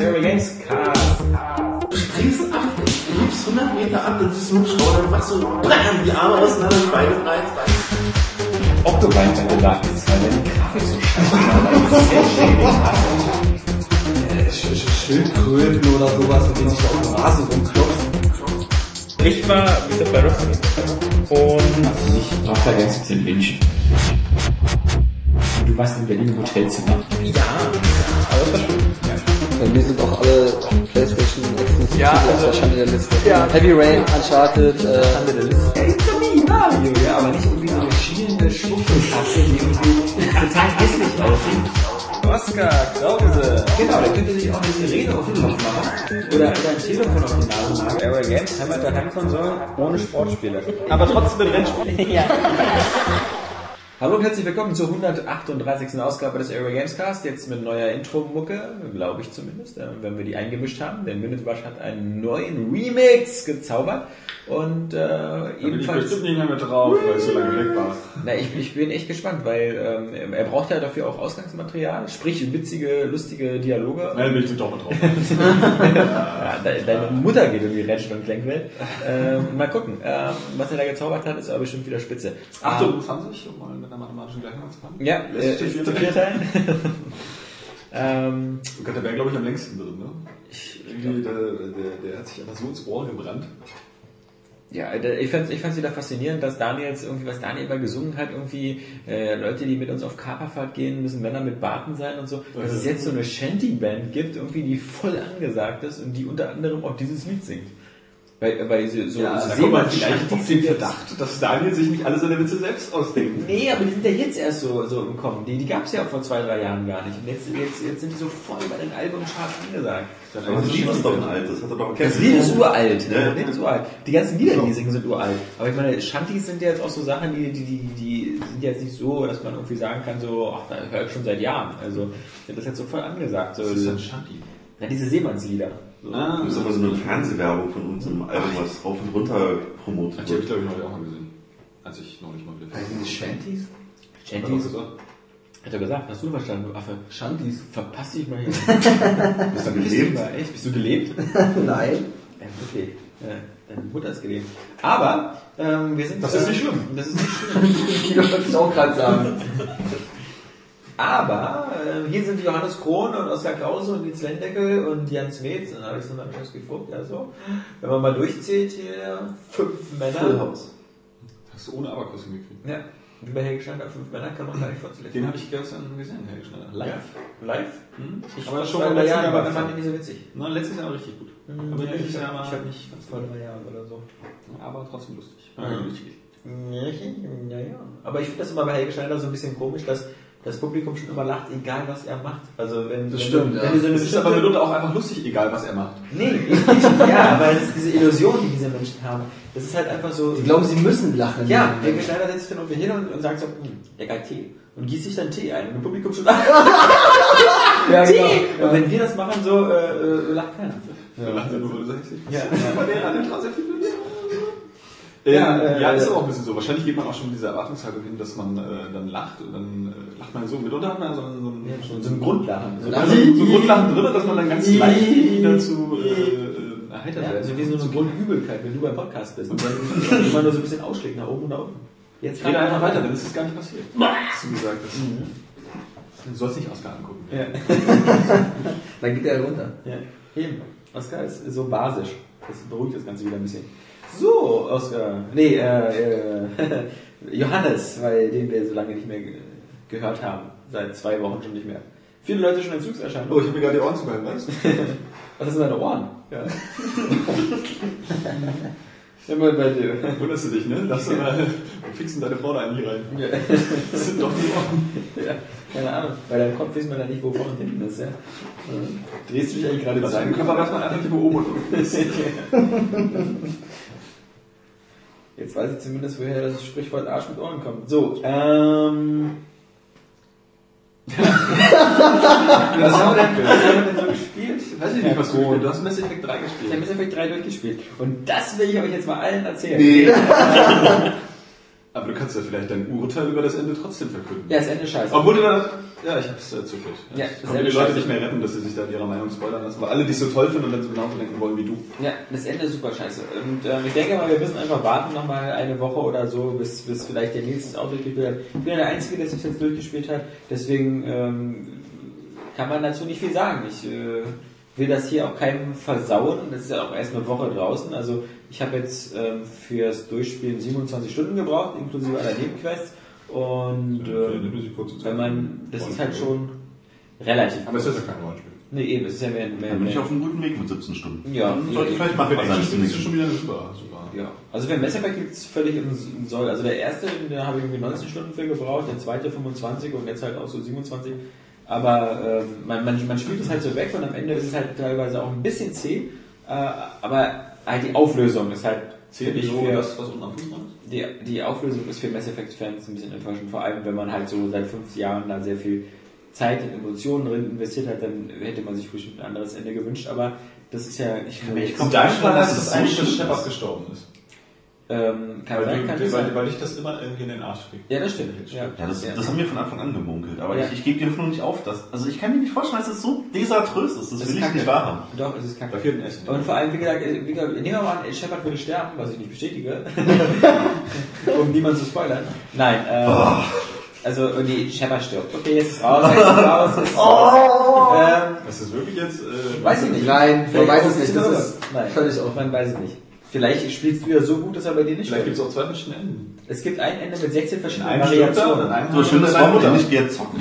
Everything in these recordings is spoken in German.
Harry Games Cast. Du springst ab, du hebst 100 Meter ab, dann siehst du einen Hubschrauber, dann machst du BAM, die Arme auseinander, die Beine rein. Octobyte bei der Dark ist, weil die Grafik so scheiße war, weil ich sehr hasse. Schildkröten oder sowas, mit denen sich da auf dem Rasen rumklopfen. Ich war wieder bei Wrestling und Ich brauche da ganz bisschen Menschen. Du warst in Berlin im Hotelzimmer. ja, aber das war schön. Bei mir sind auch alle Playstation exklusiv Ja, also- der Schande der Liste. Ja. Heavy Rain, Uncharted, äh, Mario, ja, aber nicht irgendwie so eine schielende Schwuchtelkasse, die irgendwie total hässlich aussieht. Oscar Krause. Genau, da könnte sich auch eine Sirene auf den Kopf machen. Oder, oder ein Telefon auf die Nase machen. Airway Games haben wir Heimkonsolen ohne Sportspiele. Aber trotzdem mit Rennspielen. ja. Hallo und herzlich willkommen zur 138. Ausgabe des Airway Games Cast. Jetzt mit neuer Intro-Mucke, glaube ich zumindest, äh, wenn wir die eingemischt haben. Denn Minute Rush hat einen neuen Remix gezaubert. Und äh, Da bin ich ebenfalls. bestimmt nicht mehr mit drauf, weil ich so lange weg war. Na, ich, ich bin echt gespannt, weil ähm, er braucht ja dafür auch Ausgangsmaterial, sprich witzige, lustige Dialoge. Nein, bin ich doch mit drauf. Ja, de, deine Mutter geht irgendwie Rätschen und Klänkwelt. Ähm, mal gucken. Ähm, was er da gezaubert hat, ist aber bestimmt wieder spitze. 28, um mal mit einer mathematischen Gleichung anzufangen. Ja, Lässt äh, ist zu vier teilen. ähm, Gott, der wäre, glaube ich, am längsten drin, ne? Irgendwie, der, der, der hat sich einfach so ins Ohr gebrannt. ja, der- ich fand ich fand's wieder faszinierend, dass Daniel jetzt irgendwie, was Daniel immer gesungen hat, irgendwie äh, Leute, die mit uns auf Kaperfahrt gehen, müssen Männer mit Barten sein und so, dass es jetzt so eine Shanty-Band gibt, irgendwie, die voll angesagt ist und die unter anderem auch dieses Lied singt. Weil, weil diese, so, Ja, so da kommt man Seemann- vielleicht auf den Verdacht, dass Daniel sich nicht alle seine Witze selbst ausdenkt. Nee, aber die sind ja jetzt erst so, so im Kommen. Die, die gab es ja vor zwei, drei Jahren gar nicht. Und jetzt, jetzt, jetzt sind die so voll bei den Albumcharts angesagt. Aber das Lied ist doch ein hat er doch Das Lied ist uralt. Ja. Das Lied ist uralt. Die ganzen Lieder, die die singen, sind uralt. Aber ich meine, Shanties sind ja jetzt auch so Sachen, die, die, die, die sind jetzt nicht so, dass man irgendwie sagen kann, so, ach, da höre ich schon seit Jahren. Also, das ist jetzt so voll angesagt. So, Das ist ein Shanti. na, diese Seemannslieder. So. Ah, Das ist aber so eine Fernsehwerbung von unserem Album, was rauf und runter promotet die habe wird. ich, glaube ich, neulich auch mal gesehen. Als ich neulich mal wieder. Diese Shanties? Shanties. Hat er gesagt, hast du verstanden, du Affe? Shanties. Verpass dich mal hier. Bist du gelebt? mal echt? Bist du gelebt? Nein. Ja, wirklich. Ja, deine Mutter ist gelebt. Aber ähm, wir sind. Das ist nicht schlimm. Das ist nicht schlimm. Kilo wollte ich auch gerade sagen. Aber äh, hier sind Johannes Krohn und Oskar Krause und Nils Lendeckel und Jens Metz und Alexander Mischowski-Vogt. Also, wenn man mal durchzählt hier, fünf Männer. Full House. Hast du ohne Abakus hingekriegt. Ja, wie bei Helge Schneider, fünf Männer kann man gar nicht vorzählen. Den habe ich gestern gesehen, Herr Schneider. Live. Live? Hm? Ich aber fand schon vor drei Jahren, Jahr aber war es fanden ihn nicht so witzig. Na, letztes Jahr richtig gut. Aber ja, ich Jahr hab, war ich nicht ganz vor drei Jahren oder so. aber trotzdem lustig. Mhm. Ja. Ja, ja. Aber ich finde das immer bei Helge Schneider so ein bisschen komisch, dass das Publikum schon immer lacht, egal was er macht. Also wenn, Das wenn, stimmt, wenn ja. du so eine Es ist aber mitunter auch einfach lustig, egal was er macht. Nee, nicht, ja, aber es ist diese Illusion, die diese Menschen haben. Das ist halt einfach so. Die glauben, sie müssen lachen. ja, Helge Schneider setzt sich dann irgendwie hin und, und sagt so, hm, der geil Tee. Und gießt sich dann Tee ein. Und im Publikum schon lacht. ja, Tee! genau. Und wenn wir das machen, so, äh, äh, lacht keiner. Ja. Lacht er nur, weil du so hässlich bist. Ja. Der hat den sehr viel Ja, ja, äh, ja, ist aber auch ein bisschen so. Wahrscheinlich geht man auch schon mit dieser Erwartungshaltung hin, dass man äh, dann lacht und dann äh, lacht man so. Mitunter hat man so einen, so einen, Ja, so ein Grundlachen. So, so einen, so einen Grundlachen drin, dass man dann ganz leicht wieder zu äh, äh, erheitert ja, wird. also wie so eine Grundübelkeit, wenn du beim Podcast bist. Und dann immer nur so ein bisschen ausschlägt nach oben und nach unten. Jetzt Rede einfach weiter, dann ist es gar nicht passiert. Hast du gesagt hast. Du sollst nicht Oscar angucken. Ja. Dann geht er runter. Ja, eben. Oskar ist so basisch. Das beruhigt das Ganze wieder ein bisschen. So, Oskar. Nee, äh, äh, Johannes, weil den wir so lange nicht mehr ge gehört haben. Seit zwei Wochen schon nicht mehr. Viele Leute schon Entzugserscheinungen. Oh, ich habe mir gerade die Ohren zugehalten, weißt du? Was ist in deine Ohren? Ja. Immer bei dir. Wunderst du dich, ne? Lass doch mal, wo fixen deine Frau da eigentlich rein? Ja. Das sind doch die Ohren. ja. Keine Ahnung. Bei deinem Kopf wissen wir ja nicht, wo vorne und hinten ist, ja. Drehst du dich eigentlich gerade Bei zu? seinem Körper weiß man einfach nicht, wo oben und unten ist. Jetzt weiß ich zumindest, woher das Sprichwort Arsch mit Ohren kommt. So, ähm. was haben wir denn, was haben wir denn so gespielt? Weiß ich nicht, was du gespielt hast. Du hast Mass Effect 3 Ich habe gespielt. Mass Effect 3 durchgespielt. Und das will ich euch jetzt mal allen erzählen. Nee. Aber du kannst ja vielleicht dein Urteil über das Ende trotzdem verkünden. Ja, das Ende scheiße. Obwohl du dann, ja, ich hab's äh, zufällig. Ja, ich das konnte Ende die Leute scheiße. nicht mehr retten, dass sie sich da in ihrer Meinung spoilern lassen, weil alle dich so toll finden und dann so genauso denken wollen wie du. Ja, das Ende ist super scheiße. Und ähm, ich denke mal, wir müssen einfach warten noch mal eine Woche oder so, bis, bis vielleicht der Nils das auch durchgespielt hat. Ich bin ja der Einzige, der es jetzt durchgespielt hat. Deswegen ähm, kann man dazu nicht viel sagen. Ich äh, will das hier auch keinem versauen. Das ist ja auch erst eine Woche draußen. Also ich habe jetzt ähm, fürs Durchspielen 27 Stunden gebraucht, inklusive aller Nebenquests. Und ähm, wenn man, das ist halt schon relativ. Aber es ist ja kein Rollenspiel. Nee, eben, es ist ja mehr, mehr, Dann bin ich auf einem guten Weg mit 17 Stunden. Ja. Dann sollte ich vielleicht den sein. Action ist es schon wieder super, super. Ja, also für Mass Effect liegt es völlig im im Soll. Also der erste, da habe ich irgendwie 19 Stunden für gebraucht, der zweite 25 und jetzt halt auch so 27. Aber ähm, man, man, man spielt es halt so weg und am Ende ist es halt teilweise auch ein bisschen zäh. Äh, aber halt die Auflösung ist halt Zählt ich, so für- das, was unten am Fuß dran ist? die, die Auflösung ist für Mass Effect-Fans ein bisschen enttäuschend, vor allem wenn man halt so seit fünf Jahren da sehr viel Zeit und Emotionen drin investiert hat, dann hätte man sich bestimmt ein anderes Ende gewünscht, aber das ist ja nicht ich jetzt- komm- In deinem Fall, Fall dass es eigentlich, stimmt. Shepard gestorben ist. Ähm, kann Weil, sein, kann weil, sein. weil ich das immer irgendwie in den Arsch kriege. Ja, das stimmt. Ja, Ja, das, das haben wir von Anfang an gemunkelt. Aber Ja. ich, ich gebe die Hoffnung nicht auf. Dass, also ich kann mir nicht vorstellen, dass es so desaströs ist. Das, Das will ist ich kacke. nicht wahrhaben. Doch, es ist kacke. Bei vierten Essen. Und vor allem, wie gesagt, wie gesagt nehmen wir mal an, Shepard würde sterben, was ich nicht bestätige, um niemanden zu spoilern. Nein, ähm, also, oh nee, Shepard stirbt. Okay, jetzt ist raus, jetzt ist raus, jetzt ist raus. Ähm, Das ist wirklich jetzt. Äh, weiß ich nicht. Nein, man weiß es nicht. Das ein ist Nein, völlig offen. Man weiß es nicht. Vielleicht spielst du ja so gut, dass er bei dir nicht Vielleicht gibt es auch zwei verschiedene Enden. Es gibt ein Ende mit 16 verschiedenen er Variationen. So schön, das deine war Mutter. nicht jetzt zocken.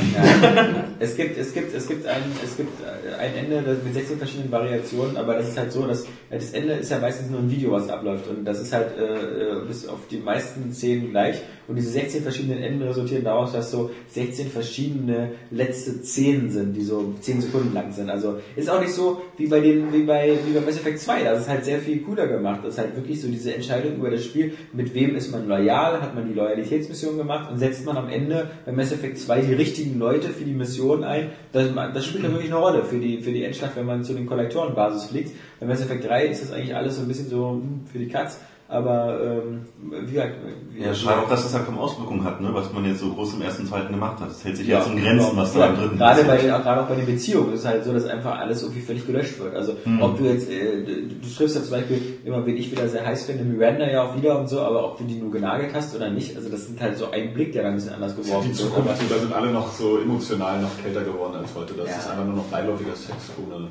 Es gibt, es gibt, es gibt ein, es gibt ein Ende mit 16 verschiedenen Variationen, aber das ist halt so, dass äh, das Ende ist ja meistens nur ein Video, was abläuft und das ist halt äh, äh, bis auf die meisten Szenen gleich und diese 16 verschiedenen Enden resultieren daraus, dass so 16 verschiedene letzte Szenen sind, die so 10 Sekunden lang sind. Also ist auch nicht so wie bei den, wie bei, wie bei Mass Effect 2, das ist halt sehr viel cooler gemacht. Das ist halt wirklich so diese Entscheidung über das Spiel, mit wem ist man loyal, hat man die Loyalitätsmission gemacht und setzt man am Ende bei Mass Effect 2 die richtigen Leute für die Mission ein. Das, das spielt ja wirklich eine Rolle für die, für die Endschlacht, wenn man zu den Kollektorenbasis fliegt. Bei Mass Effect 3 ist das eigentlich alles so ein bisschen so hm, für die Katz. Aber ähm, wie gesagt, wie Ja, schade auch, dass das ja kaum Auswirkungen hat, ne? was man jetzt so groß im ersten, zweiten gemacht hat. Das hält sich Ja, in Grenzen, was da ja, im dritten gerade bei den, auch gerade auch bei den Beziehungen ist es halt so, dass einfach alles irgendwie völlig gelöscht wird. Also Mhm. ob du jetzt, äh, du, du triffst ja zum Beispiel immer, wen ich wieder sehr heiß finde, Miranda ja auch wieder und so, aber ob du die nur genagelt hast oder nicht, also das sind halt so ein Blick, der dann ein bisschen anders geworfen Die wird. Zukunft, da sind alle noch so emotional noch kälter geworden als heute. Das Ja. ist einfach nur noch beiläufiger Sex ohne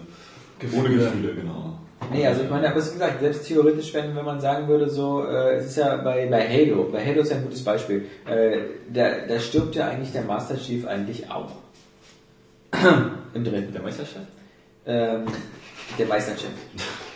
Gefühle, ohne Gefühle genau. Nee, also ich meine, aber es ist gesagt, selbst theoretisch, wenn, wenn man sagen würde, so, äh, es ist ja bei, bei Halo, bei Halo ist ja ein gutes Beispiel, äh, da, da stirbt ja eigentlich der Master Chief eigentlich auch. Im dritten. Der Meisterchef? ähm, der Meisterchef.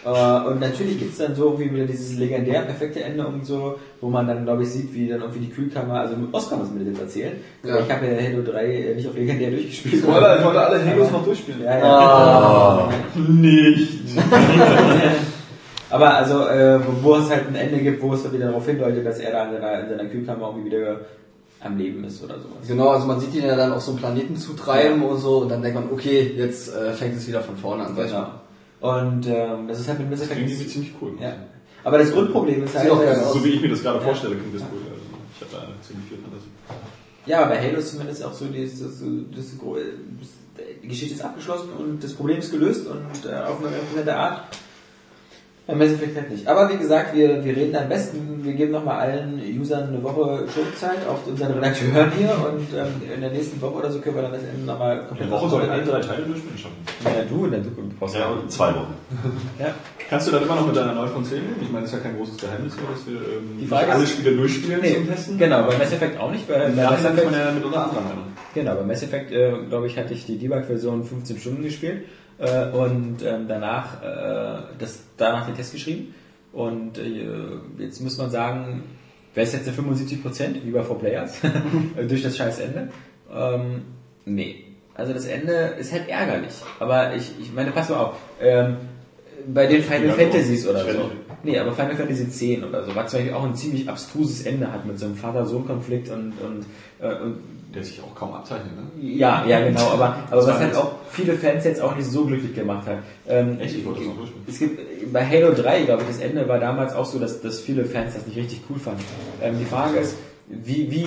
Äh, und natürlich gibt's dann so irgendwie wieder dieses legendär perfekte Ende und so, wo man dann, glaube ich, sieht, wie dann irgendwie die Kühlkammer, also Oscar muss mir das jetzt erzählen. Ja. Ich habe ja Halo 3 nicht auf legendär durchgespielt. Spoiler, ich wollte alle Halos noch durchspielen. Ja, ja. Nicht. Aber also, äh, wo, es halt ein Ende gibt, wo es wieder darauf hindeutet, dass er da in seiner, in seiner Kühlkammer irgendwie wieder am Leben ist oder sowas. Genau, also man sieht ihn ja dann auf so einen Planeten zutreiben und so und dann denkt man, okay, jetzt äh, fängt es wieder von vorne an. Genau. Und ähm, das ist halt mit Mass Effect. Klingt irgendwie ziemlich cool. Ja. Aber das Grundproblem ist halt. So wie ich mir das gerade vorstelle, klingt das cool. Also, ich habe da ziemlich viel Fantasie. Ja, bei Halo ist zumindest auch so, das, das, gro- die Geschichte ist abgeschlossen und das Problem ist gelöst und äh, auf eine nette Art. Bei Mass Effect halt nicht. Aber wie gesagt, wir, wir reden am besten, wir geben nochmal allen Usern eine Woche Schonzeit, auch unseren Redakteuren hier und ähm, in der nächsten Woche oder so können wir dann das Ende nochmal komplett Eine Woche soll alle drei Teile durchspielen schaffen. Ja, du in der Zukunft brauchst Ja, zwei Wochen. ja. Kannst du dann immer noch mit deiner 9 von 10 leben? Ich meine, das ist ja kein großes Geheimnis mehr, dass wir ähm, Die Frage alle ist- Spiele durchspielen Nee, zum Testen. genau, bei Mass Effect auch nicht, weil bei Mass ist man Effect, ja mit unter anderem genau, bei Mass Effect, äh, glaube ich, hatte ich die Debug-Version 15 Stunden gespielt äh, und ähm, danach, äh, das, danach den Test geschrieben und äh, jetzt muss man sagen, wäre es jetzt eine 75 Prozent, wie bei 4Players, durch das scheiß Ende? Ähm, nee. Also das Ende ist halt ärgerlich. Aber ich, ich meine, pass mal auf. Ähm, bei den Final Fantasies oder so. Nee, aber Final Fantasy X oder so, was zum Beispiel auch ein ziemlich abstruses Ende hat mit so einem Vater-Sohn-Konflikt und, und, äh, und Der sich auch kaum abzeichnet, ne? ja, ja genau, aber, aber was halt auch viele Fans jetzt auch nicht so glücklich gemacht hat. Ähm, Echt? Ich wollte das noch durchspielen. es gibt bei Halo 3, glaube ich, das Ende war damals auch so, dass, dass viele Fans das nicht richtig cool fanden. Ähm, die Frage ist, wie, wie,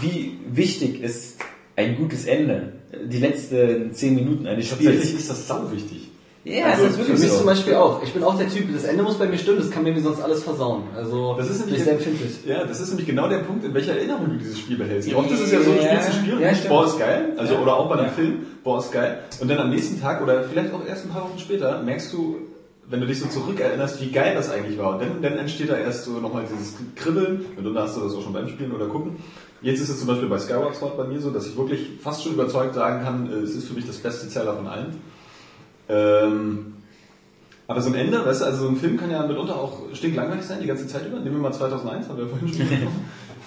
wie wichtig ist ein gutes Ende? Die letzten zehn Minuten eines Tatsächlich Spiels. ist das sau wichtig. Ja, Also ist das für wirklich mich so? zum Beispiel auch. Ich bin auch der Typ, das Ende muss bei mir stimmen, das kann mir sonst alles versauen. Also Das ist nämlich ich sehr empfindlich. Ja, das ist nämlich genau der Punkt, in welcher Erinnerung du dieses Spiel behältst. Oft ist es ja so, du spielst ein Spiel und ja, stimmt. boah, ist geil. Also, Ja. oder auch bei einem Ja. Film, boah, ist geil. Und dann am nächsten Tag oder vielleicht auch erst ein paar Wochen später merkst du, wenn du dich so zurückerinnerst, wie geil das eigentlich war. Und dann, dann entsteht da erst so nochmal dieses Kribbeln. Und dann hast du das auch schon beim Spielen oder gucken. Jetzt ist es zum Beispiel bei Skyward Sword bei mir so, dass ich wirklich fast schon überzeugt sagen kann, äh, es ist für mich das beste Zeller von allen. Ähm, aber so ein Ende, weißt du, also so ein Film kann ja mitunter auch stinklangweilig sein, die ganze Zeit über. Nehmen wir mal 2001, haben wir ja vorhin schon gesprochen.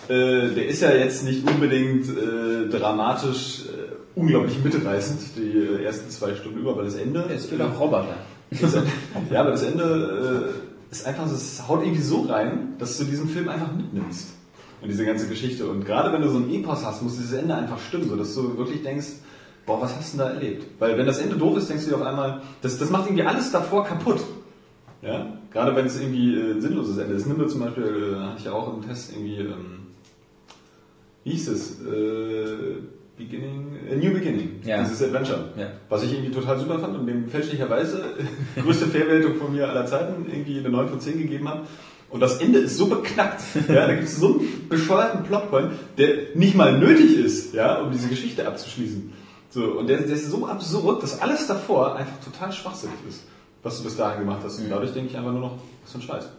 äh, der ist ja jetzt nicht unbedingt äh, dramatisch, äh, unglaublich mitreißend, die äh, ersten zwei Stunden über, weil das Ende... Es fehlt auch Roboter. Das, ja, aber das Ende äh, ist einfach, es haut irgendwie so rein, dass du diesen Film einfach mitnimmst. Und diese ganze Geschichte. Und gerade wenn du so ein Epos hast, muss dieses Ende einfach stimmen, so dass du wirklich denkst, boah, was hast du denn da erlebt? Weil wenn das Ende doof ist, denkst du dir auf einmal, das, das macht irgendwie alles davor kaputt. Ja? Gerade wenn es irgendwie äh, ein sinnloses Ende ist. Nimm mir zum Beispiel, äh, hatte ich ja auch im Test irgendwie, ähm, wie hieß es? Äh, Beginning, A New Beginning. Ja. Dieses Adventure. Ja. Was ich irgendwie total super fand und dem fälschlicherweise größte Fairwertung von mir aller Zeiten irgendwie eine 9 von 10 gegeben habe. Und das Ende ist so beknackt. Ja, da gibt es so einen bescheuerten Plotpoint, der nicht mal nötig ist, ja, um diese Geschichte abzuschließen. So, und der, der ist so absurd, dass alles davor einfach total schwachsinnig ist, was du bis dahin gemacht hast. Und dadurch denke ich einfach nur noch, was für ein Scheiß.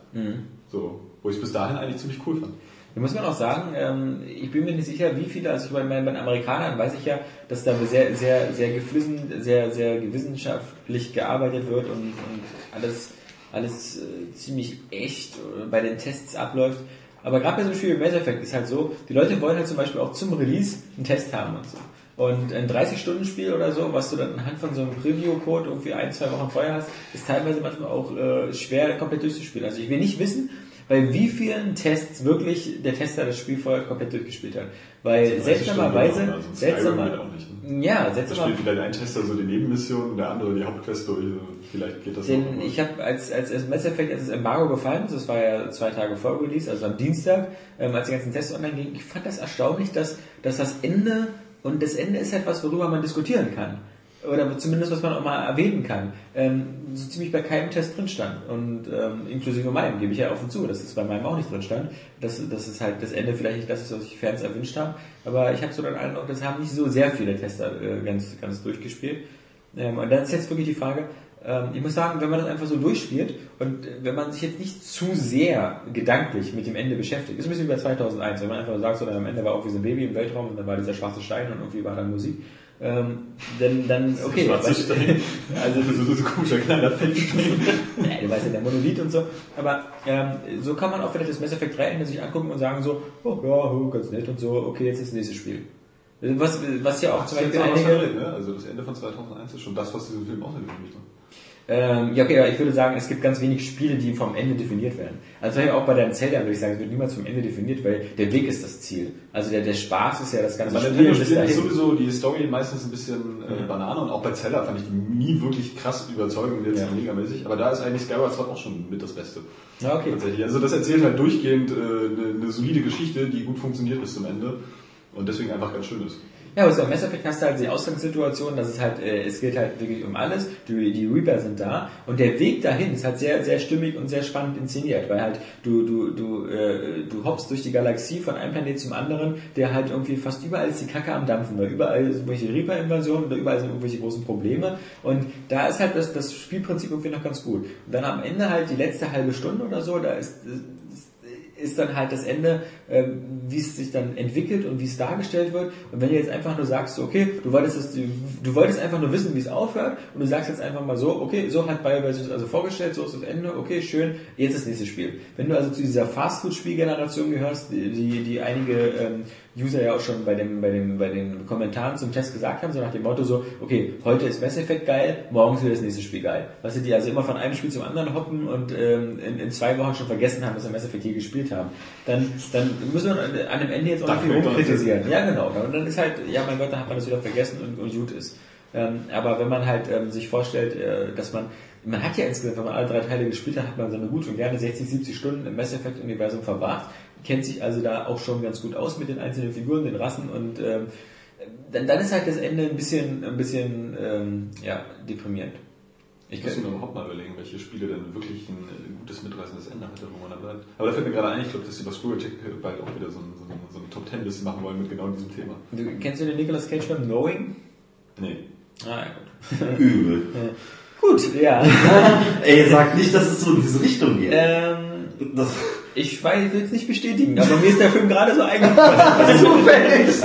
So, wo ich es bis dahin eigentlich ziemlich cool fand. Da muss man auch sagen, ähm, ich bin mir nicht sicher, wie viele, also ich meine, bei den Amerikanern weiß ich ja, dass da sehr, sehr, sehr geflissen, sehr, sehr gewissenschaftlich gearbeitet wird und, und alles, alles äh, ziemlich echt äh, bei den Tests abläuft. Aber gerade bei so einem Spiel wie Mass Effect ist halt so, die Leute wollen halt zum Beispiel auch zum Release einen Test haben und so. Und ein 30-Stunden-Spiel oder so, was du dann anhand von so einem Preview-Code irgendwie ein, zwei Wochen vorher hast, ist teilweise manchmal auch äh, schwer komplett durchzuspielen. Also ich will nicht wissen, bei wie vielen Tests wirklich der Tester das Spiel vorher komplett durchgespielt hat. Weil seltsamerweise, Also seltsamer, ne? ja, seltsamer, spielt vielleicht ein Tester so die Nebenmission und der andere die Hauptquest durch. Vielleicht geht das denn ich habe als, als, als Mass Effect, als das Embargo gefallen ist, das war ja zwei Tage vor Release, also am Dienstag, ähm, als die ganzen Tests online gingen, ich fand das erstaunlich, dass, dass das Ende, und das Ende ist etwas, worüber man diskutieren kann. Oder zumindest, was man auch mal erwähnen kann, ähm, so ziemlich bei keinem Test drin stand. Und ähm, inklusive meinem, gebe ich ja offen zu, dass es bei meinem auch nicht drin stand. Dass, dass es halt das Ende vielleicht nicht das ist, was sich Fans erwünscht haben. Aber ich habe so den Eindruck, das haben nicht so sehr viele Tester äh, ganz, ganz durchgespielt. Ähm, und dann ist jetzt wirklich die Frage, ich muss sagen, wenn man das einfach so durchspielt und äh, wenn man sich jetzt nicht zu sehr gedanklich mit dem Ende beschäftigt, ist ein bisschen wie bei 2001, wenn man einfach sagt, so, dann am Ende war auch wie so ein Baby im Weltraum und dann war dieser schwarze Stein und irgendwie war dann Musik, ähm, dann, dann, okay. Schwarze Stein. Also so, so, ein komischer kleiner Feldstein. du weißt ja, der Monolith und so. Aber ähm, so kann man auch vielleicht das Mass Effect 3 Ende sich angucken und sagen so, oh ja, oh, ganz nett und so, okay, jetzt ist das nächste Spiel. Was, was ja auch zum Beispiel einige, ne? Also das Ende von 2001 ist schon das, was diesen Film ausgewählt hat. Ähm, ja, okay, aber ich würde sagen, es gibt ganz wenig Spiele, die vom Ende definiert werden. Also auch bei deinem Zelda würde ich sagen, es wird niemals vom Ende definiert, weil der Weg ist das Ziel. Also der, der Spaß ist ja das ganze Bei Spiel bis spielen ist sowieso die Story meistens ein bisschen äh, Banane und auch bei Zelda fand ich die nie wirklich krass überzeugend, jetzt Ja. megamäßig. Aber da ist eigentlich Skyward Sword auch schon mit das Beste. Ja, okay. Tatsächlich. Also das erzählt halt durchgehend äh, eine, eine solide Geschichte, die gut funktioniert bis zum Ende und deswegen einfach ganz schön ist. Ja, aber so im Mass Effect hast du halt die Ausgangssituation, dass es halt, äh, es geht halt wirklich um alles, die, die Reaper sind da. Und der Weg dahin ist halt sehr, sehr stimmig und sehr spannend inszeniert, weil halt du, du, du, äh, du hoppst durch die Galaxie von einem Planet zum anderen, der halt irgendwie fast überall ist die Kacke am Dampfen, weil überall sind irgendwelche Reaper-Invasionen oder überall sind irgendwelche großen Probleme. Und da ist halt das, das Spielprinzip irgendwie noch ganz gut. Und dann am Ende halt die letzte halbe Stunde oder so, da ist, ist dann halt das Ende, ähm, wie es sich dann entwickelt und wie es dargestellt wird. Und wenn du jetzt einfach nur sagst, okay, du wolltest das, du, wolltest einfach nur wissen, wie es aufhört, und du sagst jetzt einfach mal so, okay, so hat BioWare sich also vorgestellt, so ist das Ende, okay, schön, jetzt das nächste Spiel. Wenn du also zu dieser Fastfood-Spielgeneration gehörst, die, die, die einige ähm, User ja auch schon bei dem, bei dem, bei den Kommentaren zum Test gesagt haben, so nach dem Motto so, okay, heute ist Mass Effect geil, morgen ist wieder das nächste Spiel geil. Weißt du, die also immer von einem Spiel zum anderen hoppen und ähm, in, in zwei Wochen schon vergessen haben, dass sie Mass Effect je gespielt haben. Dann, dann müssen wir an dem Ende jetzt auch nicht viel rumkritisieren. Ja, genau. Und dann ist halt, ja mein Gott, dann hat man das wieder vergessen und, und gut ist. Ähm, aber wenn man halt ähm, sich vorstellt, äh, dass man, man hat ja insgesamt, wenn man alle drei Teile gespielt hat, hat man so eine gut und gerne 60, 70 Stunden im Mass Effect Universum verbracht, kennt sich also da auch schon ganz gut aus mit den einzelnen Figuren, den Rassen und ähm, dann, dann ist halt das Ende ein bisschen, ein bisschen ähm, ja, deprimierend. Ich muss mir überhaupt mal überlegen, welche Spiele denn wirklich ein gutes, mitreißendes Ende hatte, wo man da bleibt. Aber da fällt mir gerade ein, ich glaube, dass die bei Screwcheck bald auch wieder so, ein, so, ein, so eine Top Ten Liste machen wollen mit genau diesem Thema. Du, kennst du den Nicolas Cage Film Knowing? Nee. Ah, ja, gut. Übel. Gut, ja. Ey, sag nicht, dass es so in diese Richtung geht. ähm, Das, ich weiß, will es nicht bestätigen, aber mir ist der Film gerade so eingefallen. Also,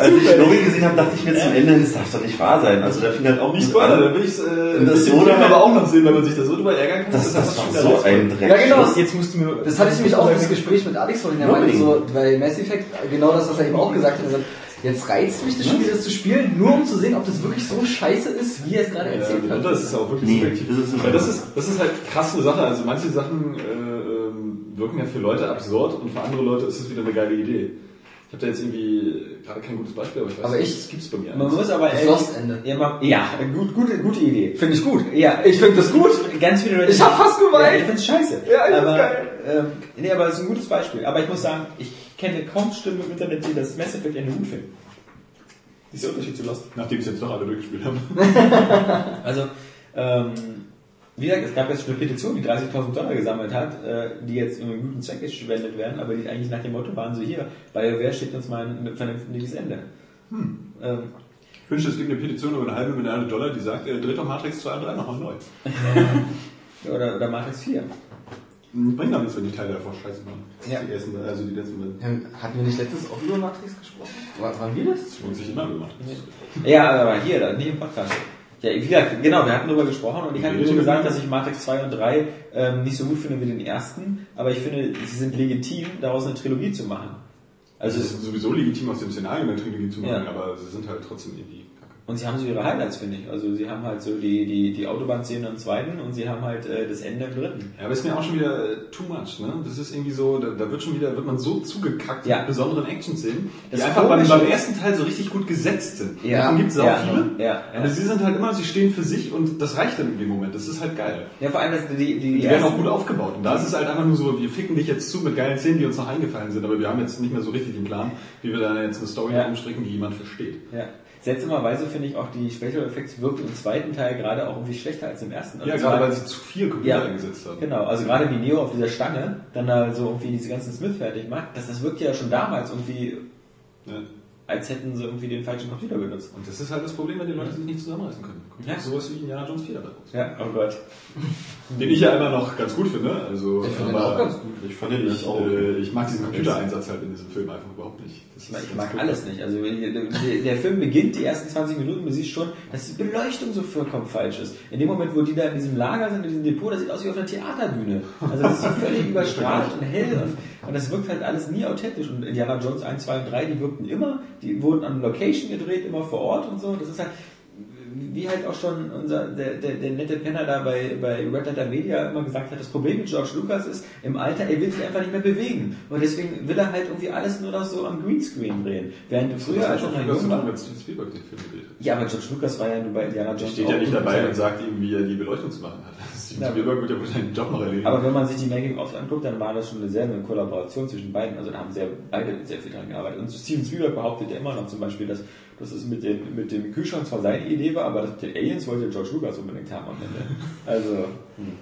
als ich Novi gesehen habe, dachte ich mir zum Ende, das darf doch nicht wahr sein. Also da fing halt auch Nicht an. da will ich es äh, Das das so Film oder- aber auch noch sehen, wenn man sich da so drüber ärgern kann. Das, das schon war so ein Dreck. Ja, genau. jetzt musst du mir... Das hatte ich nämlich auch das Gespräch mit Alex vorhin. Er meinte so, bei Mass Effect, genau das, was er eben auch gesagt hat. Jetzt reizt mich das Spiel, das zu spielen, nur um zu sehen, ob das wirklich so scheiße ist, wie er es gerade Ja, erzählt hat. das ist auch wirklich Nee, subjektiv. das ist das so. ist, das ist halt krass eine Sache. Also manche Sachen äh, ähm, wirken ja für Leute absurd und für andere Leute ist es wieder eine geile Idee. Ich habe da jetzt irgendwie gerade kein gutes Beispiel, aber ich weiß Aber nicht, ich- das gibt's bei mir. Man muss aber Das ehrlich- Lost-Ende. Ja, man, ja gut, gute, gute Idee. Finde ich gut. Ja, Ich finde das gut. ganz viele Leute. Ich hab fast geweint. Ja, ich find's scheiße. Ja, ich aber, geil. Ähm, nee, aber es ist ein gutes Beispiel. Aber ich muss sagen, ich kenne kaum Stimmen im Internet, die das Mass Effect Ende gut finden. Der Unterschied zu Lost. Nachdem es jetzt doch alle durchgespielt haben. Also, ähm, wie gesagt, es gab jetzt schon eine Petition, die 30.000 Dollar gesammelt hat, äh, die jetzt in einem guten Zweck gespendet werden, aber die eigentlich nach dem Motto waren so hier, BioWare schickt uns mal ein vernünftiges Ende. Ähm, Ich wünsche, es gibt eine Petition über eine halbe Milliarde Dollar, die sagt, äh, dreht doch Matrix 2 und 3 nochmal neu. oder, oder Matrix 4. Bringt doch nichts, wenn die Teile davor scheiße machen. Ja. Die ersten, also die letzten beiden. Ähm, Hatten wir nicht letztens auch über Matrix gesprochen? War, waren wir das? Das lohnt sich immer über Matrix. Ja, aber hier, da, nicht im Podcast. Ja, wie gesagt, genau, wir hatten darüber gesprochen und ich hatte nur gesagt, dass ich Matrix 2 und 3 ähm, nicht so gut finde wie den ersten, aber ich finde, sie sind legitim, daraus eine Trilogie zu machen. Also es ist sowieso legitim aus dem Szenario eine Trilogie zu machen, Ja. aber sie sind halt trotzdem irgendwie. Und sie haben so ihre Highlights, finde ich. Also sie haben halt so die, die, die Autobahnszene im zweiten und sie haben halt äh, das Ende im dritten. Ja, aber ist mir auch schon wieder äh, too much, ne? Das ist irgendwie so, da, da wird schon wieder, wird man so zugekackt Ja. mit besonderen Action-Szenen, die einfach beim, beim ersten Teil so richtig gut gesetzt sind. Ja. Davon gibt es auch Ja. viele. Ja. Aber sie sind halt immer, sie stehen für sich und das reicht dann in dem Moment. Das ist halt geil. Ja, vor allem, dass die, die, Die die werden auch gut aufgebaut. Und da ist es halt einfach nur so, wir ficken dich jetzt zu mit geilen Szenen, die uns noch eingefallen sind, aber wir haben jetzt nicht mehr so richtig den Plan, wie wir da jetzt eine Story Ja. umstricken, die jemand versteht. Ja. Seltsamerweise finde ich auch die Special Effects wirken im zweiten Teil gerade auch irgendwie schlechter als im ersten. Ja, Also gerade weil sie zu viel Computer Ja. eingesetzt haben. Genau, also gerade wie Neo auf dieser Stange dann da so irgendwie diese ganzen Smith fertig macht, das, das wirkt ja schon damals irgendwie, Ja. als hätten sie irgendwie den falschen Computer benutzt. Und das ist halt das Problem, wenn die Leute sich nicht zusammenreißen können. Ja. sowas wie Indiana Jones 4 dabei raus. Ja, oh Gott. Den ich ja immer noch ganz gut finde. Also, Ich finde den auch ganz gut. Ich fand den Ich, auch. äh, ich mag diesen Computereinsatz halt in diesem Film einfach überhaupt nicht. Ich mag, furchtbar. alles nicht. Also wenn der, der Film beginnt, die ersten 20 Minuten, du siehst schon, dass die Beleuchtung so vollkommen falsch ist. In dem Moment, wo die da in diesem Lager sind, in diesem Depot, das sieht aus wie auf einer Theaterbühne. Also das ist so völlig überstrahlt und hell und, und das wirkt halt alles nie authentisch. Und Indiana Jones 1, 2 und 3, die wirkten immer, die wurden an Location gedreht, immer vor Ort und so. Das ist halt, wie halt auch schon unser, der, der, der nette Penner da bei, bei Red Letter Media immer gesagt hat, das Problem mit George Lucas ist, im Alter, er will sich einfach nicht mehr bewegen. Und deswegen will er halt irgendwie alles nur noch so am Greenscreen drehen. Während früher, als er noch jung war, wenn Steven Spielberg den Film gedreht hat. ja, aber George Lucas war ja nur bei Indiana Jones. steht ja nicht dabei und sagt ihm, wie er die Beleuchtung zu machen hat. Steven Ja. Spielberg wird ja wohl seinen Job noch erledigen. Aber wenn man sich die Making-ofs anguckt, dann war das schon eine sehr eine Kollaboration zwischen beiden. Also da haben sehr, beide sehr viel dran gearbeitet. Und Steven Spielberg behauptet ja immer noch zum Beispiel, dass, dass es mit dem, mit dem Kühlschrank zwar seine Idee war, aber das mit den Aliens wollte George Lucas unbedingt haben am Ende. Also, hm.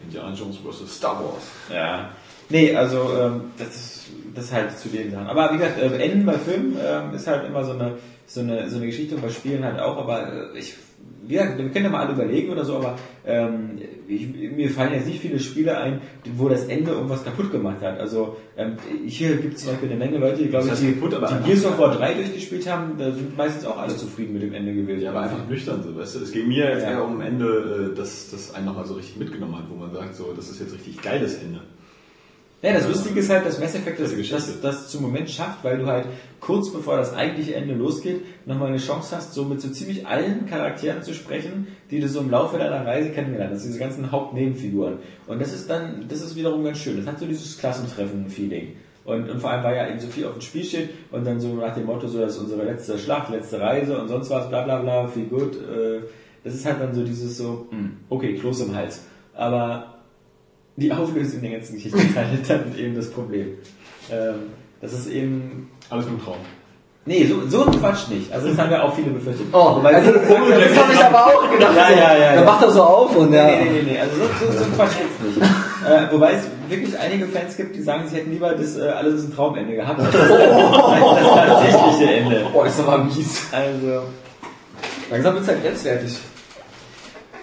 Indiana Jones vs. Star Wars. ja. Nee, also ähm, das, ist, das ist halt zu den Sachen. Aber wie gesagt, äh, Enden bei Filmen ähm, ist halt immer so eine, so eine, so eine Geschichte und bei Spielen halt auch, aber äh, ich wie gesagt, wir können ja mal alle überlegen oder so, aber ähm, ich, mir fallen jetzt nicht viele Spiele ein, wo das Ende irgendwas kaputt gemacht hat. Also ähm, hier gibt es zum Beispiel eine Menge Leute, die glaube ich, die, kaputt, die Gears of War 3 durchgespielt haben, da sind meistens auch alle zufrieden mit dem Ende gewesen. Ja, aber einfach nüchtern so, weißt du. Es ging mir jetzt Ja. eher um ein Ende, äh, das, das einen nochmal so richtig mitgenommen hat, wo man sagt, so, das ist jetzt richtig geiles Ende. Ja, das Lustige ist halt, dass Mass Effect das, das, das zum Moment schafft, weil du halt kurz bevor das eigentliche Ende losgeht, nochmal eine Chance hast, so mit so ziemlich allen Charakteren zu sprechen, die du so im Laufe deiner Reise kennengelernt hast, diese ganzen Hauptnebenfiguren. Und das ist dann, das ist wiederum ganz schön. Das hat so dieses Klassentreffen-Feeling. Und, und vor allem, weil ja eben so viel auf dem Spiel steht und dann so nach dem Motto, so, das ist unsere letzte Schlacht, letzte Reise und sonst was, bla bla bla, viel gut. Äh, das ist halt dann so dieses so, mh, okay, Kloß im Hals. Aber die Auflösung der ganzen Geschichte ist halt dann eben das Problem. Ähm, das ist eben Alles nur ein Traum. Nee, so, so ein Quatsch nicht. Also das haben ja auch viele befürchtet. Oh, Weil- also, das habe ich aber auch gedacht. Ja, so, ja, ja, Da ja. macht er so auf und ja. Nee, nee, nee, nee. Also so, so, so ein Quatsch gibt's nicht. Äh, wobei es wirklich einige Fans gibt, die sagen, sie hätten lieber das äh, alles ist ein Traumende gehabt, als das, als das tatsächliche Ende. Oh, ist aber mies. Also, Langsam wird's halt grenzwertig.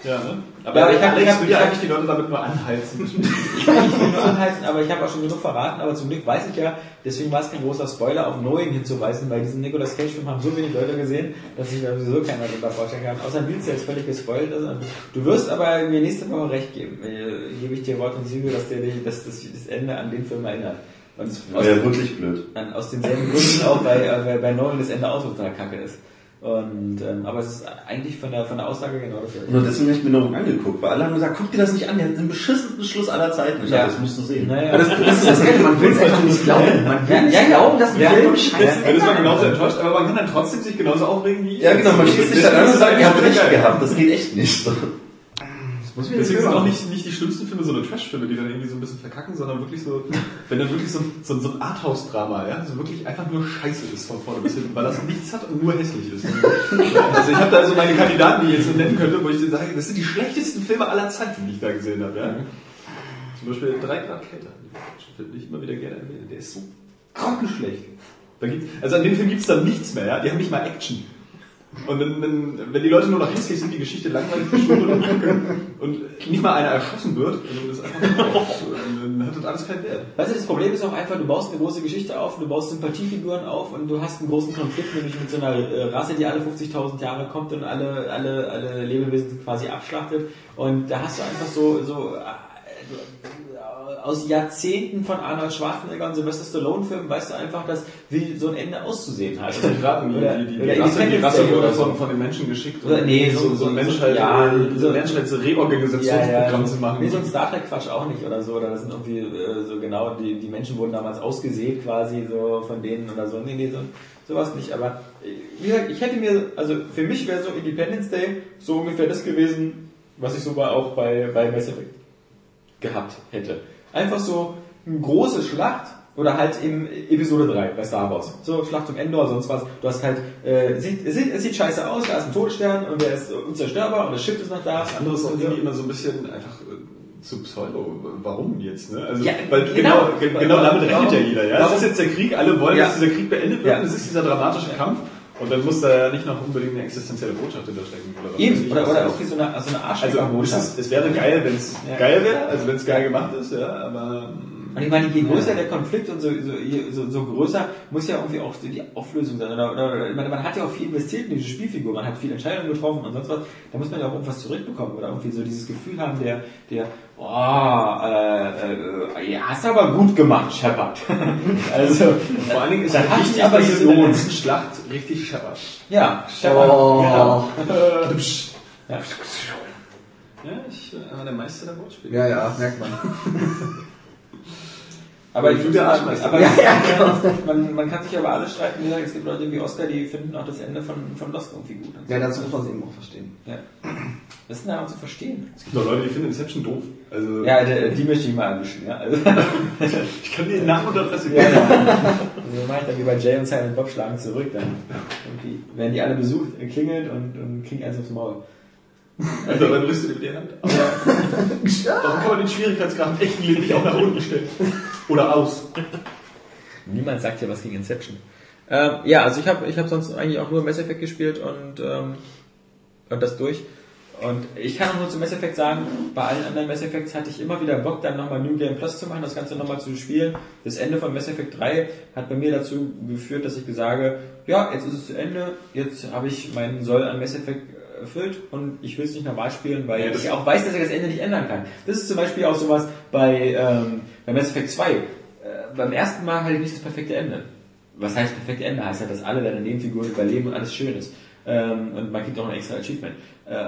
Ja, ne? Ja, aber ich hab- Alex, ich hab- ich ja hab- eigentlich die Leute damit nur anheizen. ich kann nicht nur anheizen, aber ich habe auch schon genug verraten, aber zum Glück weiß ich ja, deswegen war es kein großer Spoiler, auf Knowing hinzuweisen, weil diesen Nicolas Cage-Film haben so wenig Leute gesehen, dass sich da sowieso keiner darunter vorstellen kann. Außer Nils, der jetzt völlig gespoilt ist. Und Du wirst aber mir nächste Woche recht geben. Äh, Gebe ich dir Wort und Siegel, dass, der, dass das, das Ende an den Film erinnert. Und aus, Wäre wirklich blöd. an, aus denselben Gründen auch, weil, äh, weil bei Nolan das Ende auch total kacke ist. Und, ähm, aber es ist eigentlich von der, von der Aussage genau dasselbe. Nur deswegen habe ich mir noch angeguckt, weil alle haben gesagt, guck dir das nicht an, der hat den beschissensten Schluss aller Zeiten. Ich Ja. dachte, das musst du sehen. Naja. Das, das ist das Geld, man will es einfach nicht glauben. Man will Ja, nicht ja, glauben, dass ein Ja, Film das- scheiße Dann ist man genauso enttäuscht, aber man kann dann trotzdem sich genauso aufregen wie Ja, genau, man schießt sich dann an und sagt, ihr habt recht gehabt. gehabt, das geht echt nicht. Muss mir Deswegen sind auch nicht, nicht die schlimmsten Filme so eine Trash-Filme, die dann irgendwie so ein bisschen verkacken, sondern wirklich so, wenn dann wirklich so, ein- so, so ein Arthouse-Drama, ja, so wirklich einfach nur Scheiße ist von vorne bis hinten, weil das nichts hat und nur hässlich ist. Also ich habe da so meine Kandidaten, die ich jetzt so nennen könnte, wo ich dir sage, das sind die schlechtesten Filme aller Zeiten, die ich da gesehen habe, ja. Zum Beispiel 3 Grad kälter. Finde ich immer wieder gerne erwähnen. Der ist so grottenschlecht. Da gibt, also an dem Film gibt es dann nichts mehr, ja. Die haben nicht mal Action. Und wenn, wenn, wenn die Leute nur noch hässlich sind, die Geschichte langweilig geschrieben und kacke und nicht mal einer erschossen wird, dann, ist einfach, dann hat das alles keinen Wert. Weißt du, das Problem ist auch einfach, du baust eine große Geschichte auf, du baust Sympathiefiguren auf und du hast einen großen Konflikt, nämlich mit so einer äh, Rasse, die alle 50.000 Jahre kommt und alle, alle, alle Lebewesen quasi abschlachtet. Und da hast du einfach so, so äh, aus Jahrzehnten von Arnold Schwarzenegger und Sylvester Stallone Filmen weißt du einfach, dass wie so ein Ende auszusehen hat. Also gerade die, die, die, oder Rasse, die Rasse wurde so. von, von den Menschen geschickt, Oder- nee, so- so, so- so ein Menschheit, ja, so so- ein Menschheitsreorganisationsprogramm zu machen. Nee, so ein Star Trek Quatsch auch nicht oder so. Oder das sind irgendwie äh, so genau, die, die Menschen wurden damals ausgesät quasi so von denen oder so. Nee, nee, so, sowas nicht. Aber wie gesagt, ich hätte mir, also für mich wäre so Independence Day so ungefähr das gewesen, was ich so bei, auch bei, bei Mass Effect gehabt hätte. Einfach so eine große Schlacht oder halt in Episode 3 bei Star Wars. So, Schlacht um Endor, sonst was. Du hast halt, äh, sieht, es, sieht, es sieht scheiße aus, da ist ein Todesstern und der ist unzerstörbar und das Schiff ist noch da. Das andere ist auch irgendwie immer so ein bisschen einfach äh, zu Pseudo. Warum jetzt? Ne? Also, Ja, weil genau. genau, ge- genau damit rechnet ja jeder. Ja? Es ist jetzt der Krieg, alle wollen, Ja. dass dieser Krieg beendet wird. Ja. Es ist dieser dramatische Kampf. Und dann muss da ja nicht noch unbedingt eine existenzielle Botschaft hinterstecken. Oder Eben, oder, oder auch wie so eine, so eine Also es, es wäre geil, wenn es Ja. geil wäre, also wenn es geil gemacht ist, ja, aber mm, Und ich meine, je größer der Konflikt und so, so, so, so größer muss ja irgendwie auch so die Auflösung sein. Oder, oder, oder ich meine, man hat ja auch viel investiert in diese Spielfigur, man hat viele Entscheidungen getroffen und sonst was. Da muss man ja auch irgendwas zurückbekommen oder irgendwie so dieses Gefühl haben, der, der, oh, äh, äh, ja, hast du aber gut gemacht, Shepard. also, vor allen Dingen ist da halt wichtig, aber dass in der letzten Schlacht richtig scheppert. Ja, Shepard. Oh. Genau. Ja, ich äh, war der Meister der Wortspiele. Ja, ja, merkt man. Aber ich der sagen, Arschmeister. aber Ja, ja, man, man kann sich aber alles streiten. Wie gesagt, es gibt Leute wie Oscar, die finden auch das Ende von, von Lost irgendwie gut. Ja, dazu muss man es eben auch verstehen. Ja. Was ist denn daran zu verstehen? Es gibt auch Leute, die finden Inception doof. Also, Ja, die, die möchte ich mal erwischen, ja. Also, ich kann dir den Namen und ja, geben. ja. Also mach ich dann wie bei Jay und Silent Bob schlagen zurück, dann irgendwie werden die alle besucht, klingelt und, und kriegen eins aufs Maul. Also, dann rüstet du dir die Hand. Aber warum kann man den Schwierigkeitsgrad Leben nicht auch nach unten stellen? Oder aus? Niemand sagt ja was gegen Inception. Ähm, ja, also ich habe ich hab sonst eigentlich auch nur Mass Effect gespielt und, ähm, und das durch. Und ich kann nur zu Mass Effect sagen, bei allen anderen Mass Effects hatte ich immer wieder Bock, dann nochmal New Game Plus zu machen, das Ganze nochmal zu spielen. Das Ende von Mass Effect 3 hat bei mir dazu geführt, dass ich sage, ja, jetzt ist es zu Ende, jetzt habe ich meinen Soll an Mass Effect erfüllt und ich will es nicht normal spielen, weil Ja, ich auch weiß, dass ich das Ende nicht ändern kann. Das ist zum Beispiel auch sowas bei, ähm, bei Mass Effect 2. Äh, beim ersten Mal hatte ich nicht das perfekte Ende. Was heißt perfekte Ende? Heißt halt, dass alle deine Nebenfiguren überleben und alles schön ist. Ähm, und man kriegt auch ein extra Achievement. Äh,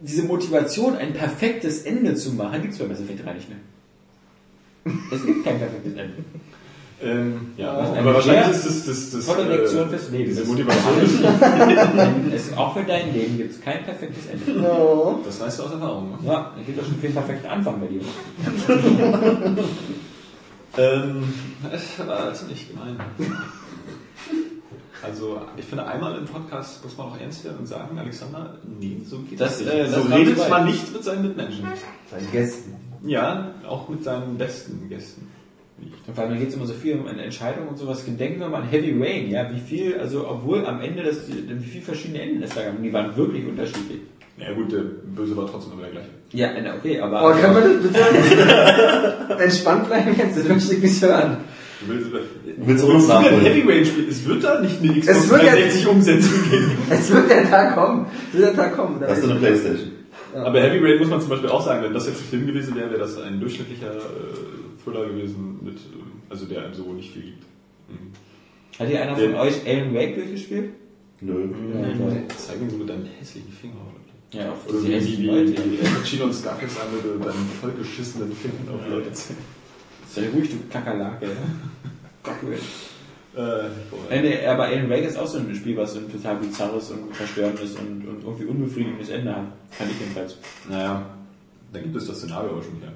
diese Motivation, ein perfektes Ende zu machen, gibt es bei Mass Effect 3 nicht mehr. Es gibt kein perfektes Ende. Ähm, ja, Das ist eine aber wahrscheinlich ist das, das, das Tolle äh, Lektion fürs Leben. Diese Das- Motivation, es, auch für dein Leben gibt es kein perfektes Ende. No. das weißt du aus Erfahrung. Ne? Ja, es gibt auch schon einen perfekten Anfang bei dir. Ähm, es war ziemlich gemein. Also, ich finde, einmal im Podcast muss man auch ernst werden und sagen, Alexander, nee, so geht Das, das, äh, nicht. das so redet man nicht mit seinen Mitmenschen. Seinen Gästen. Ja, auch mit seinen besten Gästen. Und vor allem geht es immer so viel um Entscheidungen und sowas. Denken wir mal an Heavy Rain, ja, wie viel, also obwohl am Ende das, wie viele verschiedene Enden es da gab, die waren wirklich unterschiedlich. Ja gut, der Böse war trotzdem immer der gleiche. Ja, na, okay, aber. Oh, können wir das bitte entspannt bleiben jetzt? Das möchte ich nicht hören. Du willst, Du willst uns nachholen. Heavy Rain spielen? Es wird da nicht eine Xbox Es wird ja- 360 Umsetzung geben. Es wird der Tag kommen. Es wird der Tag kommen. Da Hast du eine Playstation? Aber Heavy Rain muss man zum Beispiel auch sagen, wenn das jetzt ein Film gewesen wäre, wäre das ein durchschnittlicher äh, Thriller gewesen, mit, äh, also der einem so nicht viel gibt. Mhm. Hat hier einer von euch Alan Wake durchgespielt? Nö. Zeig mir so mit deinen hässlichen Fingern. Ja, auf Oder wie, hässlichen wie, Leute. wie, Pacino und Scarface an mit deinen vollgeschissenen Fingern auf Leute zeigen. Sei ruhig, du Kakerlake. Cool. Äh, Äh, nee, aber Alan Wake ist auch so ein Spiel, was so ein total bizarres und verstörendes und, und irgendwie unbefriedigendes Ende hat. Fand ich jedenfalls. naja, da gibt es das Szenario aber schon wieder.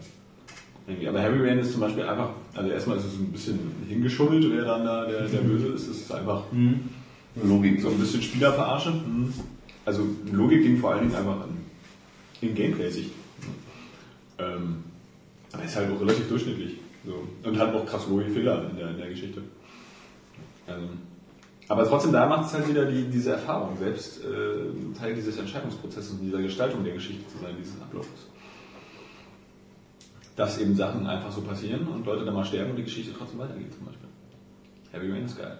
Irgendwie. Aber Heavy Rain ist zum Beispiel einfach, also erstmal ist es ein bisschen hingeschummelt, wer dann da der, der Böse ist. Es ist einfach Logik. so ein bisschen Spielerverarsche. Mhm. Also Logik ging vor allen Dingen einfach an, in Gameplay-Sicht. Ähm, aber ist halt auch relativ durchschnittlich. So. Und hat auch krass Logikfehler in der, in der Geschichte. Also, aber trotzdem, da macht es halt wieder die, diese Erfahrung, selbst äh, Teil dieses Entscheidungsprozesses und dieser Gestaltung der Geschichte zu sein, dieses Ablaufs. Dass eben Sachen einfach so passieren und Leute dann mal sterben und die Geschichte trotzdem weitergeht zum Beispiel. Heavy Rain ist geil.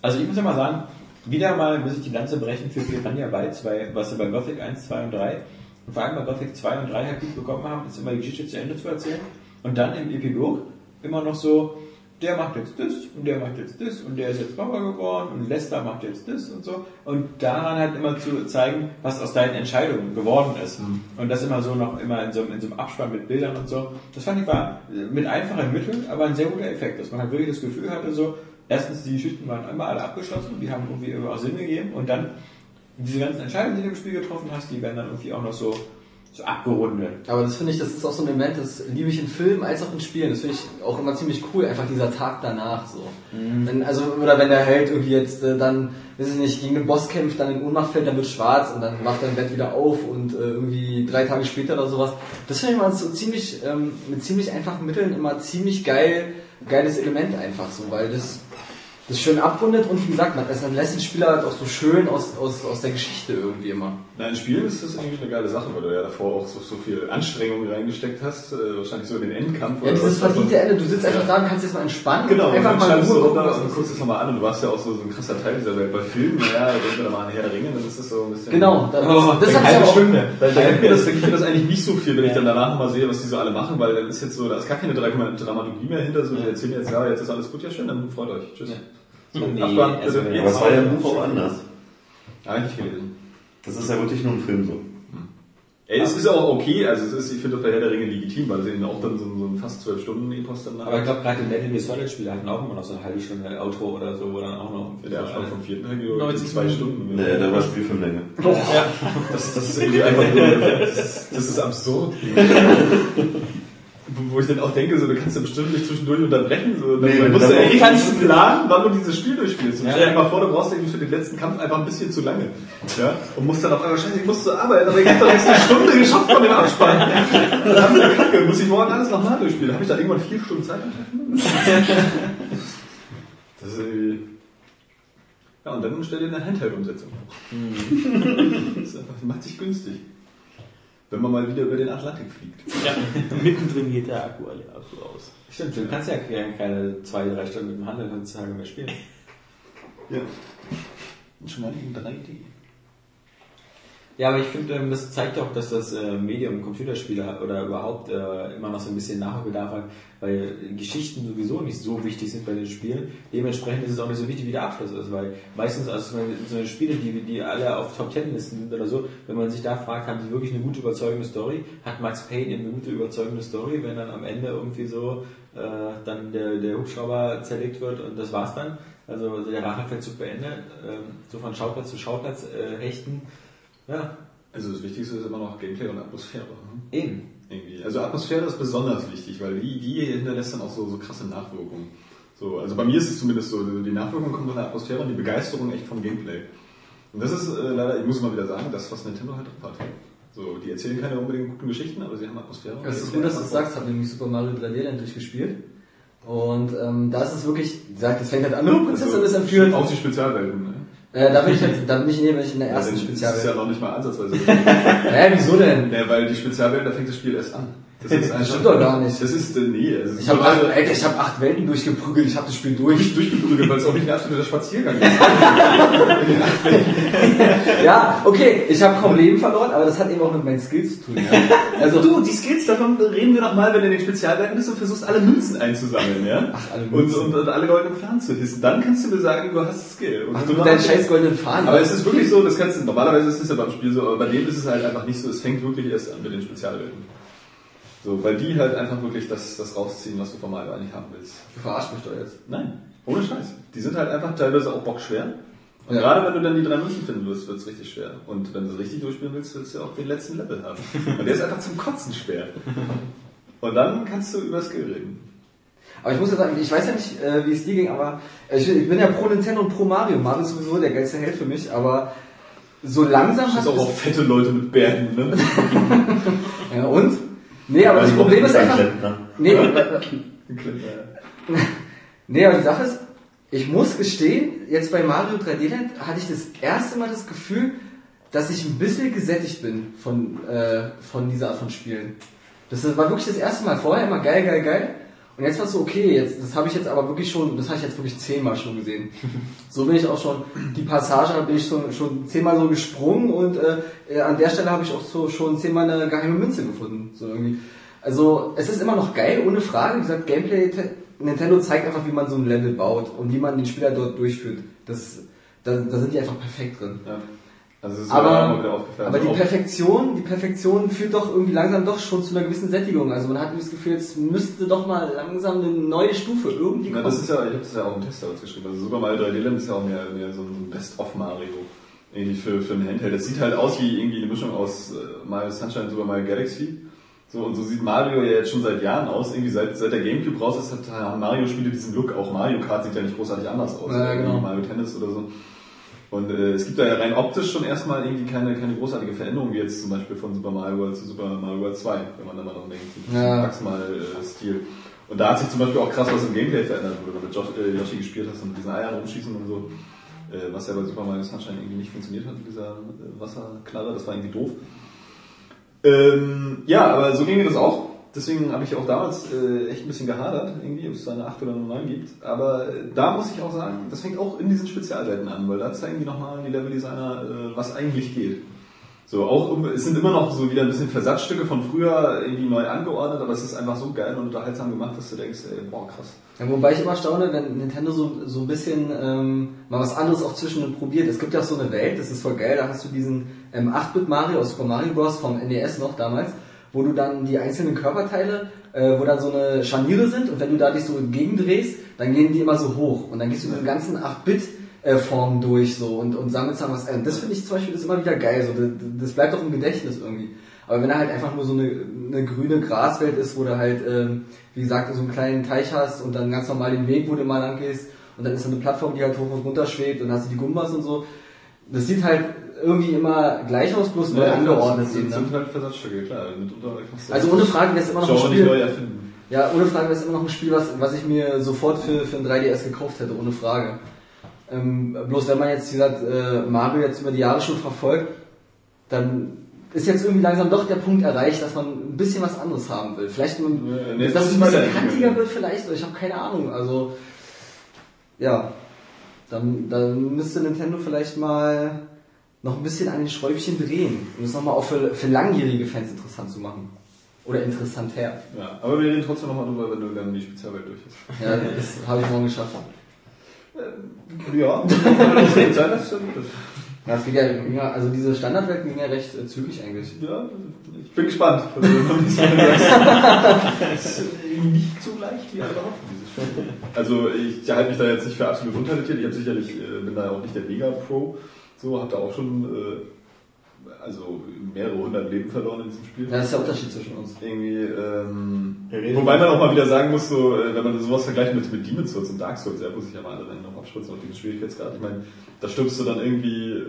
Also ich muss ja mal sagen, wieder mal muss ich die Lanze brechen für Piranha Bytes, weil was wir bei Gothic 1, 2 und 3 und vor allem bei Gothic 2 und 3 halt gut bekommen haben, ist immer die Geschichte zu Ende zu erzählen und dann im Epilog immer noch so, der macht jetzt das und der macht jetzt das und der ist jetzt Bauer geworden und Lester macht jetzt das und so. Und daran halt immer zu zeigen, was aus deinen Entscheidungen geworden ist. Und das immer so noch immer in so, in so einem Abspann mit Bildern und so. Das fand ich war mit einfachen Mitteln, aber ein sehr guter Effekt, dass man halt wirklich das Gefühl hatte so, erstens die Geschichten waren immer alle abgeschlossen, die haben irgendwie auch Sinn gegeben und dann diese ganzen Entscheidungen, die du im Spiel getroffen hast, die werden dann irgendwie auch noch so, so abgerundet. Aber das finde ich, das ist auch so ein Element, das liebe ich in Filmen als auch in Spielen. Das finde ich auch immer ziemlich cool, einfach dieser Tag danach so. Wenn, also, oder wenn der Held irgendwie jetzt äh, dann, weiß ich nicht, gegen den Boss kämpft, dann in Ohnmacht fällt, dann wird schwarz und dann macht er im Bett wieder auf und äh, irgendwie drei Tage später oder sowas. Das finde ich mal so ziemlich, ähm, mit ziemlich einfachen Mitteln immer ziemlich geil, geiles Element einfach so, weil das das schön abrundet und wie gesagt, man, das dann lässt den Spieler halt auch so schön aus, aus, aus der Geschichte irgendwie immer. Na, in Spielen ist das irgendwie eine geile Sache, weil du ja davor auch so, so viel Anstrengung reingesteckt hast, äh, wahrscheinlich so in den Endkampf. Ja, oder dieses verdiente Ende, du sitzt einfach da und kannst jetzt mal entspannen Genau, und einfach und mal Ruhe gucken, was und guckst es nochmal an und du warst ja auch so, so ein krasser Teil dieser Welt. Bei Filmen, naja, denken wir da mal an Herr der Ringe, dann ist das so ein bisschen... Genau, das, Oh, das eine hat auch, Stunde. Da, da gibt mir das, da gibt mir das eigentlich nicht so viel, wenn ich dann danach nochmal sehe, was die so alle machen, weil dann ist jetzt so, da ist gar keine Dramaturgie mehr hinter, so, die erzählen jetzt, ja, jetzt ist alles gut, ja schön, dann freut euch. Tschüss. Nee, Abspann, also. Aber es war ja im Buch auch anders. Eigentlich gelesen. Das ist ja wirklich nur ein Film so. Ey, es ist auch okay, also es ist, ich finde das bei Herr der Ringe legitim, weil es eben auch dann so, so ein fast zwölf Stunden Epos dann Aber ich glaube, gerade die Metal Gear Solid Spiele hatten auch immer noch so eine halbe Stunde Outro oder so, wo dann auch noch. der Abspann vom vierten Teil geht 90 zwei Stunden. Nee, da war Spielfilmlänge. Ja, das, das ist irgendwie einfach nur, das ist, das ist absurd. Wo ich dann auch denke, so, du kannst ja bestimmt nicht zwischendurch unterbrechen. So, Nee, dann musst du echt kannst du planen, wann du dieses Spiel durchspielst. Und Ja. stell dir mal vor, du brauchst irgendwie für den letzten Kampf einfach ein bisschen zu lange. Ja? Und musst dann auf einmal, scheiße, ich muss zur Arbeit, aber ich hab doch jetzt eine Stunde geschafft von dem Abspann. Dann hab ich eine Kacke, muss ich morgen alles nochmal durchspielen. Habe ich da irgendwann vier Stunden Zeit? Das ist irgendwie... Ja, und dann stell dir eine Handheld-Umsetzung vor. Das ist einfach, macht sich günstig. Wenn man mal wieder über den Atlantik fliegt. Mittendrin geht der Akku, Akku aus. Stimmt, du kannst ja keine zwei, drei Stunden mit dem Handel heutzutage mehr spielen. Ja. Und schon mal in 3D. Ja, aber ich finde, ähm, das zeigt auch, dass das äh, Medium Computerspiele oder überhaupt äh, immer noch so ein bisschen Nachholbedarf hat, weil Geschichten sowieso nicht so wichtig sind bei den Spielen. Dementsprechend ist es auch nicht so wichtig, wie der Abschluss ist, weil meistens, also so Spiele, die, die alle auf Top Ten Listen sind oder so, wenn man sich da fragt, haben sie wirklich eine gute überzeugende Story? Hat Max Payne eine gute überzeugende Story, wenn dann am Ende irgendwie so äh, dann der, der Hubschrauber zerlegt wird und das war's dann? Also der Rachefeldzug beendet, ähm, so von Schauplatz zu Schauplatz äh, hechten ja. Also das Wichtigste ist immer noch Gameplay und Atmosphäre. Ne? Eben. Irgendwie. Also Atmosphäre ist besonders wichtig, weil die, die hinterlässt dann auch so, so krasse Nachwirkungen. So, also bei mir ist es zumindest so, die Nachwirkung kommt von der Atmosphäre und die Begeisterung echt vom Gameplay. Und das ist äh, leider, ich muss mal wieder sagen, das, was Nintendo halt drauf hat. So, die erzählen keine unbedingt guten Geschichten, aber sie haben Atmosphäre. Es ist gut, dass du das sagst, habe nämlich Super Mario 3D Land durchgespielt. Und ähm, da ist es wirklich, gesagt, es fängt halt an, oh, Prinzessin also, ist entführt. Auch die Spezialwelten, ne? Äh, da bin ich jetzt, da bin ich nämlich in der ersten ja, Spezialwelt. Das ist ja noch nicht mal ansatzweise. Hä, wieso denn? Ja, weil die Spezialwelt, da fängt das Spiel erst an. Das, ist das stimmt doch gar nicht. Das ist, nee. Das ist ich habe acht, ich hab acht Welten durchgeprügelt, ich habe das Spiel durch. Nicht durchgeprügelt, weil es auch nicht ein absoluter Spaziergang ist. ja, okay, ich habe kaum Leben verloren, aber das hat eben auch mit meinen Skills zu tun. Ja. Also du, die Skills, davon reden wir noch mal, wenn du in den Spezialwelten bist und versuchst, alle Münzen einzusammeln, ja? Ach, alle Münzen. Und, und, und alle goldenen Fahnen zu hissen. Dann kannst du mir sagen, du hast Skill. Und Ach, du mit deinen scheiß goldenen Fahnen. Aber es ist wirklich so, das kannst du, normalerweise ist es ja beim Spiel so, aber bei dem ist es halt einfach nicht so, es fängt wirklich erst an mit den Spezialwelten. So, weil die halt einfach wirklich das, das rausziehen, was du vom Mario eigentlich haben willst. Du verarschst mich doch jetzt. Nein, ohne Scheiß. Die sind halt einfach teilweise auch bockschwer. Und ja. gerade wenn du dann die drei Münzen finden wirst, wird es richtig schwer. Und wenn du es richtig durchspielen willst, willst du ja auch den letzten Level haben. Und der ist einfach zum Kotzen schwer. Und dann kannst du über Skill reden. Aber ich muss ja sagen, ich weiß ja nicht, äh, wie es dir ging, aber ich, ich, bin ja pro Nintendo und pro Mario. Mario ist sowieso der geilste Held für mich, aber so langsam hast du... auch fette Leute mit Bärten, ne? ja, und? Nee, aber das Problem ist einfach... Nee, nee, aber die Sache ist, ich muss gestehen, jetzt bei Mario 3D Land hatte ich das erste Mal das Gefühl, dass ich ein bisschen gesättigt bin von, äh, von dieser Art von Spielen. Das war wirklich das erste Mal. Vorher immer geil, geil, geil. Und jetzt war es so, okay, jetzt, das habe ich jetzt aber wirklich schon, das habe ich jetzt wirklich zehnmal schon gesehen. So bin ich auch schon, die Passage bin ich schon, schon zehnmal so gesprungen und äh, an der Stelle habe ich auch so schon zehnmal eine geheime Münze gefunden. So irgendwie. Also es ist immer noch geil, ohne Frage. Wie gesagt, Gameplay, Nintendo zeigt einfach, wie man so ein Level baut und wie man den Spieler dort durchführt. Das, da, da sind die einfach perfekt drin. Ja. Also ist aber, aber die Perfektion, die Perfektion führt doch irgendwie langsam doch schon zu einer gewissen Sättigung. Also man hat das Gefühl, jetzt müsste doch mal langsam eine neue Stufe irgendwie kommen. Ja, das ist ja, ich habe das ja auch im Test geschrieben. Also Super Mario 3D Land ist ja auch mehr, mehr so ein Best-of Mario. Irgendwie für, für ein Handheld. Das sieht halt aus wie irgendwie eine Mischung aus äh, Mario Sunshine und Super Mario Galaxy. So, und so sieht Mario ja jetzt schon seit Jahren aus. Irgendwie seit, seit der Gamecube raus ist, hat, Mario-Spiele diesen Look. Auch Mario Kart sieht ja nicht großartig anders aus. Ja, genau. Mario Tennis oder so. Und äh, es gibt da ja rein optisch schon erstmal irgendwie keine, keine großartige Veränderung, wie jetzt zum Beispiel von Super Mario World zu Super Mario World 2, wenn man da mal noch denkt, ja. Maximal-Stil. Äh, und da hat sich zum Beispiel auch krass was im Gameplay verändert, wo du mit Josh, äh, Yoshi gespielt hast und mit diesen Eiern rumschießen und so. Äh, was ja bei Super Mario Sunshine irgendwie nicht funktioniert hat, mit dieser äh, Wasserknarre, das war irgendwie doof. Ähm, ja, aber so ging mir das auch. Deswegen habe ich auch damals äh, echt ein bisschen gehadert, irgendwie, ob es da eine 8 oder eine 9 gibt. Aber äh, da muss ich auch sagen, das fängt auch in diesen Spezialwelten an, weil da zeigen die nochmal die Leveldesigner, äh, was eigentlich geht. So, auch, es sind immer noch so wieder ein bisschen Versatzstücke von früher irgendwie neu angeordnet, aber es ist einfach so geil und unterhaltsam gemacht, dass du denkst, ey, boah, krass. Ja, wobei ich immer staune, wenn Nintendo so, so ein bisschen ähm, mal was anderes auch zwischendurch probiert. Es gibt ja auch so eine Welt, das ist voll geil, da hast du diesen ähm, 8-Bit Mario aus Super Mario Bros. vom NES noch damals wo du dann die einzelnen Körperteile, äh, wo dann so eine Scharniere sind und wenn du da dich so entgegendrehst, dann gehen die immer so hoch und dann gehst du diese ganzen 8-Bit äh, durch so und, und sammelst dann was ein. Das finde ich zum Beispiel ist immer wieder geil, so das, das bleibt auch im Gedächtnis irgendwie. Aber wenn da halt einfach nur so eine, eine grüne Graswelt ist, wo du halt, ähm, wie gesagt, so einen kleinen Teich hast und dann ganz normal den Weg, wo du mal lang gehst und dann ist da eine Plattform, die halt hoch und runter schwebt und dann hast du die Gumbas und so. Das sieht halt irgendwie immer gleich aus, bloß neu ja, angeordnet sind. Das sind ne? halt Versatzstücke, klar. So also ohne Frage wäre es immer noch ein Spiel. Ja, ohne Frage wäre es immer noch ein Spiel, was, was ich mir sofort für, für ein 3DS gekauft hätte, ohne Frage. Ähm, bloß wenn man jetzt, wie gesagt, äh, Mario jetzt über die Jahre schon verfolgt, dann ist jetzt irgendwie langsam doch der Punkt erreicht, dass man ein bisschen was anderes haben will. Vielleicht, ja, nee, dass es ein bisschen kantiger wird vielleicht, oder ich habe keine Ahnung. Also, ja, dann, dann müsste Nintendo vielleicht mal noch ein bisschen an den Schräubchen drehen, um es nochmal auch für, für langjährige Fans interessant zu machen. Oder interessant her. Ja, aber wir reden trotzdem nochmal drüber, wenn du dann die Spezialwelt durch bist. Ja, das habe ich morgen geschafft. Ja, das kann sein, dass es so gut ist. Ja, es geht ja, also diese Standardwelt ging ja recht äh, zügig eigentlich. Ja, ich bin gespannt. noch nicht so leicht wie alle. Also ich halte mich da jetzt nicht für absolut untalentiert. Ich habe sicherlich, äh, bin da auch nicht der Mega-Pro. So, habe da auch schon äh, also mehrere hundert Leben verloren in diesem Spiel. Ja, das ist der Unterschied zwischen uns. Irgendwie, ähm, wobei man auch mal wieder sagen muss, so, äh, wenn man sowas vergleicht mit, mit Demon's Souls und Dark Souls, ja, muss ich ja mal alle Rennen noch abspritzen auf diesen Schwierigkeitsgrad. Ich meine, da stirbst du dann irgendwie,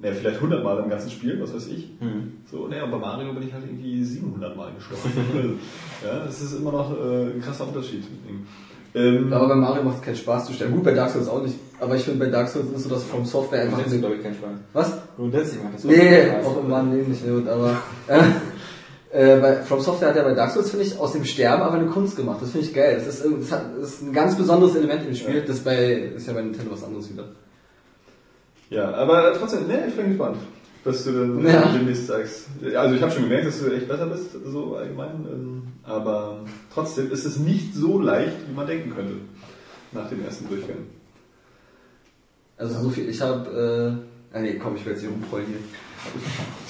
naja, vielleicht 100 Mal im ganzen Spiel, was weiß ich. Hm. So, naja, und bei Mario bin ich halt irgendwie 700 Mal gestorben. ja, das ist immer noch äh, ein krasser Unterschied. Ähm, Aber bei Mario macht es keinen Spaß zu sterben. Gut, bei Dark Souls auch nicht. Aber ich finde, bei Dark Souls ist so, dass vom Software einfach... Grundsätzlich, glaube ich, keinen Spaß. Was? Grundsätzlich macht das Nee, auch im wahren Leben nicht gut, aber... Äh, äh, bei From Software hat ja bei Dark Souls, finde ich, aus dem Sterben aber eine Kunst gemacht. Das finde ich geil. Das ist, das, hat, das ist ein ganz besonderes Element im Spiel. Das bei, ist ja bei Nintendo was anderes wieder. Ja, aber trotzdem, ne, ich bin gespannt, was du dann Ja. demnächst sagst. Also ich habe schon gemerkt, dass du echt besser bist, so allgemein. ähm, Aber trotzdem ist es nicht so leicht, wie man denken könnte, nach dem ersten Durchgang. Also so viel, ich habe... Äh, ah nee, komm, ich will jetzt hier rumrollen hier.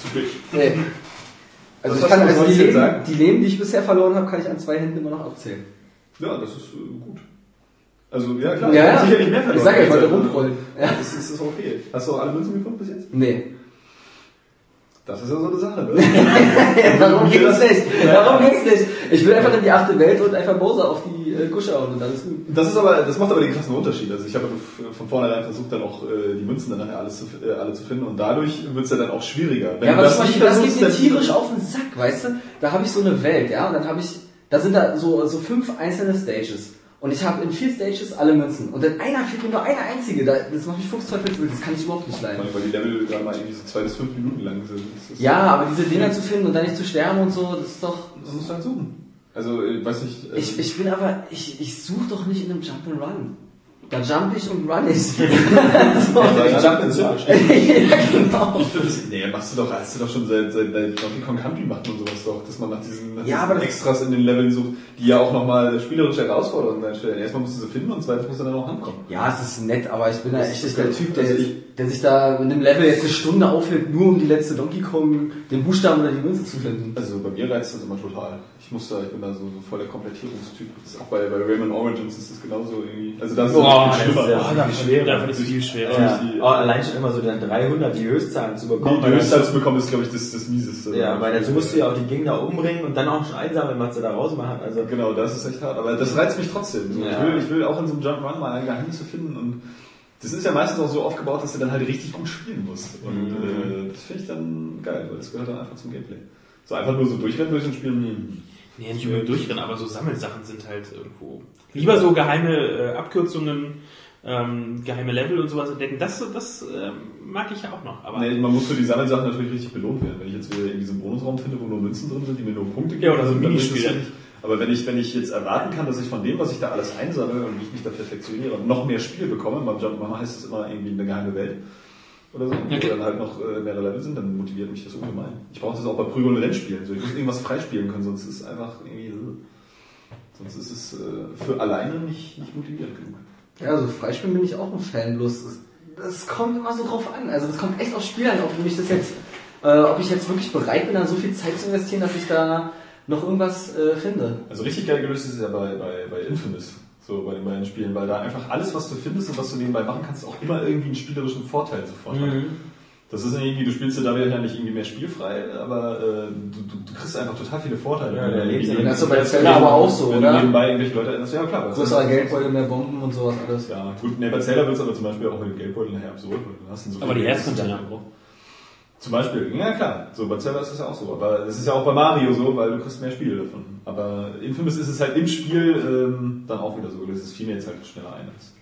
Zu spät. Nee. Also, Was ich kann, also die, Leben, sagen? die Leben, die ich bisher verloren habe, kann ich an zwei Händen immer noch abzählen. Ja, das ist äh, gut. Also, ja klar, Ja, ich ja. sicherlich mehr verloren. Ich sag ja, ich wollte rumrollen. Ja, das ist, ist okay. Hast du auch alle Münzen gefunden bis jetzt? Nee. Das ist ja so eine Sache, ne? Darum ging's nicht. Darum ging's nicht. Ich will einfach in die achte Welt und einfach Bowser auf die äh, Kusche hauen und dann ist gut. Das ist aber, das macht aber den krassen Unterschied. Also ich habe von vornherein versucht, dann auch äh, die Münzen dann nachher alles zu, äh, alle zu finden und dadurch wird es ja dann auch schwieriger. Wenn Ja, aber zum nicht Beispiel, das geht mir tierisch auf den Sack, weißt du? Da habe ich so eine Welt, ja, und dann habe ich, da sind da so, so fünf einzelne Stages. Und ich habe in vier Stages alle Münzen. Und dann einer fehlt mir nur eine einzige. Da, das macht mich fuchsteufelswild, das kann ich überhaupt nicht leiden. Weil die Level gerade mal irgendwie so zwei bis fünf Minuten lang sind. Ja, aber diese Dinger zu finden und dann nicht zu sterben und so, das ist doch... Das musst du halt suchen. Also, ich weiß nicht. äh, Ich, ich bin aber, ich, ich suche doch nicht in einem Jump'n'Run. Da jump ich und run ich. so. Ich ich jump in Zirkel. ja, genau. Nee, machst du doch, hast du doch schon seit, seit, seit Donkey Kong Country macht man sowas doch, dass man nach diesen, nach Ja, diesen das- Extras in den Leveln sucht, die ja auch nochmal spielerische Herausforderungen darstellen. Erstmal musst du sie finden und zweitens musst du dann auch ankommen. Ja, es ist nett, aber ich bin da echt der Typ, der, Also jetzt, ich- der sich da in einem Level jetzt eine Stunde aufhält, nur um die letzte Donkey Kong, den Buchstaben oder die Münze zu finden. Also bei mir reizt das immer total. Ich muss da, ich bin da so, so voll der Komplettierungstyp. Das ist auch bei, bei Rayman Origins ist das genauso irgendwie. Also da ist Das viel schlimmer. ist ja- Oh, schwerer. Davon ist viel schwerer. Ja. die- Oh, allein schon immer so dann 300, die Höchstzahlen zu bekommen. die Höchstzahl zu bekommen ist, glaube ich, das, das Mieseste. Ja, weil dazu musst du ja auch die Gegner umbringen und dann auch schon einsammeln, was sie da rausmachen. Also, Genau, das ist echt hart. Aber das reizt mich trotzdem. So, Ja. ich, will, ich will auch in so einem Jump'n'Run mal Geheimnisse finden und das ist ja meistens auch so aufgebaut, dass du dann halt richtig gut spielen musst. Und Mhm. äh, das finde ich dann geil, weil das gehört dann einfach zum Gameplay. So einfach nur so durchrennen durch ein Spiel. Nee, nicht unbedingt durchrennen, aber so Sammelsachen sind halt irgendwo. Lieber so geheime äh, Abkürzungen, ähm, geheime Level und sowas entdecken. Das, das ähm, mag ich ja auch noch. Aber Nee, man muss für die Sammelsachen natürlich richtig belohnt werden. Wenn ich jetzt wieder in diesem Bonusraum finde, wo nur Münzen drin sind, die mir nur Punkte geben, Ja, oder so ein dann ist das Minispiel. ja nicht. Aber wenn ich, wenn ich jetzt erwarten kann, dass ich von dem, was ich da alles einsammle und wie ich mich da perfektioniere, noch mehr Spiel bekomme, beim Jump'n'Run heißt es immer irgendwie eine geheime Welt oder so, wo Okay. dann halt noch äh, mehrere Level sind, dann motiviert mich das ungemein. Ich brauche das auch bei Prügel- und Rennspielen. So, ich muss irgendwas freispielen können, sonst ist es einfach irgendwie, sonst ist es äh, für alleine nicht, nicht motivierend genug. Ja, also Freispielen bin ich auch ein Fan, bloß es- das kommt immer so drauf an. Also das kommt echt aufs Spiel an, ob mich das jetzt, äh, ob ich jetzt wirklich bereit bin, da so viel Zeit zu investieren, dass ich da noch irgendwas äh, finde. Also richtig geil gelöst ist es ja bei, bei, bei Infamous, so bei den beiden Spielen, weil da einfach alles, was du findest und was du nebenbei machen kannst, auch immer irgendwie einen spielerischen Vorteil sofort hat. Das ist irgendwie, du spielst ja da wieder nicht irgendwie mehr spielfrei, aber äh, du, du, du kriegst einfach total viele Vorteile. Ja, Wenn der irgendwie- Lebens- Das ist so bei Zelda aber auch so, wenn oder? du nebenbei irgendwelche Leute erinnerst, ja klar. Größerer Geldbeutel, mehr Bomben und sowas alles. Ja, gut, nee, bei Zelda wird es aber zum Beispiel auch mit dem Geldbeutel nachher absurd, weil du hast dann so aber die Herzcontainer auch. Zum Beispiel, ja klar, so bei Zelda ist das ja auch so, aber das ist ja auch bei Mario so, weil du kriegst mehr Spiele davon. Aber Infamous ist es halt im Spiel ähm, dann auch wieder so gelöst, es fiel mir jetzt halt schneller ein. Das,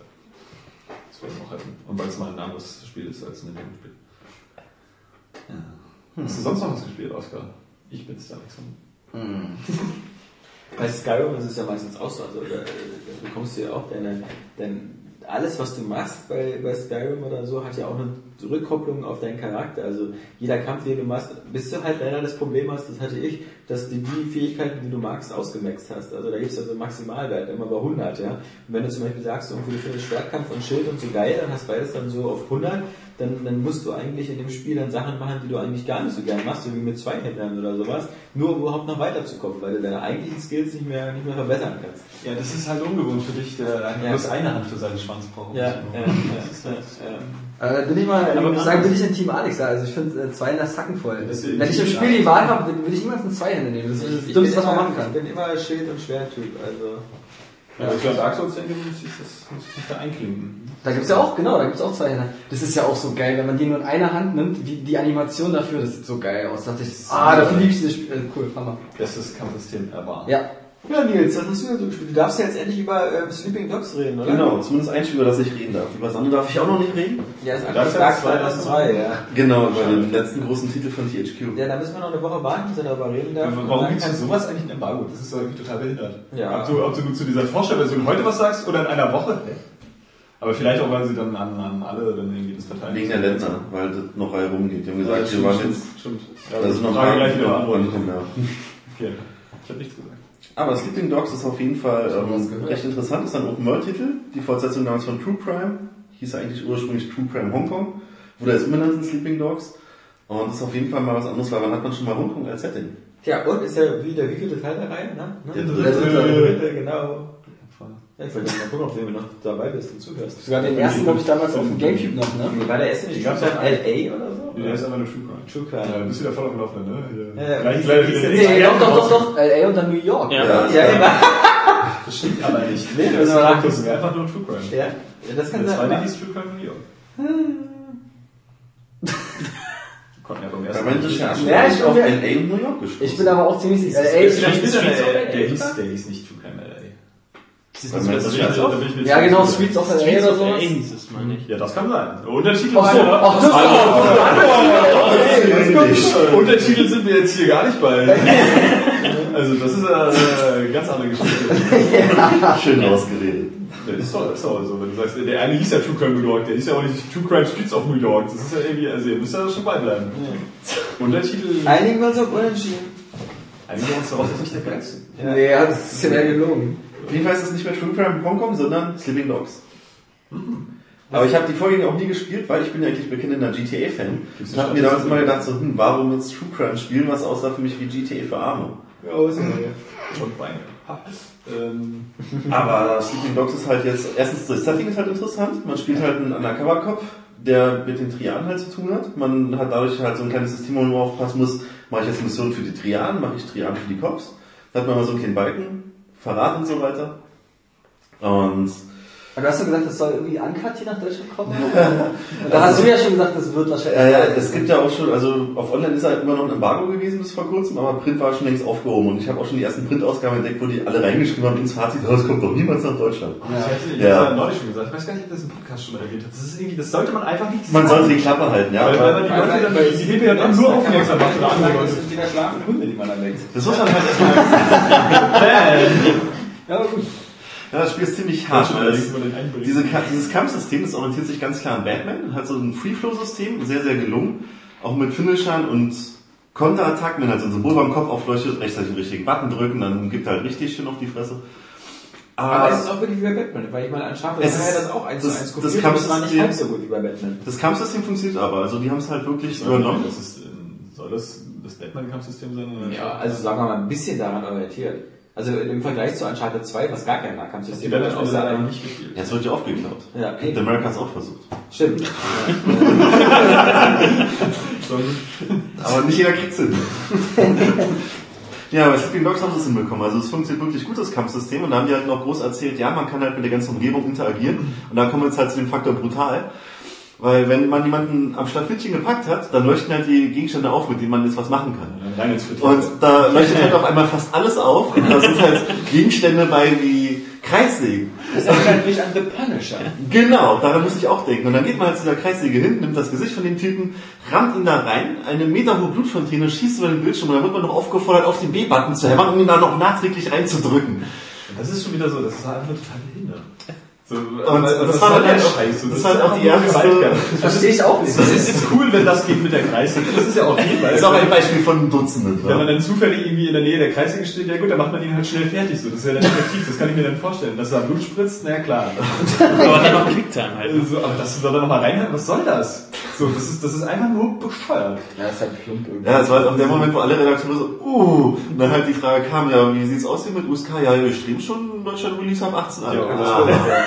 das wäre noch halten. Und weil es mal ein anderes Spiel ist als ein Nintendo-Spiel. Ja. Hast du sonst noch was gespielt, Oskar? Ich bin's da Alexander. Bei Skyrim ist es ja meistens auch so, also da, da bekommst du ja auch deine, dein, alles, was du machst bei, bei Skyrim oder so, hat ja auch eine Rückkopplung auf deinen Charakter. Also jeder Kampf, den du machst, bis du halt leider das Problem hast, das hatte ich, dass du die Fähigkeiten, die du magst, ausgemaxt hast. Also da gibt es also einen Maximalwert, immer bei 100, ja. Und wenn du zum Beispiel sagst, irgendwie du findest Schwertkampf und Schild und so geil, dann hast beides dann so auf 100, dann, dann musst du eigentlich in dem Spiel dann Sachen machen, die du eigentlich gar nicht so gern machst, so wie mit Zweihändlern oder sowas, nur um überhaupt noch weiterzukommen, weil du deine eigentlichen Skills nicht mehr, nicht mehr verbessern kannst. Ja, das ist halt ungewohnt für dich, der Ja. bloß eine Hand für seinen Schwanz braucht. Ja, ja, ja, ja. Äh, bin ich mal, Aber ich sagen, bin ich in Team Alex. Also ich finde äh, Zweihänder sackenvoll. Das Wenn ist ich im Spiel die Wahl habe, will, will ich niemals einen Zweihänder nehmen. Das ist das Dümmste, bin was man machen kann. Ich bin immer Schild- und Schwerttyp, also. Ja, ich glaube, Dark Souls muss ich das muss ich mich da einklinken. Da gibt's ja auch, genau, da gibt's auch Zweihänder. Das ist ja auch so geil, wenn man die nur in einer Hand nimmt, wie die Animation dafür, das sieht so geil aus. Da dachte ich, ah, dafür liebe ich dieses Spiel. Cool, Hammer. Bestes Kampfsystem ever. Ja. Ja, Nils, was hast du denn so gespielt? Du darfst ja jetzt endlich über ähm, Sleeping Dogs reden, oder? Genau, zumindest ein Spiel, über das ich reden darf. Über das andere darf ich auch noch nicht reden. Ja, ist Dark eigentlich Souls Dark 2, Souls 2, ja. Genau, über den letzten großen Titel von THQ. Ja, da müssen wir noch eine Woche warten, bis er darüber reden darf. Warum Und dann gibt's für kannst- sowas eigentlich ein Embargo? Das ist doch irgendwie total behindert. Ja. Ob du, ob du zu dieser Vorstellversion heute was sagst oder in einer Woche? Aber vielleicht auch, weil sie dann an, an alle dann irgendwie das verteilen. Wegen der Länder, weil das noch rumgeht. Die haben Ja, gesagt, wir stimmt, waren stimmt, jetzt, stimmt. Ja, da sind noch gleich wieder ja. Okay. Ich habe nichts gesagt. Aber Sleeping Dogs ist auf jeden Fall ähm, gehört. recht interessant. Ist ein Open-World-Titel. Die Fortsetzung damals von True Crime. Hieß eigentlich ursprünglich True Crime Hongkong. Wurde jetzt umbenannt in Sleeping Dogs. Und ist auf jeden Fall mal was anderes, weil man hat man schon mal Hongkong als Setting. Tja, und ist ja wieder wie viele Teil der Reihe, ne? Der ne? dritte. Der dritte, genau. Ja, ich wollte mal gucken, ob du immer noch dabei bist und zuhörst. Sogar den ersten, glaube ich, damals auf dem Gamecube noch, ne? War der erste nicht von auch- LA oder so? Der ist aber nur True Crime. True Crime. Ja, du bist wieder voll auf dem Laufenden, ne? Ja, ja. Gleich, gleich nichts Nee, doch, doch, doch. LA und dann New York. Ja. Ja, genau. Das stimmt aber nicht. Nee, das das ist einfach nur True Crime. Ja, ja, das kann Der zweite hieß True Crime New York. Konnten ja beim Bei ersten Mal Ja, ich auf bin LA und New York gestoßen. Ich bin aber auch ziemlich sicher. LA Der, ist hieß, der hieß nicht True Crime LA. Ist das das das Streets ist of- Ja, genau. Streets of LA Streets oder sowas. hieß es, meine ich. Ja, das kann sein. Untertitel Ach so, ach, das ja. Untertitel sind wir jetzt hier gar nicht bei. Also das ist eine äh, ganz andere Geschichte. Schön rausgeredet. Das ist doch, ist doch so, wenn du sagst, der eine hieß ja True Crime New York, der hieß ja auch nicht True Crime Streets of New York. Das ist ja irgendwie, also ihr müsst ja schon beibleiben. Untertitel. Einigen wir uns auf Unentschieden. Einigen wir uns darauf, dass nicht der geilste. Nee, ja, das ist ja gelogen. Auf jeden Fall ist es nicht mehr True Crime Hongkong, sondern Sleeping Dogs. Aber ich habe die Vorgänger auch nie gespielt, weil ich bin ja eigentlich bekennender GTA-Fan. Und habe mir damals immer gedacht, so, hm, warum jetzt True Crime spielen, was aussah für mich wie GTA für Arme. Ja, ist ja Und Beine. Ähm, Aber Sleeping Dogs ist halt jetzt, erstens das Setting ist halt interessant. Man spielt halt einen Undercover-Cop, der mit den Trianen halt zu tun hat. Man hat dadurch halt so ein kleines System, wo man nur aufpassen muss, mache ich jetzt Missionen für die Trianen, mache ich Trianen für die Cops. Da hat man mal so einen kleinen Balken, Verrat und so weiter. Und Aber du hast ja gesagt, das soll irgendwie uncut hier nach Deutschland kommen. Und da hast du ja schon gesagt, das wird wahrscheinlich. äh, ja, es gibt ja auch schon, also auf Online ist halt immer noch ein Embargo gewesen bis vor kurzem, aber Print war schon längst aufgehoben. Und ich habe auch schon die ersten Printausgaben entdeckt, wo die alle reingeschrieben haben ins Fazit, oh, es kommt doch niemals nach Deutschland. Ich hätte ich Ja. ja. neulich schon gesagt, ich weiß gar nicht, ob das im Podcast schon erwähnt hat. Das ist irgendwie, das sollte man einfach nicht Man sagen. sollte die Klappe halten, ja. Weil, weil man die Leute dann, die Hebel ja dann nur aufmerksam macht andere Das sind wieder schlafende Hunde, die man da weckt. Das muss man halt erstmal. Ja, aber gut. Ja, das Spiel ist ziemlich hart. den einbringen. Diese, dieses Kampfsystem, das orientiert sich ganz klar an Batman, hat so ein Free-Flow-System, sehr, sehr gelungen. Auch mit Finishern und Konterattacken, wenn halt so ein Symbol beim Kopf aufleuchtet, rechtzeitig den richtigen Button drücken, dann gibt er halt richtig schön auf die Fresse. Aber es ist auch wirklich wie bei Batman, weil ich meine, an Schafe Es hat ist- ja das auch eins zu das- eins das kopiert, aber es war nicht Kampfsystem- halb so gut wie bei Batman. Das Kampfsystem funktioniert aber, also die haben es halt wirklich Ja, übernommen. Das ist, ähm, soll das das Batman-Kampfsystem sein? Oder Ja, also sagen wir mal ein bisschen daran orientiert. Also im Vergleich zu Uncharted 2, was gar kein die Nahkampfsystem werden hat, das außer leider ein- nicht gespielt. Ja, es wird ja aufgeklaut. Ja, Captain eben. America hat es auch versucht. Stimmt. Aber nicht jeder kriegt's hin. ja, bei Sleeping Dogs haben sie es hinbekommen. Also es funktioniert wirklich gut, das Kampfsystem. Und da haben die halt noch groß erzählt, ja, man kann halt mit der ganzen Umgebung interagieren. Und da kommen wir jetzt halt zu dem Faktor brutal. Weil wenn man jemanden am Schlafittchen gepackt hat, dann leuchten halt die Gegenstände auf, mit denen man jetzt was machen kann. Und da leuchtet halt auf einmal fast alles auf. Und da sind halt Gegenstände bei wie Kreissägen. Das erinnert mich an The Punisher. Genau, daran muss ich auch denken. Und dann geht man halt zu dieser Kreissäge hin, nimmt das Gesicht von dem Typen, rammt ihn da rein, eine meterhohe Blutfontäne, schießt über den Bildschirm und dann wird man noch aufgefordert, auf den B-Button zu hämmern, um ihn da noch nachträglich reinzudrücken. das ist schon wieder so, das ist einfach total behindert. So, Und was- das was war dann das auch- so? das ist war auch einfach die erste-. Verstehe ich auch nicht. Es ist, ist cool, wenn das geht mit der Kreissäge. Das ist ja auch weil Das ist auch ein Beispiel von Dutzenden. wenn man Ne? dann zufällig irgendwie in der Nähe der Kreissäge steht, ja gut, dann macht man ihn halt schnell fertig. So, das ist ja dann effektiv. Das kann ich mir dann vorstellen. Dass da Blut spritzt, na ja, klar. Aber dann noch Quicktime halt. So, aber dass du da noch mal reinhört, was soll das? So, das ist, das ist einfach nur bescheuert. Ja, ist halt plump irgendwie. Ja, das war halt auch der Moment, wo alle Redakteure so, uh, und dann halt die Frage kam, ja, wie sieht's aus hier mit USK? Ja, wir streben schon Deutschland Release ab 18 an.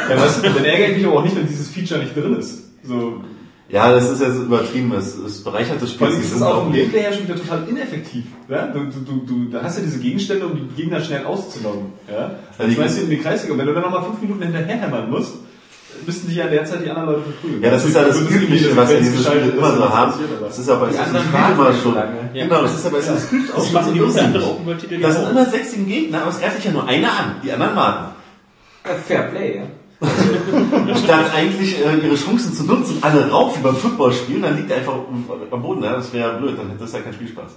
Ja, Ja, ja, weißt du, dann ärgere ich mich aber auch nicht, wenn dieses Feature nicht drin ist. So, ja, das ist ja so übertrieben, es, es bereichert das Spiel. Vor allem ist sich auch unglaublich. Gameplay her schon wieder total ineffektiv. Ja? Du, du, du, du, da hast du diese Gegenstände, um die Gegner schnell auszuloggen. Ja? Dann die- schmeißt du in die Kreisliga wenn du dann nochmal fünf Minuten hinterherhämmern musst, müssten dich ja in der Zeit die anderen Leute verprügeln. Ja, das ist ja das Also Übliche, was wir in Spielen geschaltet, immer so das haben. aber- Das ist ja bei Assassin's Creed immer ja schon. lange. Ja. Genau, das ist ja bei Assassin's Creed auch Das machen die so unter andere lustig. Open World Titel Da ja sind immer sechs im Gegner, aber es greift sich ja nur einer an. Die anderen warten. Ja, Fair Play, ja. Statt eigentlich äh, ihre Chancen zu nutzen, alle rauf wie beim Footballspielen, dann liegt er einfach am Boden. Ja? Das wäre blöd, dann hätte das ja keinen Spielspaß.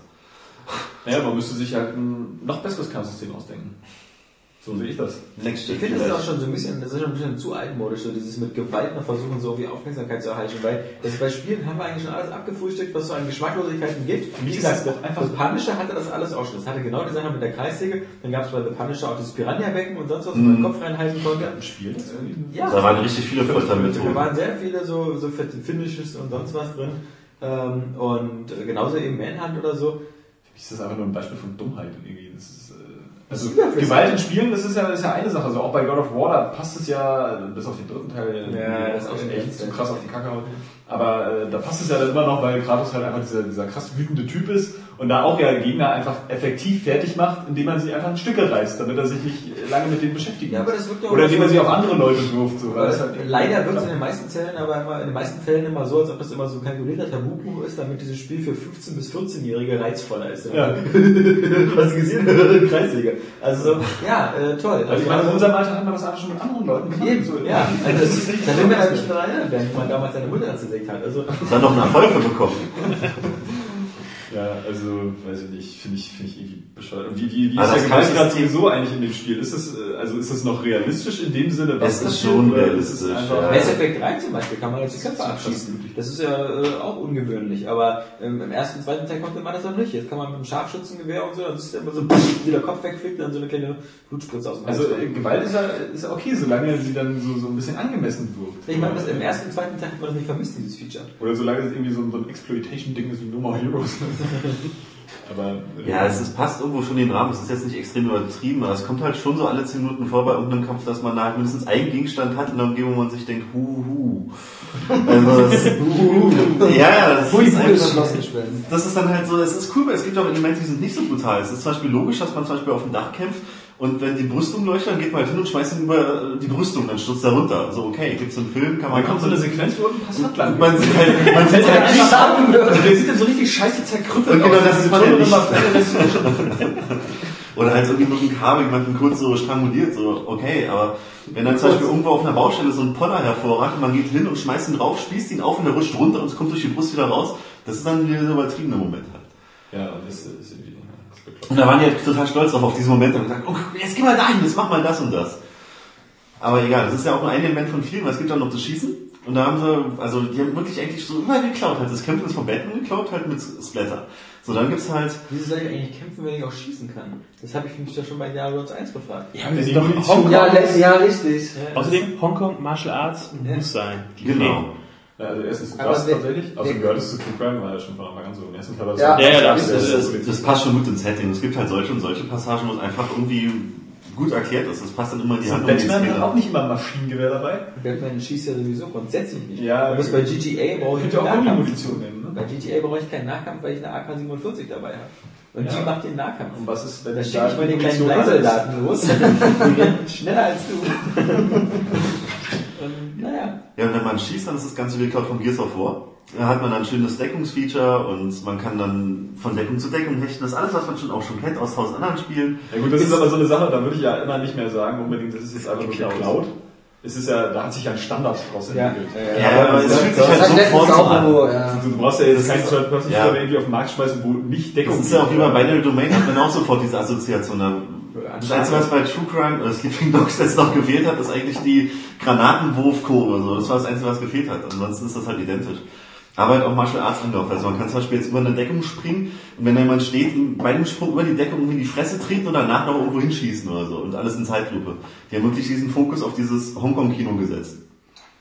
Ja, man müsste sich halt ein noch besseres Kampfsystem ausdenken. So sehe ich das. Next Ich finde, das ist auch schon so ein bisschen, das ist schon ein bisschen zu altmodisch, so dieses mit Gewalt noch versuchen, so irgendwie Aufmerksamkeit zu erhalten, weil das bei Spielen haben wir eigentlich schon alles abgefrühstückt, was so an Geschmacklosigkeiten gibt. Wie gesagt, gesagt, einfach- The Punisher hatte das alles auch schon. Das hatte genau die Sache mit der Kreissäge, dann gab es bei The Punisher auch dieses Piranha-Becken und sonst was, wo man den Kopf reinhalten konnte. Spiel das irgendwie? Ja, Da waren richtig viele da Foltermethoden. waren sehr viele so, so Finishes und sonst was drin. Ähm, und genauso eben Manhunt oder so. Für mich ist das einfach nur ein Beispiel von Dummheit irgendwie. Das ist, äh, also. Gewalt in Spielen, das ist ja, das ist ja eine Sache. Also auch bei God of War, da passt es ja, bis auf den dritten Teil, Ja, das ist auch schon echt zu krass auf die Kacke. Aber äh, da passt es ja dann immer noch, weil Kratos halt einfach dieser, dieser krass wütende Typ ist und da auch ja Gegner einfach effektiv fertig macht, indem man sie einfach in Stücke reißt, damit er sich nicht lange mit denen beschäftigt. Ja, aber das wirkt auch Oder indem er so- sie auf andere Leute wirft. So, weil halt leider wird es in den meisten Fällen, aber immer, in den meisten Fällen immer so, als ob das immer so ein kalkulierter Tabubuch ist, damit dieses Spiel für 15- bis 14-Jährige reizvoller ist. Ja. Hast du gesehen? Kreisliga. Also so, ja, äh, toll. Also ich meine, in unserem Alter hatten wir das alle schon mit anderen Leuten gemacht. Eben, So, ja. Also das ist, da will man halt nicht daran erinnert werden, wo man damals seine Mutter hat. Also, Dann noch einen Erfolg bekommen. Ja, also, weiß ich nicht, finde ich, finde ich irgendwie bescheuert. Und wie, wie, wie Also ist das der Gewaltgrad sowieso eigentlich in dem Spiel? Ist es, äh, also ist es noch realistisch in dem Sinne, Es ist passiert, schon oder realistisch, ist es einfach, ja. Mass Effect 3 zum Beispiel kann man jetzt die Köpfe Das ist abschießen. Das ist ja äh, auch ungewöhnlich, aber ähm, im ersten und zweiten Teil konnte man das noch nicht. Jetzt kann man mit einem Scharfschützengewehr und so, dann ist immer so, wie der Kopf wegfliegt, dann so eine kleine Blutspritze aus dem Also Hals äh, kommt. Gewalt ist ja, ist ja okay, solange sie dann so, so ein bisschen angemessen wirkt. Ich meine, das im ersten und zweiten Teil hat man das nicht vermisst, dieses Feature. Oder solange es irgendwie so, ein- so ein Exploitation-Ding ist wie No More Heroes. Aber Ja, es ist, passt irgendwo schon in den Rahmen. Es ist jetzt nicht extrem übertrieben, aber es kommt halt schon so alle 10 Minuten vor bei irgendeinem Kampf, dass man da halt mindestens einen Gegenstand hat in der Umgebung, wo man sich denkt, hu, hu. Also, das, ja, ja, das Hui, ist einfach, das ist dann halt so, es ist cool, weil es gibt auch Elemente, die sind nicht so brutal. Es ist zum Beispiel logisch, dass man zum Beispiel auf dem Dach kämpft und wenn die Brüstung leuchtet, dann geht man halt hin und schmeißt ihn über die Brüstung, dann stürzt er runter. Also okay, gibt's so einen Film, kann man dann kommt so eine Sequenz, wo ein Passat lang man sieht halt, man sieht halt Der sieht dann so richtig scheiße zerkrüppelt Und genau das ist man ja nicht. Oder halt irgendwie mit einem Kabel jemanden kurz so stranguliert, so, okay, aber wenn dann zum Beispiel irgendwo auf einer Baustelle so ein Poller hervorragt und man geht hin und schmeißt ihn drauf, spießt ihn auf und der rutscht runter und es kommt durch die Brust wieder raus, das ist dann wieder der übertriebene Moment halt. Ja, das ist irgendwie das ist bekloppt. Und da waren die halt total stolz drauf, auf diesen Moment und haben gesagt, oh, jetzt geh mal dahin, jetzt mach mal das und das. Aber egal, das ist ja auch nur ein Element von vielen, weil es gibt auch noch das Schießen. Und da haben sie, also die haben wirklich eigentlich so immer geklaut. Halt das Kämpfen ist von Batman geklaut, halt mit Splatter. So, dann gibt's halt, Wieso soll ich eigentlich kämpfen, wenn ich auch schießen kann? Das habe ich mich ja schon bei Diablo 1 gefragt. Ja, die ist doch Hongkong. Ja, ja, richtig. Außerdem, Hongkong Martial Arts muss sein. genau. Also erstens das tatsächlich. Also gehört es zu True Crime, war ja schon von Anfang an so. Im ersten Teil Ja. Ja, ja, Das, das- passt schon gut ins Setting. Es gibt halt solche und solche Passagen, wo es einfach irgendwie gut erklärt ist. Das passt dann immer in die es Batman hat auch nicht immer ein Maschinengewehr dabei. Batman schießt ja sowieso grundsätzlich nicht. Ja, du bist bei GTA brauche ich Könnt ihr auch keinen Nahkampf. Munition nehmen, ne? Bei GTA brauche ich keinen Nahkampf, weil ich eine AK-47 dabei habe. Und Ja. die macht den Nahkampf. Und was ist, wenn Da ich schicke ich mal den kleinen Munition Kleinsoldaten los. Die rennen schneller als du. Naja. Ja, und wenn man schießt, dann ist das Ganze wie geklaut von Gears of War. Da hat man dann ein schönes Deckungsfeature und man kann dann von Deckung zu Deckung hechten. Das ist alles, was man schon auch schon kennt aus tausend anderen Spielen. Ja gut, das ist aber so eine Sache, da würde ich ja immer nicht mehr sagen, unbedingt, das ist jetzt einfach nur Geklaut. geklaut. Es ist ja, da hat sich ja ein Standard draus Ja. entwickelt. Ja, aber es fühlt sich Das halt sofort so an. ja. Du, brauchst ja jetzt Das keinen ist- Third-Person ja. irgendwie auf den Markt schmeißen, wo nicht Deckung Das ist ja auch wie bei Binary Domain, hat man auch sofort diese Assoziation. Da Das Einzige, was bei True Crime oder Sleeping Dogs jetzt noch gefehlt hat, ist eigentlich die Granatenwurfkurve. So. Das war das Einzige, was gefehlt hat. Ansonsten ist das halt identisch. Aber halt auch Martial Arts angehaucht. Also man kann zum Beispiel jetzt über eine Deckung springen und wenn da jemand steht, bei dem Sprung über die Deckung irgendwie in die Fresse treten und danach noch irgendwo hinschießen oder so. Und alles in Zeitlupe. Die haben wirklich diesen Fokus auf dieses Hongkong-Kino gesetzt.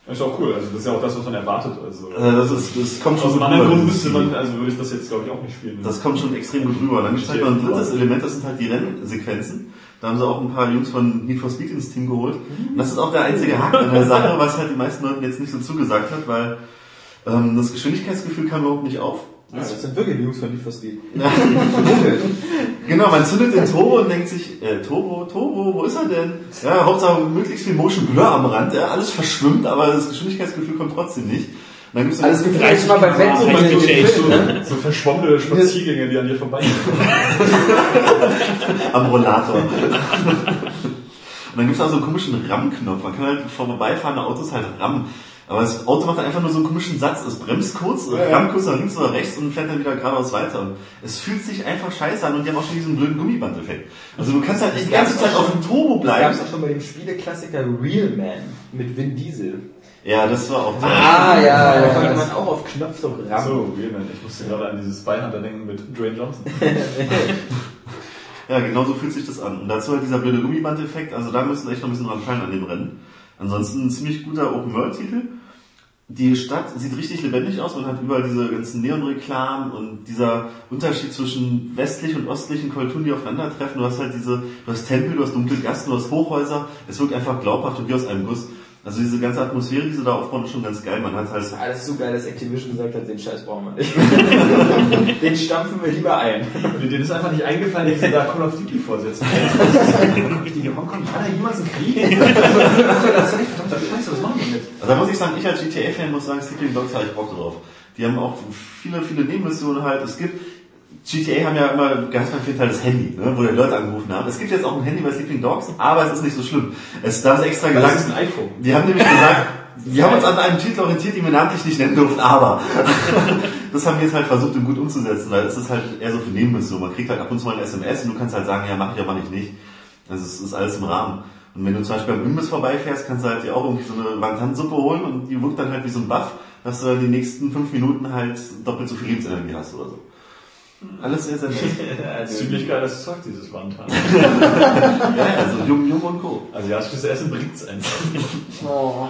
Ist auch cool, also das ist ja auch das, was man erwartet. Also, Äh, Das, ist, das kommt schon aus einem anderen Grund müsste man, also würde ich das jetzt glaube ich auch nicht spielen. Das kommt schon extrem gut rüber. Dann gibt's halt noch ein drittes Element, das sind halt die Rennsequenzen. Da haben sie auch ein paar Jungs von Need for Speed ins Team geholt. Und das ist auch der einzige Haken an der Sache, was halt die meisten Leuten jetzt nicht so zugesagt hat, weil ähm, das Geschwindigkeitsgefühl kam überhaupt nicht auf. Ja, das sind wirklich Jungs von Need for Speed. Genau, man zündet den Turbo und denkt sich, äh, Turbo, Turbo, wo ist er denn? Ja, Hauptsache möglichst viel Motion Blur am Rand, ja, alles verschwimmt, aber das Geschwindigkeitsgefühl kommt trotzdem nicht. Und dann gibt's so das Gefühl ist immer beim Michael Filmen, ne? so verschwommene Spaziergänge, die an dir vorbeigehen. am Rollator. Und dann gibt's auch so einen komischen Rammknopf. Man kann halt vor vorbeifahrende Autos halt rammen. Aber das Auto macht dann einfach nur so einen komischen Satz. Es bremst kurz, rammt kurz nach links oder rechts und fährt dann wieder geradeaus weiter. Es fühlt sich einfach scheiße an und die haben auch schon diesen blöden Gummibandeffekt. Also du kannst halt die ganze Zeit auf dem Turbo Das gab bleiben. es auch schon bei dem Spieleklassiker Real Man mit Vin Diesel. Ja, das war auch Ah, ja, Da ja. konnte man auch auf Knopfdruck rammen. So, Wheelman. Ich musste gerade an dieses Spy Hunter denken mit Dwayne Johnson. Ja, genau so fühlt sich das an. Und dazu halt dieser blöde Gummiband-Effekt, also da müssen wir echt noch ein bisschen dran fallen an dem Rennen. Ansonsten ein ziemlich guter Open-World-Titel. Die Stadt sieht richtig lebendig aus, man hat überall diese ganzen Neon-Reklamen und dieser Unterschied zwischen westlich und östlichen Kulturen, die aufeinandertreffen. Du hast halt diese, du hast Tempel, du hast dunkle Gassen, du hast Hochhäuser. Es wirkt einfach glaubhaft und wie aus einem Guss. Also diese ganze Atmosphäre, die sie da aufbauen, ist schon ganz geil. Man hat halt Alles so geil, dass Activision gesagt hat, den Scheiß brauchen wir nicht. den stampfen wir lieber ein. Denen ist einfach nicht eingefallen, dass sie da Call of Duty vorsetzen. Die Hongkong, war da jemals ein Krieg? Das ist echt verdammter Scheiße, was machen wir mit? Also da muss ich sagen, ich als GTA-Fan muss sagen, Sleeping Dogs habe ich Bock drauf. Die haben auch viele, viele Nebenmissionen halt. Es gibt, GTA haben ja immer ganz, ganz viel Teil das Handy, ne, wo die Leute angerufen haben. Es gibt jetzt auch ein Handy bei Sleeping Dogs, aber es ist nicht so schlimm. Es, da haben sie extra gesagt, Das ist ein iPhone. die haben nämlich gesagt, wir haben uns an einem Titel orientiert, den wir namentlich nicht nennen durften, aber das haben wir jetzt halt versucht, um gut umzusetzen, weil es ist halt eher so für Nebenmissionen. Man kriegt halt ab und zu mal ein SMS und du kannst halt sagen, ja, mach ich, aber mach ich nicht. Also es ist alles im Rahmen. Und wenn du zum Beispiel beim Imbiss vorbeifährst, kannst du halt dir auch irgendwie so eine Wantansuppe holen und die wirkt dann halt wie so ein Buff, dass du dann die nächsten fünf Minuten halt doppelt so viel Lebensenergie hast oder so. Alles sehr, sehr nett. Ziemlich geiles Zeug, dieses Wandhand. ja, also Jung, Jung und Co. Asiatisches Essen bringt's einfach. Oh.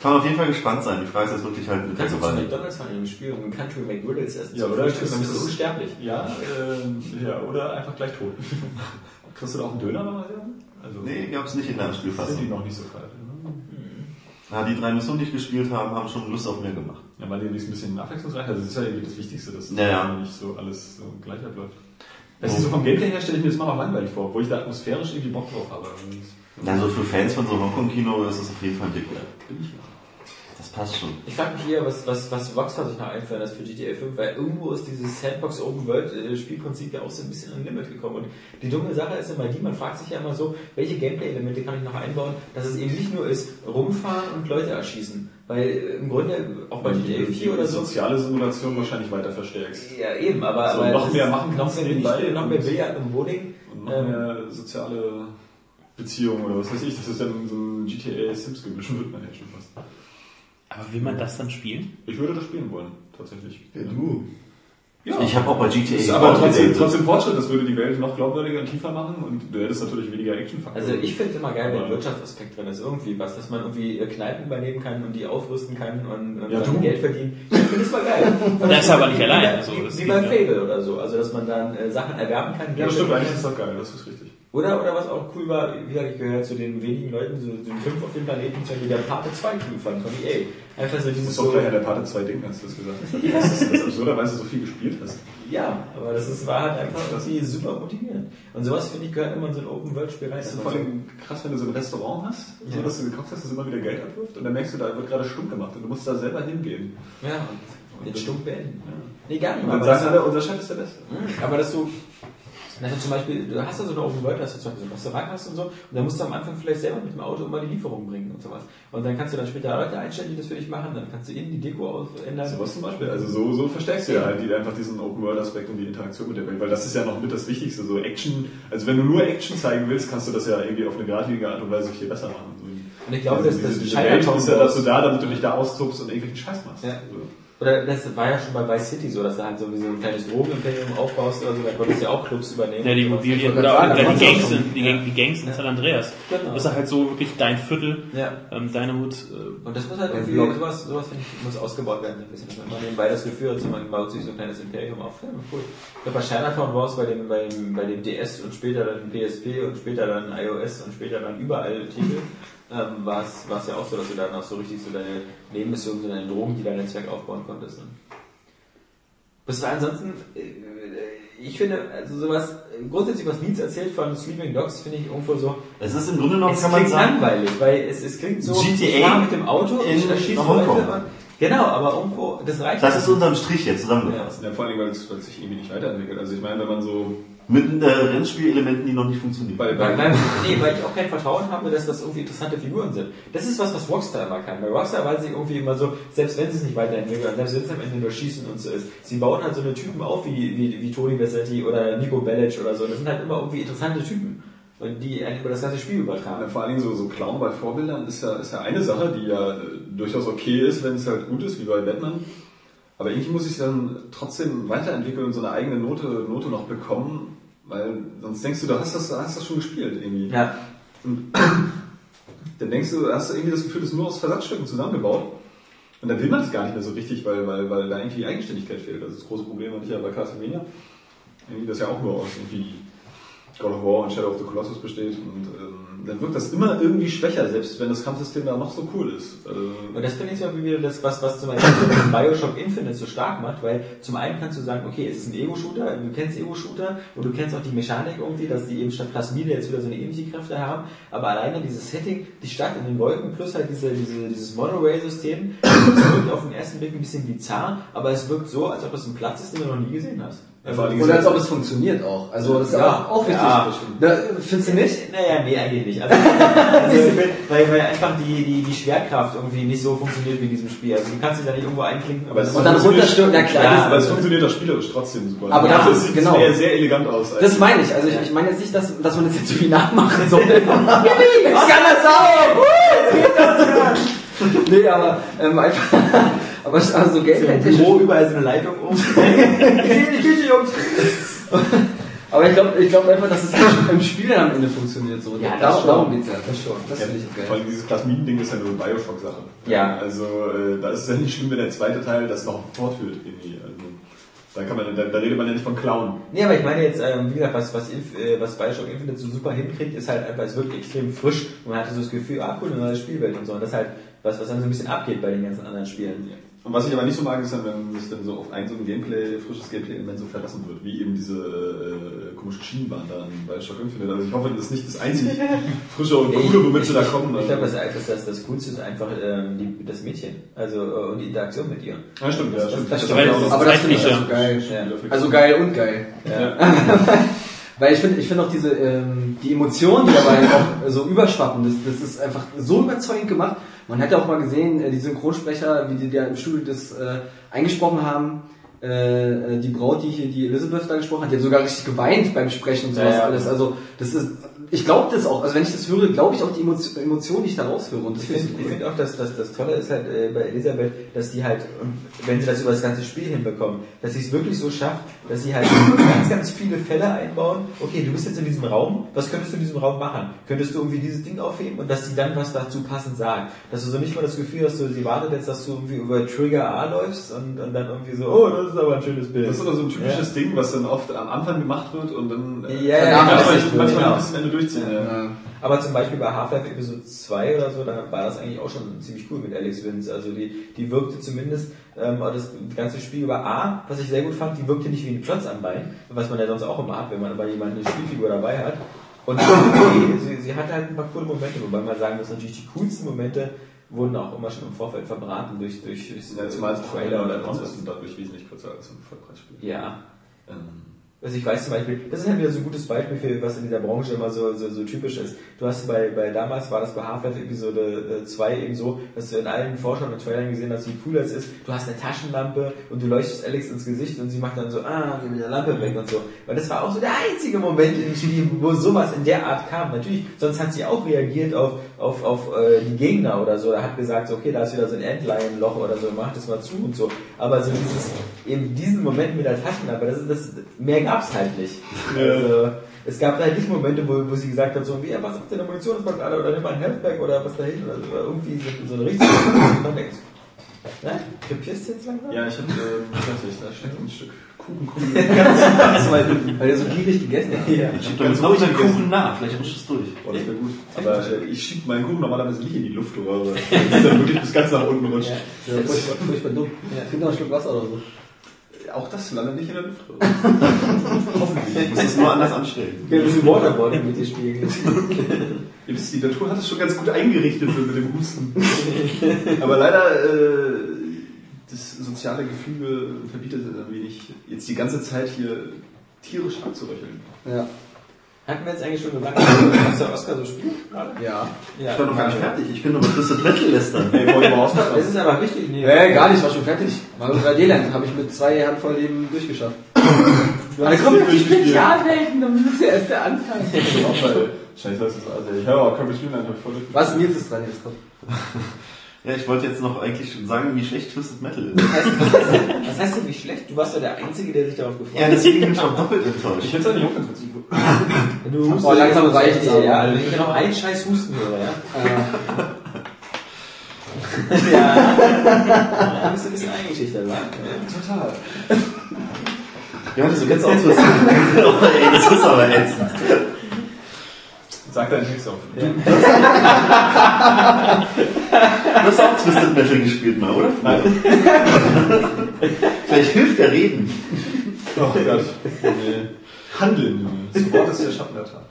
Kann man auf jeden Fall gespannt sein. Die Frage ist jetzt wirklich halt mit der Kannst du zu. McDonalds fahren in dem Spiel und Country McGriddles essen? Ja, oder? Frühstück, Dann bist du unsterblich. Ja, äh, ja, oder einfach gleich tot. Kriegst du da auch einen Döner Asiaten? Also, Nee, gab's nicht in der sind die Spielfassung. noch nicht so kalt. Ja, die drei Missionen, die ich gespielt habe, haben schon Lust auf mehr gemacht. Ja, weil die ein bisschen abwechslungsreich Also das ist ja irgendwie das Wichtigste, dass Ja, ja. nicht so alles so gleich abläuft. Das ist so vom Gameplay her stelle ich mir das immer noch langweilig vor, obwohl ich da atmosphärisch irgendwie Bock drauf habe. Also für Fans von so Hongkong-Kino ist das auf jeden Fall ein Dick wert. Bin ich Das passt schon. Ich frage mich hier, was, was, was Rockstar sich noch einfallen lässt für GTA 5, weil irgendwo ist dieses Sandbox Open World äh, Spielprinzip ja auch so ein bisschen an Limit gekommen. Und die dumme Sache ist immer die, man fragt sich ja immer so, welche Gameplay-Elemente kann ich noch einbauen, dass es eben nicht nur ist, rumfahren und Leute erschießen. Weil äh, im Grunde, auch bei GTA 4 oder so, soziale Simulation wahrscheinlich weiter verstärkst. ja eben, aber, So, aber noch mehr machen noch kannst mehr, nebenbei noch mehr Billard und Bowling. Und noch Ähm, mehr soziale Beziehungen oder was weiß ich, das ist dann so ein GTA Sims Gemisch, wird man ja schon fast. Aber will man das dann spielen? Ich würde das spielen wollen, tatsächlich. du. Ja. Ich habe auch bei Das GTA ist aber trotzdem, trotzdem Fortschritt, das würde die Welt noch glaubwürdiger und tiefer machen und du hättest natürlich weniger Actionfaktor. Also ich finde immer geil, wenn Wirtschaftsaspekt drin ist, irgendwie was, dass man irgendwie äh, Kneipen übernehmen kann und die aufrüsten kann und, und Ja, dann du. Geld verdienen. Ich finde das mal geil. Das ist aber nicht allein, Wie, also wie, bei ja. Fable oder so, also dass man dann äh, Sachen erwerben kann. ja, stimmt, eigentlich ist das geil, das ist richtig. Oder, oder was auch cool war, wie gesagt, ich gehöre zu den wenigen Leuten, so den fünf auf dem Planeten, zum Beispiel der Pate 2 Crew von von EA. Einfach so Das dieses ist doch so, gleich an der Parte 2 Ding, als du das gesagt hast. Das ist das absurderweise so viel gespielt hast. ja, aber das ist, war halt einfach irgendwie super motivierend. Und sowas, finde ich, gehört immer in so ein Open-World-Spiel rein. Das ist dass vor so- allem krass, wenn du so ein Restaurant hast, so Ja. dass du gekauft hast, das immer wieder Geld abwirft und dann merkst du, da wird gerade stumm gemacht und du musst da selber hingehen. Ja, und den Stumpf beenden. Nee, gar nicht Und mal. dann aber sagen das- alle, unser Chef ist der Beste. Aber dass du Also zum Beispiel, du hast ja so eine Open World, hast du zum Beispiel so ein Restaurant hast und so, und dann musst du am Anfang vielleicht selber mit dem Auto immer die Lieferung bringen und sowas. Und dann kannst du dann später Leute einstellen, die das für dich machen, dann kannst du innen die Deko ändern. Sowas zum Beispiel. Also so, so verstärkst du ja halt die, einfach diesen Open-World-Aspekt und die Interaktion mit der Welt, weil das ist ja noch mit das Wichtigste, so Action. Also wenn du nur Action zeigen willst, kannst du das ja irgendwie auf eine geradlinige Art und Weise viel besser machen. So, Und ich glaube, also das diese, diese Welt ist ja dazu da, damit du dich da austobst und irgendwelchen Scheiß machst. Ja. So. Oder das war ja schon bei Vice City so, dass du halt so wie so ein kleines Drogenimperium aufbaust oder so, da konntest du ja auch Clubs übernehmen. Ja, die Immobilien wollte oder, oder die Gangs sind, die, Gang- die Gangs in San Andreas. Genau. Das ist halt so wirklich dein Viertel, Ja. ähm, deine Hut. Äh, Und das muss halt irgendwie, Block. sowas, sowas finde ich, muss ausgebaut werden, ein bisschen. Dass man nebenbei das Gefühl hat, so man baut sich so ein kleines Imperium auf. Ja, cool. Ich glaube, bei Chinatown war es bei dem, bei dem, bei dem DS und später dann PSP und später dann iOS und später dann überall Titel, ähm, war es, war es ja auch so, dass du dann auch so richtig so deine Nebenmissionen, so deine Drogen, die dein Netzwerk aufbauen konntest. Ne? War ansonsten, äh, ich finde, also sowas, grundsätzlich was Nietz erzählt von Sleeping Dogs, finde ich irgendwo so, Es ist im Grunde genommen, es kann man klingt sagen, langweilig, weil es, es klingt so, GTA mit dem Auto in ich erschieße Hongkong. Leute. und- Genau, aber irgendwo, das reicht das nicht. ist unterm Strich jetzt zusammengefasst. Ja, vor allem, weil es, weil es sich irgendwie nicht weiterentwickelt. Also ich meine, wenn man so Mit äh, Rennspielelementen, die noch nicht funktionieren. bei, weil, bei weil, nee, weil ich auch kein Vertrauen habe, dass das irgendwie interessante Figuren sind. Das ist was, was Rockstar immer kann. Bei Rockstar weiß ich irgendwie immer so, selbst wenn sie es nicht weiterentwickeln, selbst wenn es am Ende nur Schießen und so ist, sie bauen halt so eine Typen auf wie, wie, wie Tony Versetti oder Nico Bellic oder so. Das sind halt immer irgendwie interessante Typen. Und die eigentlich über das ganze Spiel übertragen. Ja, vor allen Dingen so, so Clown bei Vorbildern ist ja, ist ja eine Sache, die ja äh, durchaus okay ist, wenn es halt gut ist, wie bei Batman. Aber irgendwie muss ich dann trotzdem weiterentwickeln und so eine eigene Note, Note noch bekommen, weil sonst denkst du, du hast das, du hast das schon gespielt irgendwie. Ja. Und dann denkst du, hast du irgendwie das Gefühl, das ist nur aus Versatzstücken zusammengebaut. Und dann will man das gar nicht mehr so richtig, weil, weil, weil da irgendwie die Eigenständigkeit fehlt. Das ist das große Problem, was ich ja bei Castlevania. Irgendwie das ja auch nur aus irgendwie God of War und Shadow of the Colossus besteht. Und ähm, dann wirkt das immer irgendwie schwächer, selbst wenn das Kampfsystem da noch so cool ist. Also, Und das finde ich so wieder das, was, was zum Beispiel Bioshock Infinite so stark macht, weil zum einen kannst du sagen, okay, es ist ein Ego-Shooter, du kennst Ego-Shooter und du kennst auch die Mechanik irgendwie, dass die eben statt Plasmide jetzt wieder so eine ähnliche Kräfte haben, aber alleine dieses Setting, die Stadt in den Wolken plus halt diese, diese, dieses Monorail-System, das wirkt auf den ersten Blick ein bisschen bizarr, aber es wirkt so, als ob es ein Platz ist, den du noch nie gesehen hast. Und als ob es funktioniert auch. Also das ist Ja, auch, auch wichtig. ja. Da, findest du nicht? Naja, nee, eigentlich nicht. Also, also, weil, weil einfach die, die, die Schwerkraft irgendwie nicht so funktioniert wie in diesem Spiel. Also du kannst dich da nicht irgendwo einklinken. Aber Und dann runterstürmen, na klar. Ja, aber es funktioniert auch spielerisch trotzdem super. Aber Ja, dafür- es sieht genau. sehr, sehr elegant aus. Das meine ich. Also ich, ich meine jetzt nicht, dass, dass man das jetzt so viel nachmachen soll. ich kann das auch! nee, aber ähm, einfach. aber also gameplay-technisch. Büro, überall so eine Leitung um. ich geh in die Küche, Jungs. Aber ich glaube ich glaub einfach, dass es im Spiel dann am Ende funktioniert. So. Ja, das darum, schon. darum geht's ja. Das schon. Das Ja, finde ich vor geil. allem dieses Plasmiden-Ding ist ja nur eine Bioshock-Sache. Ja. Also äh, da ist es ja nicht schlimm, wenn der zweite Teil das noch fortführt irgendwie. Also, da, kann man, da, da redet man ja nicht von Clown. Nee, aber ich meine jetzt, ähm, wie gesagt, was, was, Inf äh, was Bioshock Infinite so super hinkriegt, ist halt einfach, es wirkt extrem frisch und man hatte so das Gefühl, ah cool, eine neue Spielwelt und so. Und das ist halt was, was dann so ein bisschen abgeht bei den ganzen anderen Spielen. Und was ich aber nicht so mag, ist dann, wenn es dann so auf ein so ein Gameplay, frisches Gameplay-Element so verlassen wird, wie eben diese äh, komische Schienenbahn da in Bioshock Infinite. Also ich hoffe, das ist nicht das einzig frische und coole, womit sie da kommen. Ich glaube, Also- das, das, das, das Coolste ist einfach ähm, die, das Mädchen. Also äh, und die Interaktion mit ihr. Ja, stimmt, ja, stimmt. das Das stimmt. ist auch- Aber das finde ich also geil. Ja. Also geil und geil. Weil ich finde ich finde auch diese ähm, die Emotionen, die dabei auch so überschwappen, das, das ist einfach so überzeugend gemacht. Man hat ja auch mal gesehen, äh, die Synchronsprecher, wie die da im Studio das äh, eingesprochen haben. Äh, die Braut, die hier die Elizabeth da gesprochen hat, die hat sogar richtig geweint beim Sprechen und sowas Ja, ja. alles. Also das ist, ich glaube das auch. Also wenn ich das höre, glaube ich auch die Emotion, Emotionen, die ich da raushöre. Und das Ich finde find auch, dass, dass das Tolle ist halt äh, bei Elisabeth, dass die halt, wenn sie das über das ganze Spiel hinbekommen, dass sie es wirklich so schafft, dass sie halt ganz, ganz viele Fälle einbauen. Okay, du bist jetzt in diesem Raum, was könntest du in diesem Raum machen? Könntest du irgendwie dieses Ding aufheben und dass sie dann was dazu passend sagt? Dass du so nicht mal das Gefühl hast, so, sie wartet jetzt, dass du irgendwie über Trigger A läufst und, und dann irgendwie so, oh, das ist aber ein schönes Bild. Das ist aber so ein typisches Ding, was dann oft am Anfang gemacht wird und dann äh, Ja, ja, ja, manchmal, manchmal genau. bis zum Ende durchziehen. Ja. Aber zum Beispiel bei Half-Life Episode 2 oder so, da war das eigentlich auch schon ziemlich cool mit Alex Vince. Also die, die wirkte zumindest ähm, das ganze Spiel über A, was ich sehr gut fand, die wirkte nicht wie ein Klotz am Bein, was man ja sonst auch immer hat, wenn man aber jemanden eine Spielfigur dabei hat. Und B, sie, sie hatte halt ein paar coole Momente, wobei man sagen muss, natürlich die coolsten Momente wurden auch immer schon im Vorfeld verbraten durch, durch, durch Ja, zumal es Trailer oder sonst was. dadurch wesentlich kürzer als ein Vollpreisspiel. Ja. Ähm, Also ich weiß zum Beispiel, das ist halt wieder so ein gutes Beispiel für was in dieser Branche immer so, so, so typisch ist. Du hast bei, bei damals war das bei Half-Life Episode 2 eben so, dass du in allen Vorschauen und Trailern gesehen hast, wie cool das ist. Du hast eine Taschenlampe und du leuchtest Alex ins Gesicht und sie macht dann so, ah, geh mit der Lampe weg und so. Weil das war auch so der einzige Moment im Spiel, wo sowas in der Art kam. Natürlich, sonst hat sie auch reagiert auf, auf, auf äh, die Gegner oder so. Er hat gesagt, so, okay, da ist wieder so ein Endline-Loch oder so, mach das mal zu und so. Aber so dieses, eben diesen Moment mit der Taschenlampe, das ist das, mehr gab's halt nicht. Also, es gab halt nicht Momente, wo, wo sie gesagt hat, so, wie, ja, was habt ihr in der Munitionsbandale oder nimm mal ein Healthpack oder was dahin oder so, oder irgendwie so, so eine richtige, und dann denkst du, ne, krepierst du jetzt langsam? Ja, ich hab, äh, ich weiß nicht, da steckt ein Stück Ganz weit hinten. Weil der so gierig gegessen hat. Ja. Ich schieb damit noch Kuchen nach, vielleicht rutscht es durch. Boah, das wäre gut. Aber äh, ich schieb meinen Kuchen normalerweise nicht in die Luftröhre. Das ist dann wirklich bis ganz nach unten rutscht. Ja, furchtbar, furchtbar dumm. Trink noch ein Stück Wasser oder so. Auch das landet nicht in der Luftröhre. Hoffentlich. Ich muss es nur anders anstellen. Will ein bisschen Waterboarding mit dir spielen. Ihr wisst, die Natur hat es schon ganz gut eingerichtet mit dem Husten. Aber leider, äh, das soziale Gefüge verbietet es ein wenig, jetzt die ganze Zeit hier tierisch abzuröcheln. Ja. Hatten wir jetzt eigentlich schon gesagt, was der Oscar so spielt gerade? Ja. Ja. Ich war noch gar nicht fertig. Ich bin noch mit Twisted Metal lästern. Hey, wollen wir mal Das ist aber wichtig. Nee, Äh, gar nicht, war schon fertig. Mal bei D-Land habe ich mit zwei Handvoll Leben durchgeschafft. Da kommt die Spezialwelten, dann ist ja erst der Anfang. Scheiße, das ist also, ich höre auch Streamline, hab ich voll durch. Was, Nils ist dran, jetzt kommt. Ja, ich wollte jetzt noch eigentlich schon sagen, wie schlecht Twisted Metal ist. Was heißt, was, heißt, was heißt denn, wie schlecht? Du warst doch der Einzige, der sich darauf gefreut Ja, hat. deswegen bin ich auch doppelt enttäuscht. Ich hätte es eigentlich auch ganz witzig. Du hustest Oh, langsam reicht's Ja, aber. ja, wenn ich noch einen Scheiß husten höre, ja. ja. Da bist du ein bisschen eingeschüchtert, wa? Total. Ja, das so ganz ausrüsten. oh, ey, das ist aber ätzend. Sag deinen Text auf. Du hast auch Twisted Metal gespielt mal, oder? Nein. Vielleicht hilft der Reden. Oh Gott. Nee. Handeln, Junge. Das Wort ist der Schatten der Tat.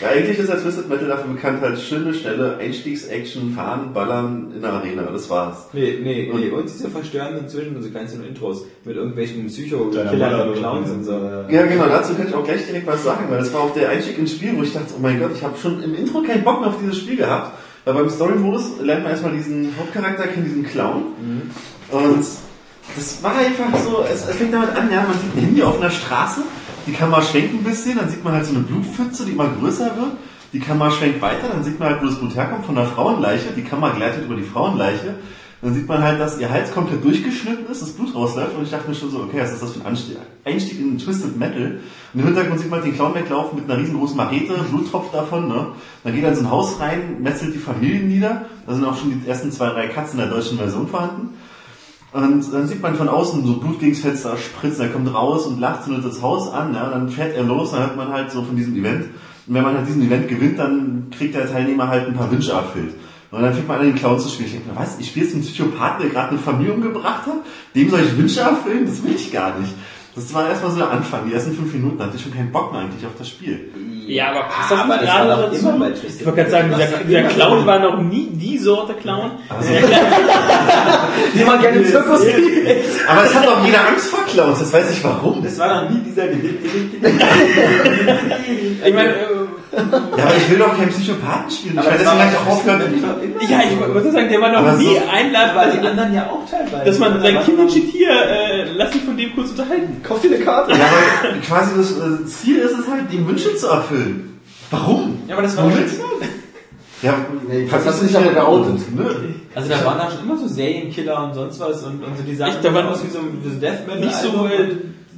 Ja, eigentlich ist der Twisted Metal dafür bekannt, halt schöne, schnelle Einstiegs-Action, fahren, ballern in der Arena. Das war's. Nee, nee, nee. Und diese verstörenden Zwischen- und so einzelnen Intros mit irgendwelchen Psycho-Killern und Clowns und so. Ja, genau, dazu könnte ich auch gleich direkt was sagen, weil das war auch der Einstieg ins Spiel, wo ich dachte, oh mein Gott, ich habe schon im Intro keinen Bock mehr auf dieses Spiel gehabt. Weil beim Story-Modus lernt man erstmal diesen Hauptcharakter kennen, diesen Clown. Und das war einfach so, es, es fängt damit an, ja, man sieht ein Handy auf einer Straße, die Kamera schwenkt ein bisschen, dann sieht man halt so eine Blutpfütze, die immer größer wird. Die Kamera schwenkt weiter, dann sieht man halt, wo das Blut herkommt, von der Frauenleiche. Die Kamera gleitet über die Frauenleiche. Dann sieht man halt, dass ihr Hals komplett durchgeschnitten ist, das Blut rausläuft. Und ich dachte mir schon so, okay, was ist das für ein Anstieg? Einstieg in Twisted Metal. Und im Hintergrund sieht man halt den Clown weglaufen mit einer riesengroßen Machete, Blut tropft davon. Ne? Dann geht er in so ein Haus rein, metzelt die Familien nieder. Da sind auch schon die ersten zwei, drei Katzen der deutschen Version vorhanden. Und dann sieht man von außen so Blut gegens Fenster spritzen, er kommt raus und lacht zündet das Haus an, ja, dann fährt er los, dann hört man halt so von diesem Event. Und wenn man halt diesen Event gewinnt, dann kriegt der Teilnehmer halt ein paar Wünsche erfüllt. Und dann fängt man an, den Clown zu spielen. Ich denke mir, was, ich spiele jetzt einen Psychopath, der gerade eine Familie umgebracht hat? Dem soll ich Wünsche erfüllen? Das will ich gar nicht. Das war erstmal so der Anfang. Die ersten fünf Minuten hatte ich schon keinen Bock mehr eigentlich auf das Spiel. Ja, aber passt das Aber nicht das gerade doch dazu? immer bei Twisted Ich wollte gerade sagen, dieser, dieser Clown war noch nie die Sorte Clown. Die man gerne im Zirkus sieht. Aber es hat auch jeder Angst vor Clowns, das weiß ich warum. Das war noch nie dieser Gewinn. Ich meine, äh, Ja, aber ich will doch keinen Psychopathen spielen. Ich Aber das deswegen war gleich auch aufhören. ja, ich wollte sagen, der war noch Aber nie so- Aber einladbar, die anderen ja auch teilweise. dass man sein Aber- Kindershit hier, äh, lass dich von dem kurz unterhalten. Kauf dir eine Karte. Ja, aber quasi das äh, Ziel ist es halt, ihm Wünsche zu erfüllen. Warum? Ja, aber das war Womit? Ja, Nee, das hast du nicht aber geoutet. Nö. Also da waren da schon immer so Serienkiller und sonst was und, und so die Sachen Echt, da waren aus wie so ein wie so Death Metal. Nicht so äh,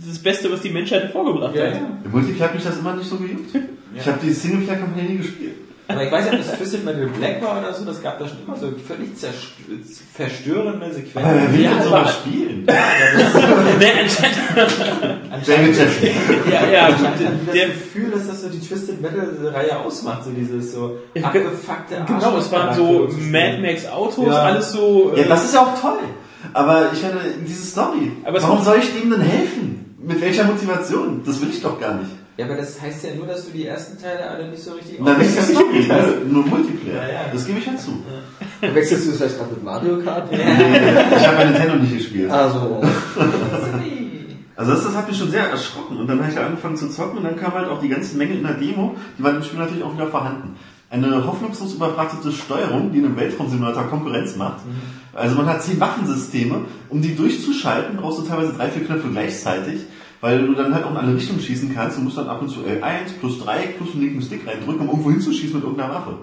das Beste, was die Menschheit vorgebracht ja, hat. ja. Im Multiplayer hat mich das immer nicht so gejuckt. Ich habe die Singleplayer-Kampagne nie gespielt. Aber ich weiß ja, ob das Twisted Metal Black war oder so, das gab da schon immer so völlig verstörende Sequenzen. Aber wer will Ja, denn sowas spielen? Anscheinend, ja, ja, Ich hatte das Gefühl, dass das so die Twisted Metal Reihe ausmacht, so dieses so Ja, abgefuckte genau, es waren so. Mad Max Autos, Ja. alles so. Ja, äh, das ist ja auch toll. Aber ich meine, diese Story. Aber warum soll ich dem denn helfen? Mit welcher Motivation? Das will ich doch gar nicht. Ja, aber das heißt ja nur, dass du die ersten Teile alle nicht so richtig Na, nicht das hast. ne? nur Multiplayer. Ja, ja. Das gebe ich halt zu. Wechselst du es vielleicht gerade mit Mario Kart? Ich habe bei Nintendo nicht gespielt. Also, Also das, das hat mich schon sehr erschrocken. Und dann habe ich angefangen zu zocken und dann kam halt auch die ganzen Mängel in der Demo, die waren im Spiel natürlich auch wieder vorhanden. Eine hoffnungslos überfragte Steuerung, die einem Weltraumsimulator Konkurrenz macht. Also man hat zehn Waffensysteme. Um die durchzuschalten, brauchst du teilweise drei, vier Knöpfe gleichzeitig, weil du dann halt auch in alle Richtungen schießen kannst. Du musst dann ab und zu L1 plus 3 plus einen linken Stick reindrücken, um irgendwo hinzuschießen mit irgendeiner Waffe.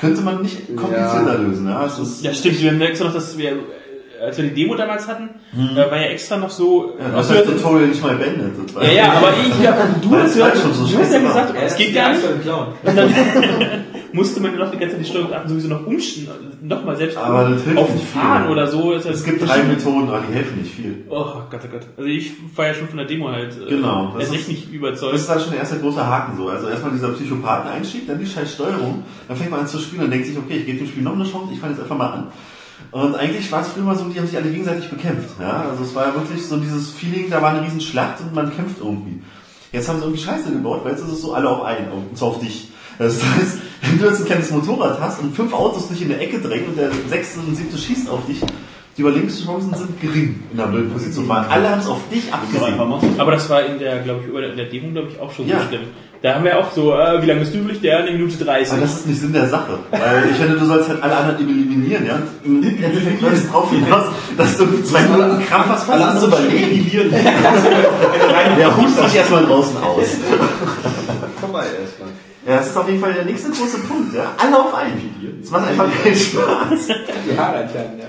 Könnte man nicht komplizierter lösen. Ja, es ist, Ja, stimmt. Wir merken noch, dass wir, äh, als wir die Demo damals hatten, äh, war ja extra noch so. ja, was das wir- hat Tutorial nicht mal beendet. Ja, ja, aber ich, ja, du hast es ja, halt schon so du hast ja gesagt, es geht gar nicht. Clown. Und dann musste man noch die ganze Zeit die Steuerung sowieso noch umstellen, nochmal selbst Aber das hilft auf den nicht viel. Fahren oder so. Das heißt, Es gibt drei Methoden, aber die helfen nicht viel. Oh Gott, oh Gott. Also ich war ja schon von der Demo halt äh, Genau, das erst ist- recht nicht Das überzeugt. ist dann schon der erste große Haken so. Also erstmal dieser Psychopathen-Einstieg, dann die scheiß Steuerung. Dann fängt man an zu spielen und denkt sich, okay, ich gebe dem Spiel noch eine Chance, ich fange jetzt einfach mal an. Und eigentlich war es früher mal so, die haben sich alle gegenseitig bekämpft. Ja? Also es war ja wirklich so dieses Feeling, da war eine riesen Schlacht und man kämpft irgendwie. Jetzt haben sie irgendwie Scheiße gebaut, weil jetzt ist es so alle auf einen, und zwar auf dich. Das heißt, wenn du jetzt ein kleines Motorrad hast und fünf Autos dich in der Ecke drängen und der sechste und siebte schießt auf dich, die Überlebenschancen sind gering in der blöden Position. Weil alle haben es auf dich abgesehen. Aber das war in der, glaube ich, über der, in der Demo, glaube ich, auch schon Ja. so schlimm. Da haben wir auch so, äh, wie lange bist du übrig? Der eine Minute 30. Aber das ist nicht Sinn der Sache. Weil ich finde, du sollst halt alle anderen eliminieren, ja? Im Endeffekt läuft es drauf hinaus, dass du zwei Minuten Kraft hast, Alle anderen überleben. Der hust dich erstmal draußen aus. Vorbei erstmal. Ja, das ist auf jeden Fall der nächste große Punkt, ja? Alle auf einen. Es macht einfach keinen Spaß. Die Haare entfernen, ja.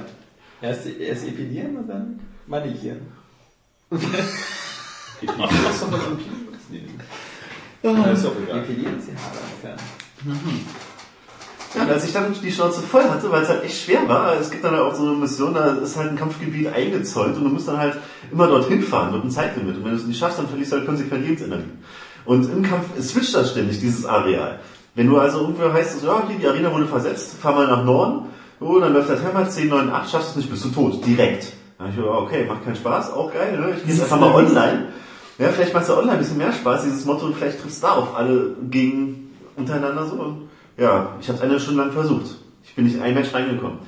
Erst, erst epilieren und dann manikieren. Was soll man am Pielen? Ja, ist auch egal. Epilieren ist die Haare entfernen. Ja, und als ich dann die Schnauze voll hatte, weil es halt echt schwer war, es gibt dann auch so eine Mission, da ist halt ein Kampfgebiet eingezäunt und du musst dann halt immer dorthin fahren mit einem Zeitlimit. Und wenn du es nicht schaffst, dann verlierst du halt konsequent Lebensenergie. Und im Kampf, switcht das ständig, dieses Areal. Wenn du also irgendwo heißt, ja, hier, die Arena wurde versetzt, fahr mal nach Norden, oh, dann läuft der Timer 10, 9, 8, schaffst du es nicht, bist du tot, direkt. Dann ich okay, macht keinen Spaß, auch geil, ne? ich gehe jetzt einfach mal online. Ja, vielleicht macht es ja online ein bisschen mehr Spaß, dieses Motto, vielleicht triffst du da auf alle gegen untereinander so. Und ja, ich habe es eine Stunde lang versucht. Ich bin nicht in ein Match reingekommen.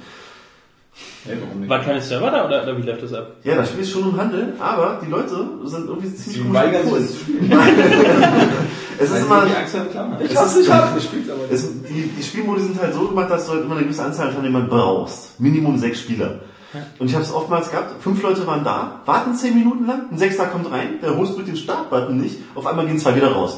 Nicht? War keine Server da oder, oder wie läuft das ab? Ja, das Spiel ist schon im Handel, aber die Leute sind irgendwie ziemlich Sie komisch weigern sich zu spielen. Es ist immer, Angst vor dem Clown haben. es ist, hab gespielt, aber es, die, die Spielmodi sind halt so gemacht, dass du halt immer eine gewisse Anzahl an Teilnehmern brauchst. Minimum sechs Spieler. Und ich habe es oftmals gehabt, fünf Leute waren da, warten zehn Minuten lang, ein Sechster kommt rein, der Host drückt den Startbutton nicht, auf einmal gehen zwei wieder raus.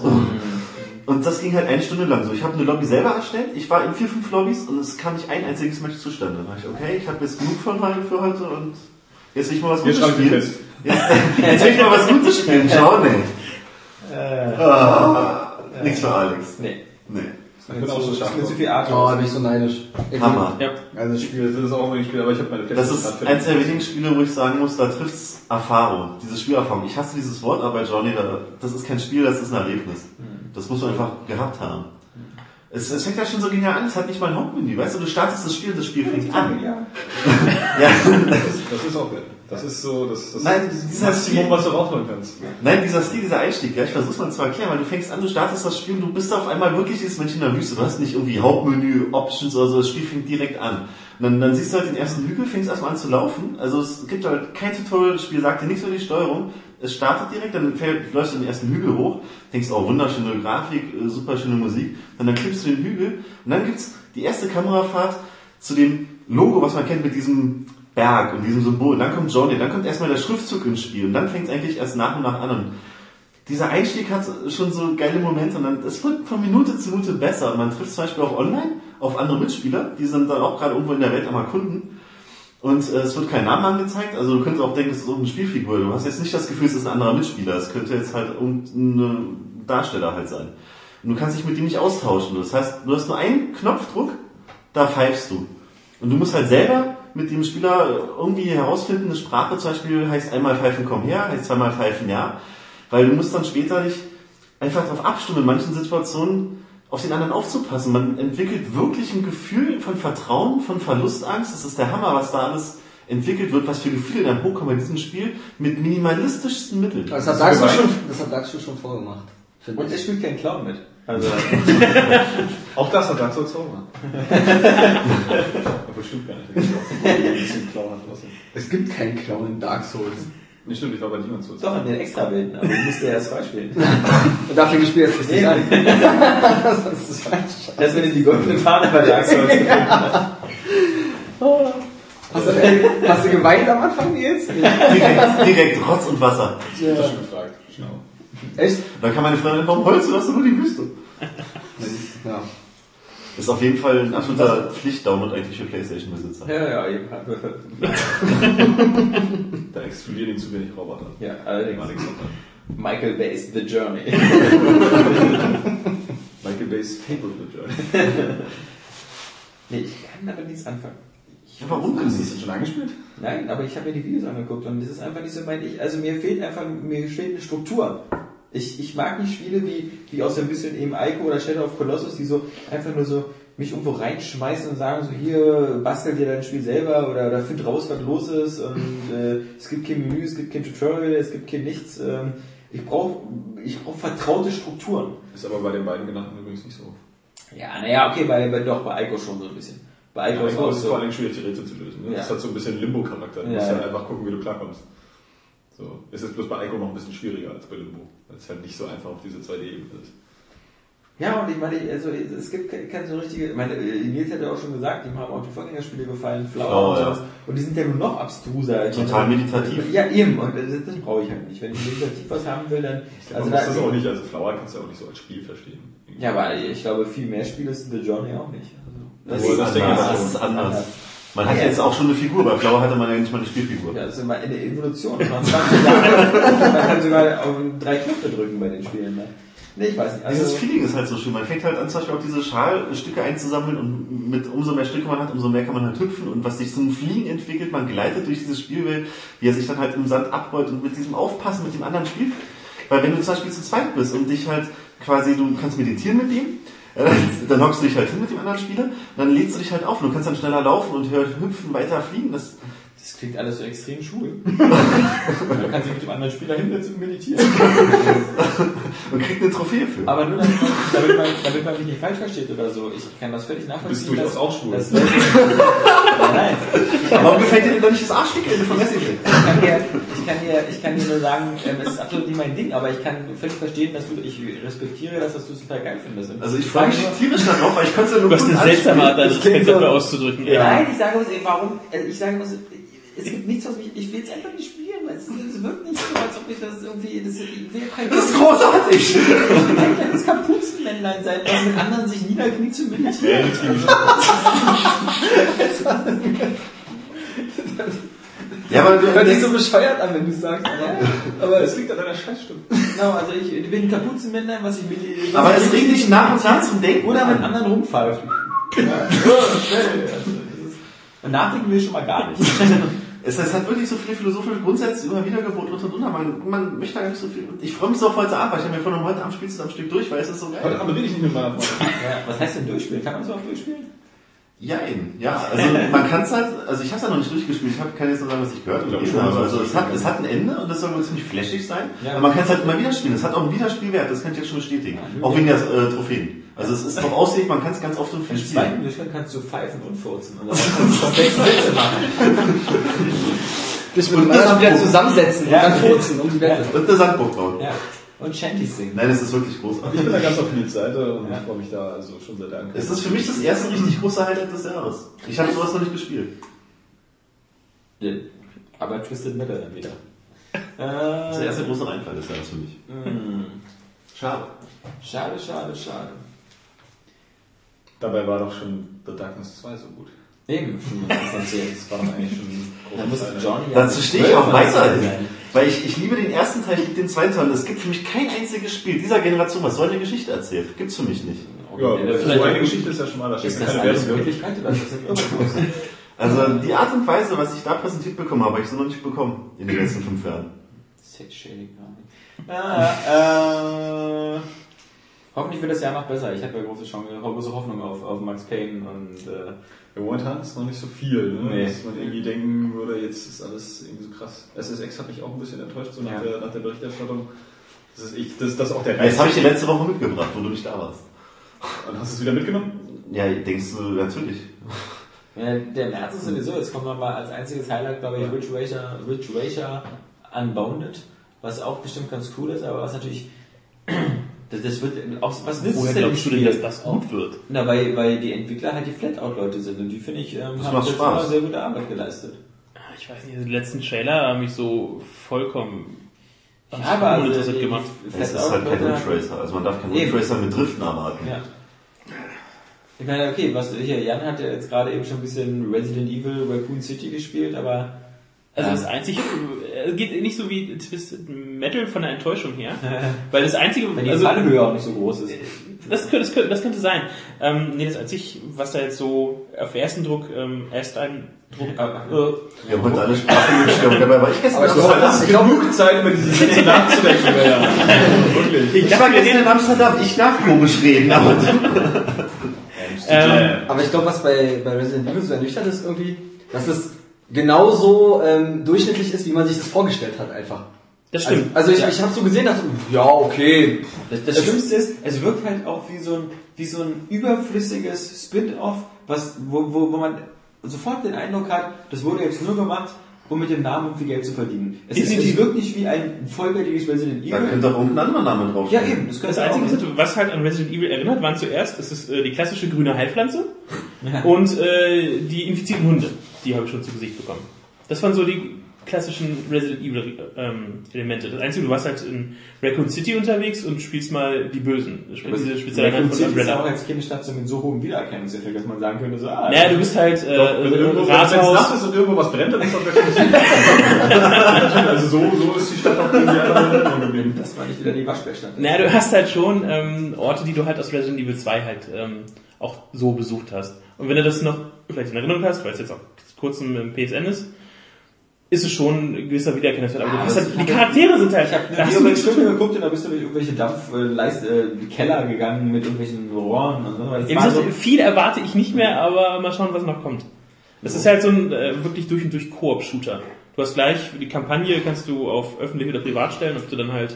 Und das ging halt eine Stunde lang so. Ich habe eine Lobby selber erstellt, ich war in vier, fünf Lobbys und es kam nicht ein einziges Match zustande. Da war ich, okay, ich habe jetzt genug von für heute und jetzt will ich mal was Gutes spielen. Jetzt, jetzt will ich mal was Gutes spielen, schau, nee. Ah, nichts für Alex. Nee. Nee. Ich bin auch so Das scharf. ist viel Oh, Atem. da bin ich so neidisch. Hammer. Ja. Also das Spiel, das ist auch mein Spiel, aber ich habe meine Das ist eins der wenigen Spiele, wo ich sagen muss, da trifft's Erfahrung, diese Spielerfahrung. Ich hasse dieses Wort, aber bei Johnny, da, das ist kein Spiel, das ist ein Erlebnis. Das muss man einfach gehabt haben. Es, es fängt ja schon so genial an, es hat nicht mal ein Hauptmenü. Weißt du, du startest das Spiel und das Spiel fängt an. Ja. Ja. Das ist auch geil. Das ist so das, das Nein, dieser Maximum, Stil- was du rausholen kannst. Nein, dieser Stil, dieser Einstieg, ja, ich versuch's mal zu erklären, weil du fängst an, du startest das Spiel und du bist auf einmal wirklich dieses Mensch in der Wüste. Du hast nicht irgendwie Hauptmenü, Options oder so, das Spiel fängt direkt an. Und dann, dann siehst du halt den ersten Hügel, fängst erstmal an zu laufen. Also es gibt halt kein Tutorial, das Spiel sagt dir nichts über die Steuerung. Es startet direkt, dann fäll- läufst du den ersten Hügel hoch, denkst, oh, wunderschöne Grafik, äh, super schöne Musik. Dann, dann klippst du den Hügel und dann gibt's die erste Kamerafahrt zu dem Logo, was man kennt mit diesem Berg und diesem Symbol. Dann kommt Johnny, dann kommt erstmal der Schriftzug ins Spiel und dann fängt es eigentlich erst nach und nach an. Und dieser Einstieg hat schon so geile Momente und dann, es wird von Minute zu Minute besser. Und man trifft zum Beispiel auch online auf andere Mitspieler, die sind dann auch gerade irgendwo in der Welt am Erkunden. Und äh, es wird kein Name angezeigt, also du könntest auch denken, es ist irgendeine Spielfigur. Du hast jetzt nicht das Gefühl, es ist ein anderer Mitspieler. Es könnte jetzt halt irgendein Darsteller halt sein. Und du kannst dich mit ihm nicht austauschen. Das heißt, du hast nur einen Knopfdruck, da pfeifst du. Und du musst halt selber mit dem Spieler irgendwie herausfinden, eine Sprache zum Beispiel heißt einmal pfeifen komm her, heißt zweimal pfeifen ja. Weil du musst dann später dich einfach darauf abstimmen, in manchen Situationen auf den anderen aufzupassen. Man entwickelt wirklich ein Gefühl von Vertrauen, von Verlustangst. Das ist der Hammer, was da alles entwickelt wird, was für Gefühle dann hochkommen bei diesem Spiel mit minimalistischsten Mitteln. Das hat Dark Souls schon, das hat schon vorgemacht. finde Und er ich. spielt keinen Clown mit. Also, Auch das hat Dark Souls auch gemacht. Aber stimmt gar nicht. Es gibt keinen Clown in Dark Souls. Nicht stimmt, ich war bei Demon's Souls. Doch, in den Extrawelten, aber du musst ja erst freispielen. Und dafür gespielt es richtig an. das ist falsch. Das, wenn du die goldene Fahne bei Dark Souls hast. Hast du, hast du geweint am Anfang, Nils? Direkt, direkt Rotz und Wasser. Das ist schon gefragt. Genau. Echt? Dann kann meine Freundin, warum heulst du, hast du nur die Wüste? Ja. Ist auf jeden Fall ein absoluter Pflichtdownload eigentlich für Playstation-Besitzer. Ja, ja, eben. Da explodieren ihm zu wenig Roboter. Ja, allerdings. Michael Bay's The Journey. Michael Bay's Favorite Journey. Nee, ich kann damit nichts anfangen. Ja, warum Hast du das schon angespielt? Nein, aber ich habe mir die Videos angeguckt und das ist einfach nicht so mein ich. Also mir fehlt einfach, mir fehlt eine Struktur. Ich, ich mag nicht Spiele wie, wie aus ein bisschen eben Ico oder Shadow of Colossus, die so einfach nur so mich irgendwo reinschmeißen und sagen so, hier, bastel dir dein Spiel selber oder, oder find raus, was los ist und äh, es gibt kein Menü, es gibt kein Tutorial, es gibt kein nichts. Ähm, ich brauche ich brauch vertraute Strukturen. Ist aber bei den beiden genannten übrigens nicht so. Ja, naja, okay, bei, bei, doch, bei Ico schon so ein bisschen. Bei Ico Ja, ist es so. vor allem schwierig, die Rätsel zu lösen. Ne? Ja. Das hat so ein bisschen Limbo-Charakter. Du Ja, musst halt ja. einfach gucken, wie du klarkommst. So. Es ist bloß bei Ico noch ein bisschen schwieriger als bei Limbo. Weil es halt nicht so einfach auf diese 2D-Ebene ist. Ja, und ich meine, also es gibt ke- keine so richtige, ich meine, äh, Nils hat ja auch schon gesagt, ihm haben auch die Vorgängerspiele gefallen, Flower und ja. sowas. Und die sind ja nur noch abstruser. Ich Total meine, meditativ. Ja, eben, und das, das brauche ich halt nicht. Wenn ich meditativ was haben will, dann. Also man muss das auch nicht, also Flower kannst du auch nicht so als Spiel verstehen. Ja, aber ich glaube, viel mehr Spiele ist The Journey auch nicht. Das, Obwohl, ist, das denke ich anders, das ist anders. Man hat jetzt auch schon eine Figur, bei Flower hatte man ja nicht mal eine Spielfigur. Ja, das ist immer in der Evolution. Man, 20 Jahre, man kann sogar auf drei Knöpfe drücken bei den Spielen. Ne? Nee, ich weiß nicht. Also, Dieses Feeling ist halt so schön. Man fängt halt an, zum Beispiel auch diese Schalstücke einzusammeln und mit umso mehr Stücke man hat, umso mehr kann man halt hüpfen und was sich zum Fliegen entwickelt, man gleitet durch diese Spielwelt, wie er sich dann halt im Sand abrollt und mit diesem Aufpassen mit dem anderen spielt. Weil wenn du zum Beispiel zu zweit bist und dich halt quasi, du kannst meditieren mit ihm, dann hockst du dich halt hin mit dem anderen Spieler, dann lädst du dich halt auf du kannst dann schneller laufen und hüpfen, weiter fliegen. Das, das klingt alles so extrem schwul. Man kann sich mit dem anderen Spieler hinsetzen und meditieren. und kriegt eine Trophäe für. Aber nur damit man, damit, man, damit man mich nicht falsch versteht oder so. Ich kann das völlig Du nachvollziehen. bist durchaus dass- auch schwul. Leute, nein, Warum gefällt dir denn doch nicht das Arschfickende von Messi? ich kann dir, ich kann dir, ich kann dir nur sagen, ähm, es ist absolut nicht mein Ding, aber ich kann völlig verstehen, dass du, ich respektiere das, dass du es total geil findest. Und Also ich freue mich tierisch darauf, weil ich konnte es ja nur Du hast eine seltsame Art, deine. Das Respekte so- auszudrücken. Nein, ich sage was, warum, also ich sage was, es gibt nichts, was mich, ich will es einfach nicht spielen, weil es, es wirkt nicht so, als ob ich das irgendwie, das, ich will kein Das ist großartig! ein kleines Kapuzenmännlein sein, was mit anderen sich niederkniet zu meditieren. Ja, aber du, Hört sich so bescheuert an, wenn du es sagst. Aber es liegt an deiner Scheißstimme. Genau, also ich bin ein Kapuzenmännlein, was ich meditiere. aber es regt dich nach und nach zum Denken Oder mit an. anderen rumpfeift. Ja. Und nachdenken will ich schon mal gar nicht. Es, es hat wirklich so viele philosophische Grundsätze immer wieder geboten und und und. Man, man möchte gar nicht so viel. Ich freue mich so auf heute Abend, weil ich habe mir von heute Abend spielst du am Stück durch, weil es ist so Heute geil. Abend rede ich nicht mit meiner Freundin. Ja, was heißt denn durchspielen? Kann man so auch durchspielen? Jein, ja. Also man kann es halt, also ich habe es ja noch nicht durchgespielt, ich habe keine jetzt sagen, was ich gehört habe. Also, also es hat, es hat ein Ende und das soll wohl ziemlich flashig sein. Ja. Aber man kann es halt immer wieder spielen. Es hat auch einen Wiederspielwert, das kann ich jetzt schon bestätigen. Auch wegen der äh, Trophäen. Also es ist drauf ausgelegt, man kann es ganz oft und viel Im spielen. zweiten Durchgang kannst du pfeifen und furzen. Und dann kannst du komplexe Witze machen. Dich mit dem anderen Spieler zusammensetzen Ja. und dann furzen um die Wette. Und eine Sandburg bauen. Ja. Und Shanties singen. Nein, es ist wirklich großartig. Ich bin da ganz auf Nils Seite und Ja. ich freue mich da also schon seit der Es ist für mich das erste richtig große Highlight des Jahres. Ich habe sowas noch nicht gespielt. Ja. Aber Twisted Metal dann wieder. Das ist der Äh, erste große Reinfall des Jahres für mich. mh. Schade. schade, schade, schade. Dabei war doch schon The Darkness 2 so gut. Eben, schon mal von 10. Das war doch eigentlich schon Da muss Johnny Dazu stehe ich auch weiterhin. sein. Weil ich, ich liebe den ersten Teil, ich liebe den zweiten Teil. Und es gibt für mich kein einziges Spiel dieser Generation, was so eine Geschichte erzählt. Gibt's für mich nicht. Ja, vielleicht- so eine Geschichte ist ja schon mal, da Ist das alles. Wirklichkeit oder ist das irgendwas? Also die Art und Weise, was ich da präsentiert bekommen habe, habe ich so noch nicht bekommen in den letzten fünf Jahren. Sex Shading gar nicht. Ah, äh, hoffentlich wird das Jahr noch besser. Ich habe ja große, Chance, große Hoffnung auf, auf Max Payne und äh, Ja, Momentan ist noch nicht so viel, ne? Nee. dass man irgendwie denken würde, jetzt ist alles irgendwie so krass. SSX hat mich auch ein bisschen enttäuscht, so nach, Ja. der, nach der Berichterstattung. Das ist, ich, das, das ist auch der Jetzt habe ich dir letzte Woche mitgebracht, wo du nicht da warst. Und hast du es wieder mitgenommen? Ja, denkst du, natürlich. ja, der März ist sowieso, jetzt kommt noch mal als einziges Highlight, glaube ich, Ridge Racer, Ridge Racer Unbounded, was auch bestimmt ganz cool ist, aber was natürlich das, das wird auch was nützt Woher es denn im glaubst du denn, dass das gut wird? Na, weil, weil die Entwickler halt die Flatout-Leute sind und die finde ich, ähm, Das haben jetzt Spaß. immer sehr gute Arbeit geleistet. Ich weiß nicht, die letzten Trailer haben mich so vollkommen Ja, aber also uninteressiert gemacht. Es ist halt kein Raytracer. Also man darf keinen. Raytracer mit Driften erwarten. Ja. Ich meine, okay, was hier, Jan hat ja jetzt gerade eben schon ein bisschen Resident Evil Raccoon City gespielt, aber Also Ja. das einzige, äh, geht nicht so wie Twisted Metal von der Enttäuschung her, weil das einzige, wenn die also Fallhöhe auch nicht so groß ist. das könnte, das könnte, das könnte sein. Ähm, nee, das einzige, was da jetzt so auf ersten Druck, ähm, erst ein Druck, äh, Wir haben heute alle Sprachen gestimmt. Dabei war ich gestern ich glaube, das ist genug Zeit, über diese Sätze nachzudenken. Ja. Wirklich. Ich war gestern in Amsterdam. Ich darf komisch reden, aber ähm, Aber ich glaube, was bei, bei Resident Evil so ernüchternd ist irgendwie, dass es genauso ähm, durchschnittlich ist, wie man sich das vorgestellt hat einfach. das stimmt. Also, also ich, ich habe so gesehen, dass ja okay, Das, das Schlimmste ist, es wirkt halt auch wie so ein, wie so ein überflüssiges Spin-off, was, wo, wo, wo man sofort den Eindruck hat, das wurde jetzt nur gemacht, um mit dem Namen irgendwie Geld zu verdienen. Es, ist, es wirkt nicht wie ein vollwertiges Resident da Evil. könnte auch irgendein anderer Name Ja, draufstehen. eben. Das, Das einzige, ist, was halt an Resident Evil erinnert, waren zuerst, es ist äh, die klassische grüne Heilpflanze und äh, die infizierten Hunde, die habe ich schon zu Gesicht bekommen. Das waren so die klassischen Resident Evil ähm, Elemente. Das Einzige, du warst halt in Raccoon City unterwegs und spielst mal die Bösen. Du spielst diese spezielle Raccoon von City ist Umbrella. auch als Kinderstadt so mit so hohem Wiedererkennungseffekt, dass man sagen könnte, so, ah, Naja, du bist halt äh, Doch, wenn irgendwo, wenn es Rathaus. nachts ist und irgendwo was brennt, dann ist das wahrscheinlich Also so, so ist die Stadt auch irgendwie andere geblieben. das war nicht wieder die Waschbärstadt. Naja, du hast halt schon ähm, Orte, die du halt aus Resident Evil 2 halt ähm, auch so besucht hast. Und wenn du das noch vielleicht in Erinnerung hast, weil es jetzt auch kurz im PSN ist, ist es schon ein gewisser Wiedererkennungswert. Aber du hast halt, die Charaktere sind halt, Ich habe da eine hast du nichts zu Filme tun. geguckt und da bist du durch irgendwelche Dampfleist äh, Keller gegangen mit irgendwelchen Rohren und so. Ja, so, viel erwarte ich nicht mehr, aber mal schauen, was noch kommt. Das ist halt so ein äh, wirklich durch und durch Koop-Shooter. Du hast gleich die Kampagne kannst du auf öffentlich oder privat stellen, ob du dann halt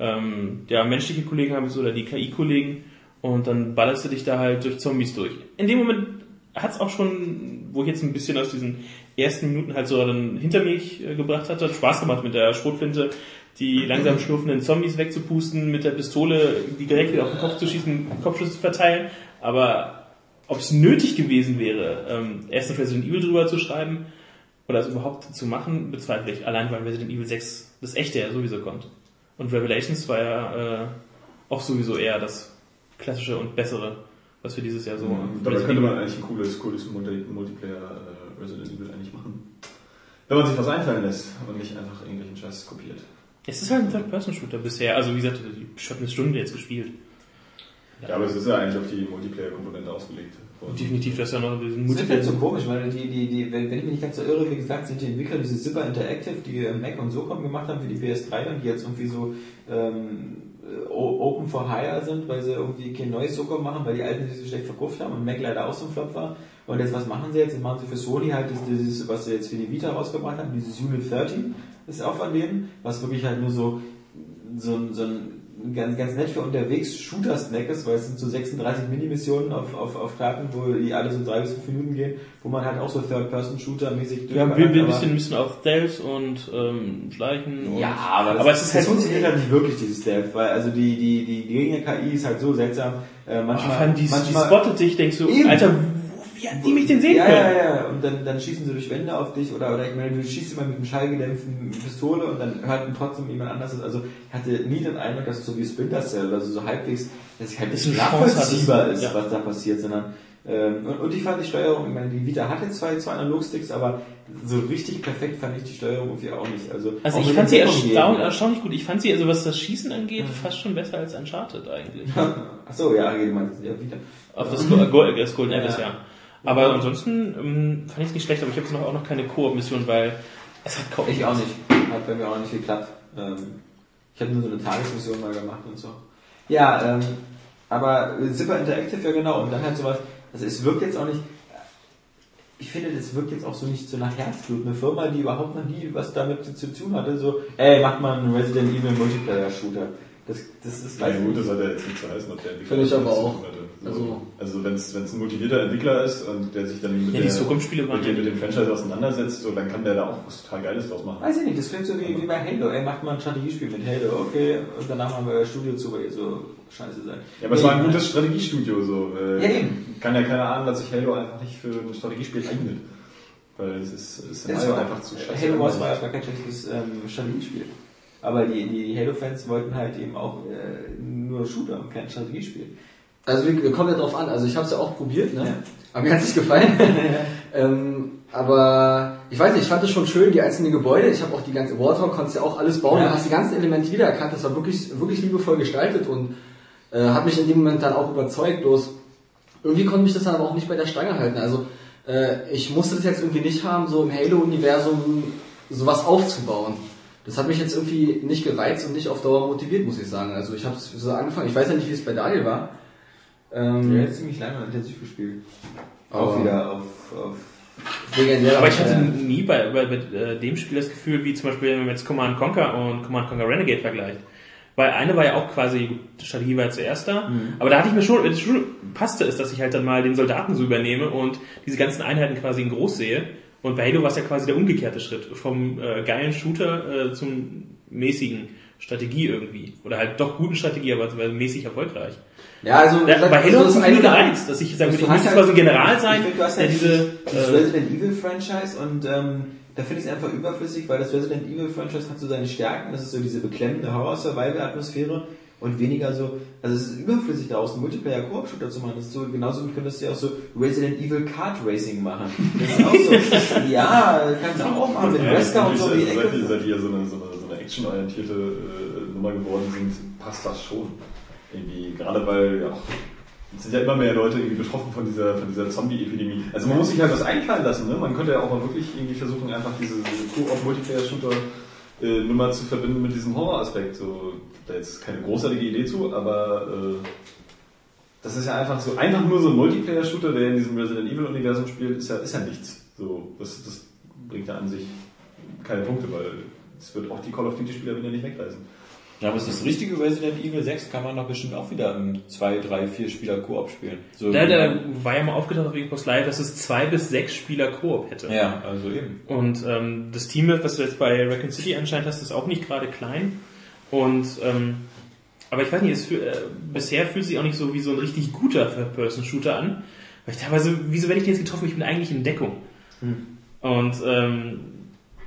ähm, ja, menschliche Kollegen haben willst oder die KI-Kollegen und dann ballerst du dich da halt durch Zombies durch. In dem Moment hat es auch schon, wo ich jetzt ein bisschen aus diesen ersten Minuten halt so dann hinter mich äh, gebracht hatte, hat Spaß gemacht mit der Schrotflinte, die langsam schlurfenden Zombies wegzupusten, mit der Pistole die direkt wieder auf den Kopf zu schießen, Kopfschüsse zu verteilen. Aber ob es nötig gewesen wäre, ähm, erst ein Resident Evil drüber zu schreiben oder es überhaupt zu machen, bezweifle ich. Allein weil Resident Evil 6 das echte ja sowieso kommt. Und Revelations war ja äh, auch sowieso eher das klassische und bessere, was wir dieses Jahr so. Dabei könnte man eigentlich ein cooles, cooles Multi- Multiplayer äh, Resident Evil eigentlich machen. Wenn man sich was einfallen lässt und nicht einfach irgendwelchen Scheiß kopiert. Es ist halt ein Third-Person-Shooter bisher. Also wie gesagt, ich habe eine Stunde jetzt gespielt. Ja, aber es ist ja eigentlich auf die Multiplayer-Komponente ausgelegt. Und Definitiv, du hast ja noch diesen Das ist halt so komisch, weil die, die, die, wenn, wenn ich mich nicht ganz so irre, wie gesagt, sind die Entwickler diese Zipper Interactive, die äh, Mac und SOCOM gemacht haben für die PS3 und die jetzt irgendwie so ähm, äh, Open for Hire sind, weil sie irgendwie kein neues SOCOM machen, weil die alten sich so schlecht verkauft haben und Mac leider auch so ein Flop war. Und jetzt, was machen sie jetzt? Jetzt machen sie für Sony halt das- dieses, was sie jetzt für die Vita rausgebracht haben, dieses Unit 13, das ist auch von denen, was wirklich halt nur so, so, so ein ganz, ganz nett für unterwegs Shooter-Snack ist, weil es sind so 36 Minimissionen auf, auf, auf Karten, wo die alle so drei bis fünf Minuten gehen, wo man halt auch so Third-Person-Shooter-mäßig Wir haben ein bisschen, bisschen auf Stealth und ähm, Schleichen. Und ja, aber, das, aber es ist halt funktioniert halt nicht wirklich, dieses Stealth, weil also die, die, die Gegner-KI ist halt so seltsam, äh, Oh, manchmal, allem die, die manchmal, spottet dich, denkst du, Eben. Alter, hat die mich denn sehen ja, können? ja, ja, und dann, dann schießen sie durch Wände auf dich oder, oder ich meine, du schießt immer mit einem schallgedämpften Pistole und dann hört trotzdem jemand anders. das. Also ich hatte nie den Eindruck, dass es so wie Splinter Cell, also so halbwegs, dass es halt Chance nachvollziehbar ist, ja. was da passiert, sondern ähm, und, und ich fand die Steuerung, ich meine, die Vita hatte zwei, zwei Analogsticks, aber so richtig perfekt fand ich die Steuerung irgendwie auch nicht. Also, Also auch ich fand sie erstaun, erstaunlich gut. Ich fand sie, also was das Schießen angeht, fast schon besser als Uncharted eigentlich. Achso, ja, du meinst ja wieder. Auf das, Go- Go- das Golden Ja. Abyss, ja. Aber ansonsten ähm, fand ich es nicht schlecht, aber ich habe jetzt noch, auch noch keine Koop-Mission, weil es hat kaum Ich auch nicht. Hat bei mir auch nicht geklappt. Ähm, ich habe nur so eine Tagesmission mal gemacht und so. Ja, ähm, aber Zipper Interactive, ja genau. Und dann halt sowas, also es wirkt jetzt auch nicht, ich finde, das wirkt jetzt auch so nicht so nach Herzblut. Eine Firma, die überhaupt noch nie was damit zu tun hatte, so, ey, macht mal einen Resident Evil Multiplayer Shooter. Das, das ist, Na ja, gut, das hat ja jetzt nichts zu heißen, ob der Finde ich aber auch. So, Also- also wenn es ein motivierter Entwickler ist und der sich dann mit, Ja, die der, mit, dem, mit dem Franchise auseinandersetzt, so, dann kann der da auch was total Geiles draus machen. Weiß ich nicht, das klingt so wie, wie bei Halo. Ey, macht mal ein Strategiespiel mit Halo, okay, und danach machen wir euer Studio zu, weil ihr so scheiße seid. Ja, aber es war ein gutes Strategiestudio, so. Äh, Ja, eben. Kann ja keiner ahnen, dass sich Halo einfach nicht für ein Strategiespiel eignet. Weil es ist, es ist war einfach zu scheiße. Halo Wars war ja gar kein schlechtes ähm, Strategiespiel. Aber die, die Halo-Fans wollten halt eben auch äh, nur Shooter und kein Strategiespiel. Also wir, wir kommen ja drauf an. Also ich habe es ja auch probiert, ne? Ja. Aber mir hat es nicht gefallen. ähm, aber ich weiß nicht, ich fand es schon schön, die einzelnen Gebäude. Ich habe auch die ganze Warthog, konntest ja auch alles bauen. Ja. Du hast die ganzen Elemente wiedererkannt. Das war wirklich, wirklich liebevoll gestaltet und äh, hat mich in dem Moment dann auch überzeugt. Bloß irgendwie konnte mich das dann aber auch nicht bei der Stange halten. Also äh, ich musste das jetzt irgendwie nicht haben, so im Halo-Universum sowas aufzubauen. Das hat mich jetzt irgendwie nicht gereizt und nicht auf Dauer motiviert, muss ich sagen. Also ich habe so angefangen, ich weiß ja nicht, wie es bei Daniel war. Ähm, Der hat ziemlich lange und intensiv gespielt. Auch Aber- wieder auf, auf legendär. Aber ich hatte nie bei, bei, bei äh, dem Spiel das Gefühl, wie zum Beispiel, wenn man jetzt Command Conquer und Command Conquer Renegade vergleicht. Weil eine war ja auch quasi, Strategie war ja zuerst da, aber da hatte ich mir schon, es schon passte es, dass ich halt dann mal den Soldaten so übernehme und diese ganzen Einheiten quasi in groß sehe. Und bei Halo war es ja quasi der umgekehrte Schritt, vom äh, geilen Shooter äh, zum mäßigen Strategie irgendwie. Oder halt doch guten Strategie, aber mäßig erfolgreich. ja, also Ja, bei Halo ist es nur gereizt, dass ich sagen würde, ich du hast müsste halt- zwar so ein General sein, Ich finde, du hast der halt diese... das Äh, Resident Evil Franchise und ähm, da finde ich es einfach überflüssig, weil das Resident Evil Franchise hat so seine Stärken, das ist so diese beklemmende Horror-Survival-Atmosphäre und weniger so, also es ist überflüssig daraus einen Multiplayer-Koop-Shooter zu machen. Das ist so, genauso gut könntest du ja auch so Resident Evil Kart Racing machen. Das ist auch so, ja, kannst du auch machen mit Wesker und so seit, Ecke. so eine, so eine, so eine actionorientierte äh, Nummer geworden sind, passt das schon. Irgendwie, gerade weil ja es sind ja immer mehr Leute irgendwie betroffen von dieser, von dieser Zombie-Epidemie. Also man muss sich halt was einfallen lassen, ne? Man könnte ja auch mal wirklich irgendwie versuchen, einfach diese, Co-op-Multiplayer-Shooter äh, Nummer zu verbinden mit diesem Horror-Aspekt. So, da jetzt keine großartige Idee zu, aber äh, das ist ja einfach so, einfach nur so ein Multiplayer-Shooter, der in diesem Resident Evil-Universum spielt, ist ja, ist ja nichts. So, das, das bringt ja an sich keine Punkte, weil es wird auch die Call of Duty-Spieler wieder nicht wegreißen. Ja, aber ist das richtige Resident Evil 6 kann man doch bestimmt auch wieder im 2, 3, 4 Spieler Koop spielen. So Da, da war ja mal aufgetaucht auf Xbox Live, dass es zwei bis sechs Spieler Koop hätte. ja, also eben. Und ähm, das Team, was du jetzt bei Raccoon City anscheinend hast, ist auch nicht gerade klein. Und ähm, aber ich weiß nicht, es fühl, äh, bisher fühlt sich auch nicht so wie so ein richtig guter Third-Person-Shooter an. Weil ich teilweise, wieso werde ich denn jetzt getroffen? Ich bin eigentlich in Deckung. Und ähm,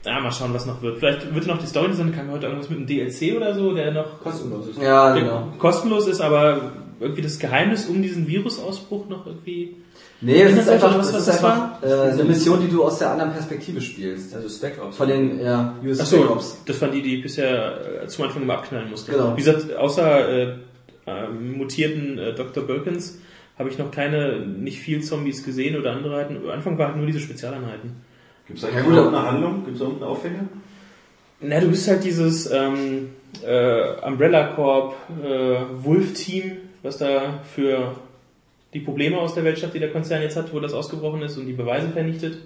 ja, mal schauen, was noch wird. Vielleicht wird noch die Story sein, kann heute irgendwas mit einem DLC oder so, der noch Kostenlos ist. Ja, genau. kostenlos ist, aber irgendwie das Geheimnis um diesen Virusausbruch noch irgendwie. Nee, es Ist das einfach, was, es was ist das einfach äh, eine Mission, die du aus der anderen Perspektive spielst. Also Spec Ops. Von den ja, US Spec Ops. das waren die, die ich bisher äh, zum Anfang immer abknallen musste. Genau. Wie gesagt, außer äh, äh, mutierten äh, Dr. Birkins habe ich noch keine, nicht viel Zombies gesehen oder andere Einheiten. Am Anfang waren halt nur diese Spezialeinheiten. Gibt es da Ja, gut, irgendeine Handlung? Gibt es da irgendeinen Aufhänger? Na, du bist halt dieses ähm, äh, Umbrella Corp äh, Wolf-Team, was da für die Probleme aus der Welt schafft, die der Konzern jetzt hat, wo das ausgebrochen ist und die Beweise vernichtet.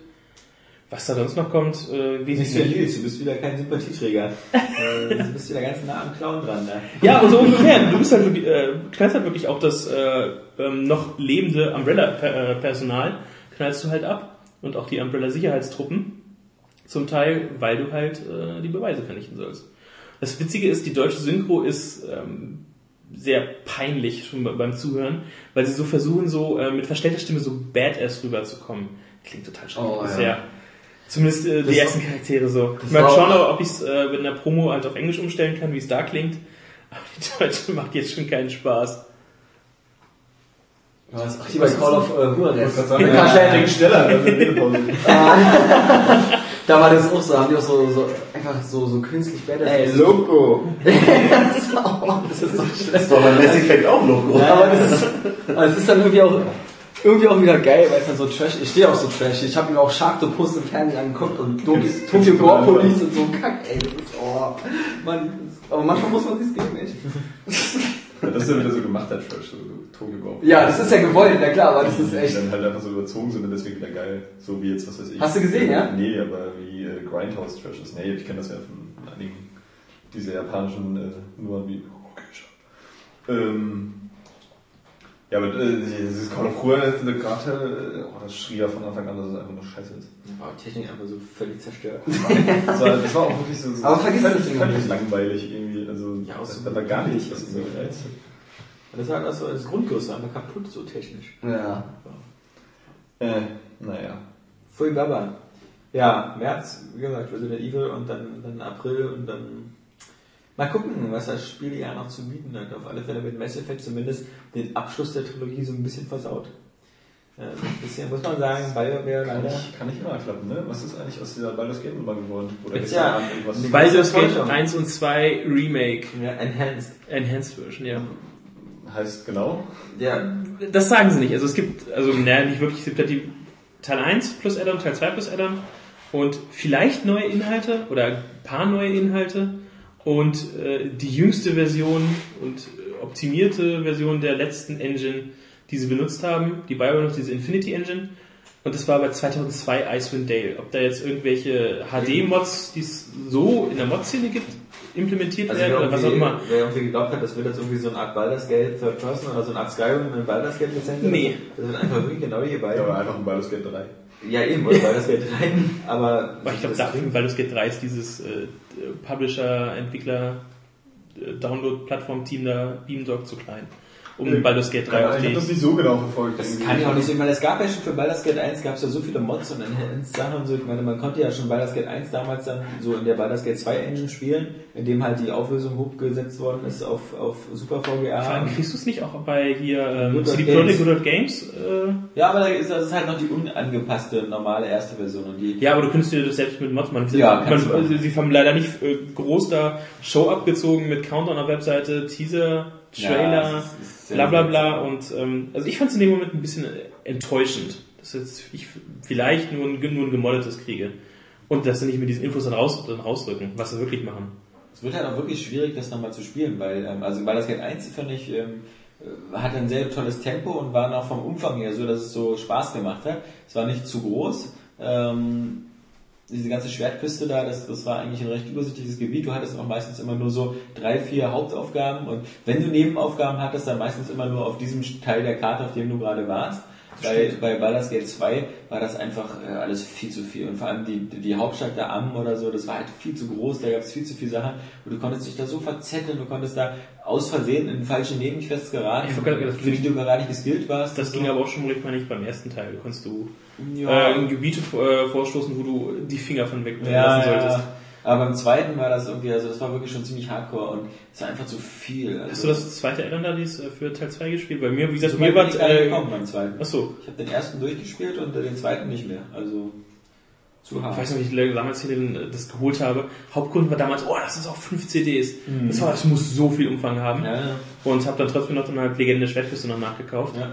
Was da sonst noch kommt, äh, wesentlich. Nils, du bist wieder kein Sympathieträger. äh, du bist wieder ganz nah am Clown dran. Ne? Ja, und so ungefähr. Du bist halt wirklich, äh, knallst halt wirklich auch das äh, ähm, noch lebende Umbrella-Personal, knallst du halt ab. Und auch die Umbrella-Sicherheitstruppen. Zum Teil, weil du halt äh, die Beweise vernichten sollst. Das Witzige ist, die deutsche Synchro ist ähm, sehr peinlich schon be- beim Zuhören, weil sie so versuchen, so äh, mit verstellter Stimme so badass rüberzukommen. Klingt total schrecklich. Oh, ja. Sehr. Zumindest äh, die ersten Charaktere so. war schauen, auch- ob ich es äh, mit einer Promo halt auf Englisch umstellen kann, wie es da klingt. Aber die deutsche macht jetzt schon keinen Spaß. Was? Ach, die bei Call of äh, Juarez. Schneller, das ist Redepause. Da war das auch so, haben die auch so, so einfach so, so künstlich badass. Ey, Loco! das, war- das ist so schlecht. Das war beim Mass Effect auch Logo. Ja, aber das ist, aber es ist dann irgendwie auch, irgendwie auch wieder geil, weil es dann so trash Ich stehe auch so trash. Ich habe mir auch Sharktopus im Fernsehen angeguckt und Tokyo, Gore. Police und so Kack, ey. Das ist, oh, man, aber manchmal muss man sich's geben, echt. Das ist ja wieder so gemachter Trash, so Tokyo Go. Ja, das ist ja gewollt, na klar, aber das ist Die echt. dann halt einfach so überzogen sind und deswegen wieder geil. So wie jetzt, was weiß ich. Hast du gesehen, ja? Nee, aber wie äh, Grindhouse Trash ist. Nee, ich kenne das ja von einigen dieser japanischen äh, Nummern wie. Okay, schau. ähm, Ja, aber äh, dieses Call of Cthulhu, äh, gerade, äh, oh, das schrie ja von Anfang an, dass es einfach nur scheiße ist. War Technik einfach so völlig zerstört. Das war, das war auch wirklich so, so Aber vergiss völlig, das völlig nicht. langweilig irgendwie. Also, Ja, auch das, so da war gar nichts, irgendwie so. Das war das, so das Grundgerüst war einfach kaputt, so technisch. Ja. Äh, naja. Pfui Baba. Ja, März, wie gesagt, Resident Evil und dann, dann April und dann mal gucken, was das Spieljahr noch zu bieten hat. Auf alle Fälle mit Mass Effect zumindest den Abschluss der Trilogie so ein bisschen versaut. Äh, ein bisschen, muss man sagen, BioWare Kann leider. kann nicht immer klappen, ne? Was ist eigentlich aus dieser Baldur's Gate Nummer geworden? Oder Jetzt gestern ja, irgendwas? Baldur's Gate Enttäuschung. 1 und 2 Remake, Ja, Enhanced. Enhanced Version, ja. heißt genau. Ja, Das sagen sie nicht. Also es gibt, also naja, nicht wirklich, es gibt ja die Teil 1 plus Addon, Teil 2 plus Addon und vielleicht neue Inhalte oder ein paar neue Inhalte und äh, die jüngste Version und äh, optimierte Version der letzten Engine, die sie benutzt haben, die BioWare diese Infinity Engine und das war bei 2002 Icewind Dale. Ob da jetzt irgendwelche HD-Mods, die es so in der Mod-Szene gibt, implementiert also werden wer oder was auch immer. wer irgendwie geglaubt hat, das wird jetzt irgendwie so eine Art Baldur's Gate Third Person oder so eine Art Skyrim in Baldur's Gate Lizenz. Nee. Das wird einfach wirklich genau hier. Ja, aber einfach ein Baldur's Gate 3. Ja, eben, oder Baldur's Gate 3. Aber, Aber ich glaube, dafür, Baldur's Gate 3 ist dieses äh, Publisher, Entwickler, Download-Plattform-Team da, Beamdog zu klein. Um Äh, Baldur's Gate 3 Ja, ich habe das nicht so genau verfolgt. Das irgendwie. kann ja auch nicht ich meine, es gab ja schon für Baldur's Gate 1 gab es ja so viele Mods und Sachen und so. Ich meine, man konnte ja schon Baldur's Gate 1 damals dann so in der Baldur's Gate 2 Engine spielen, in dem halt die Auflösung hochgesetzt worden ist auf, auf Super Vor VGA. allem kriegst du es nicht auch bei hier ähm, CD Projekt Games. Good Old Games? Äh, Ja, aber da ist, das ist halt noch die unangepasste normale erste Version und die ja, aber du könntest dir das selbst mit Mods machen. Ja, man, sie, sie haben leider nicht äh, groß da Show abgezogen mit Countdown auf Webseite, Teaser, Trailer, Ja, bla bla bla und ähm, also ich fand es in dem Moment ein bisschen enttäuschend, dass jetzt ich vielleicht nur ein, nur ein gemoddetes kriege und dass sie nicht mit diesen Infos dann, raus, dann rausrücken, was sie wirklich machen. Es wird halt auch wirklich schwierig, das nochmal zu spielen, weil, ähm, also Baldur's Gate 1 fand ich, ähm, äh, hat ein sehr tolles Tempo und war noch vom Umfang her so, dass es so Spaß gemacht hat. Es war nicht zu groß. Ähm, diese ganze Schwertküste da, das, das war eigentlich ein recht übersichtliches Gebiet. Du hattest auch meistens immer nur so drei, vier Hauptaufgaben und wenn du Nebenaufgaben hattest, dann meistens immer nur auf diesem Teil der Karte, auf dem du gerade warst. Bei, bei Baldur's Gate 2 war das einfach äh, alles viel zu viel. Und vor allem die, die Hauptstadt der Am oder so, das war halt viel zu groß, da gab es viel zu viele Sachen. Und du konntest dich da so verzetteln, du konntest da aus Versehen in falsche Nebenquests geraten, Ich gerade- für die du gar nicht geskillt warst. Das ging so. aber auch schon, ich meine, nicht beim ersten Teil. Da konntest du ja, äh, in Gebiete äh, vorstoßen, wo du die Finger von weg ja, lassen solltest. ja. Aber beim zweiten war das irgendwie, also das war wirklich schon ziemlich hardcore und es war einfach zu viel. Also, Hast du das zweite dies, äh, für Teil 2 gespielt? Bei mir, wie gesagt, so mir war ich nicht äh, gekommen beim zweiten. Achso, Ich habe den ersten durchgespielt und den zweiten nicht mehr. Also zu ich hart. weiß noch, wie ich damals hier den, äh, das geholt habe. Hauptgrund war damals, oh, das ist auch 5 CDs. Das, war, das muss so viel Umfang haben. Ja, ja. Und habe dann trotzdem noch dann halt Legende Schwertküste noch nachgekauft. ja.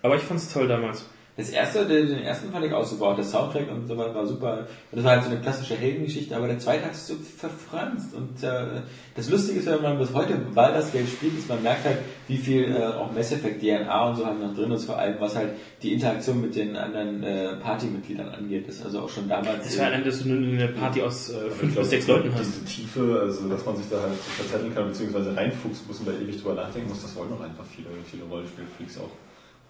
Aber ich fand's toll damals. Das erste, den, den ersten fand ich auch super, auch der Soundtrack und so weiter war super. Das war halt so eine klassische Heldengeschichte, aber der zweite hat sich so verfranst. Und äh, das Lustige ist, wenn man bis heute Baldur's Gate spielt, ist, man merkt halt, wie viel äh, auch Mass Effect DNA und so halt noch drin ist, vor allem was halt die Interaktion mit den anderen äh, Partymitgliedern angeht. Das ist also auch schon damals. Es war allein, dass du nur eine Party aus äh, fünf bis sechs Leuten hast. Diese Tiefe, also dass man sich da halt verzetteln kann, beziehungsweise reinfuchsen muss und da ewig drüber nachdenken muss, das wollen doch einfach viele, viele Rollenspielfreaks auch.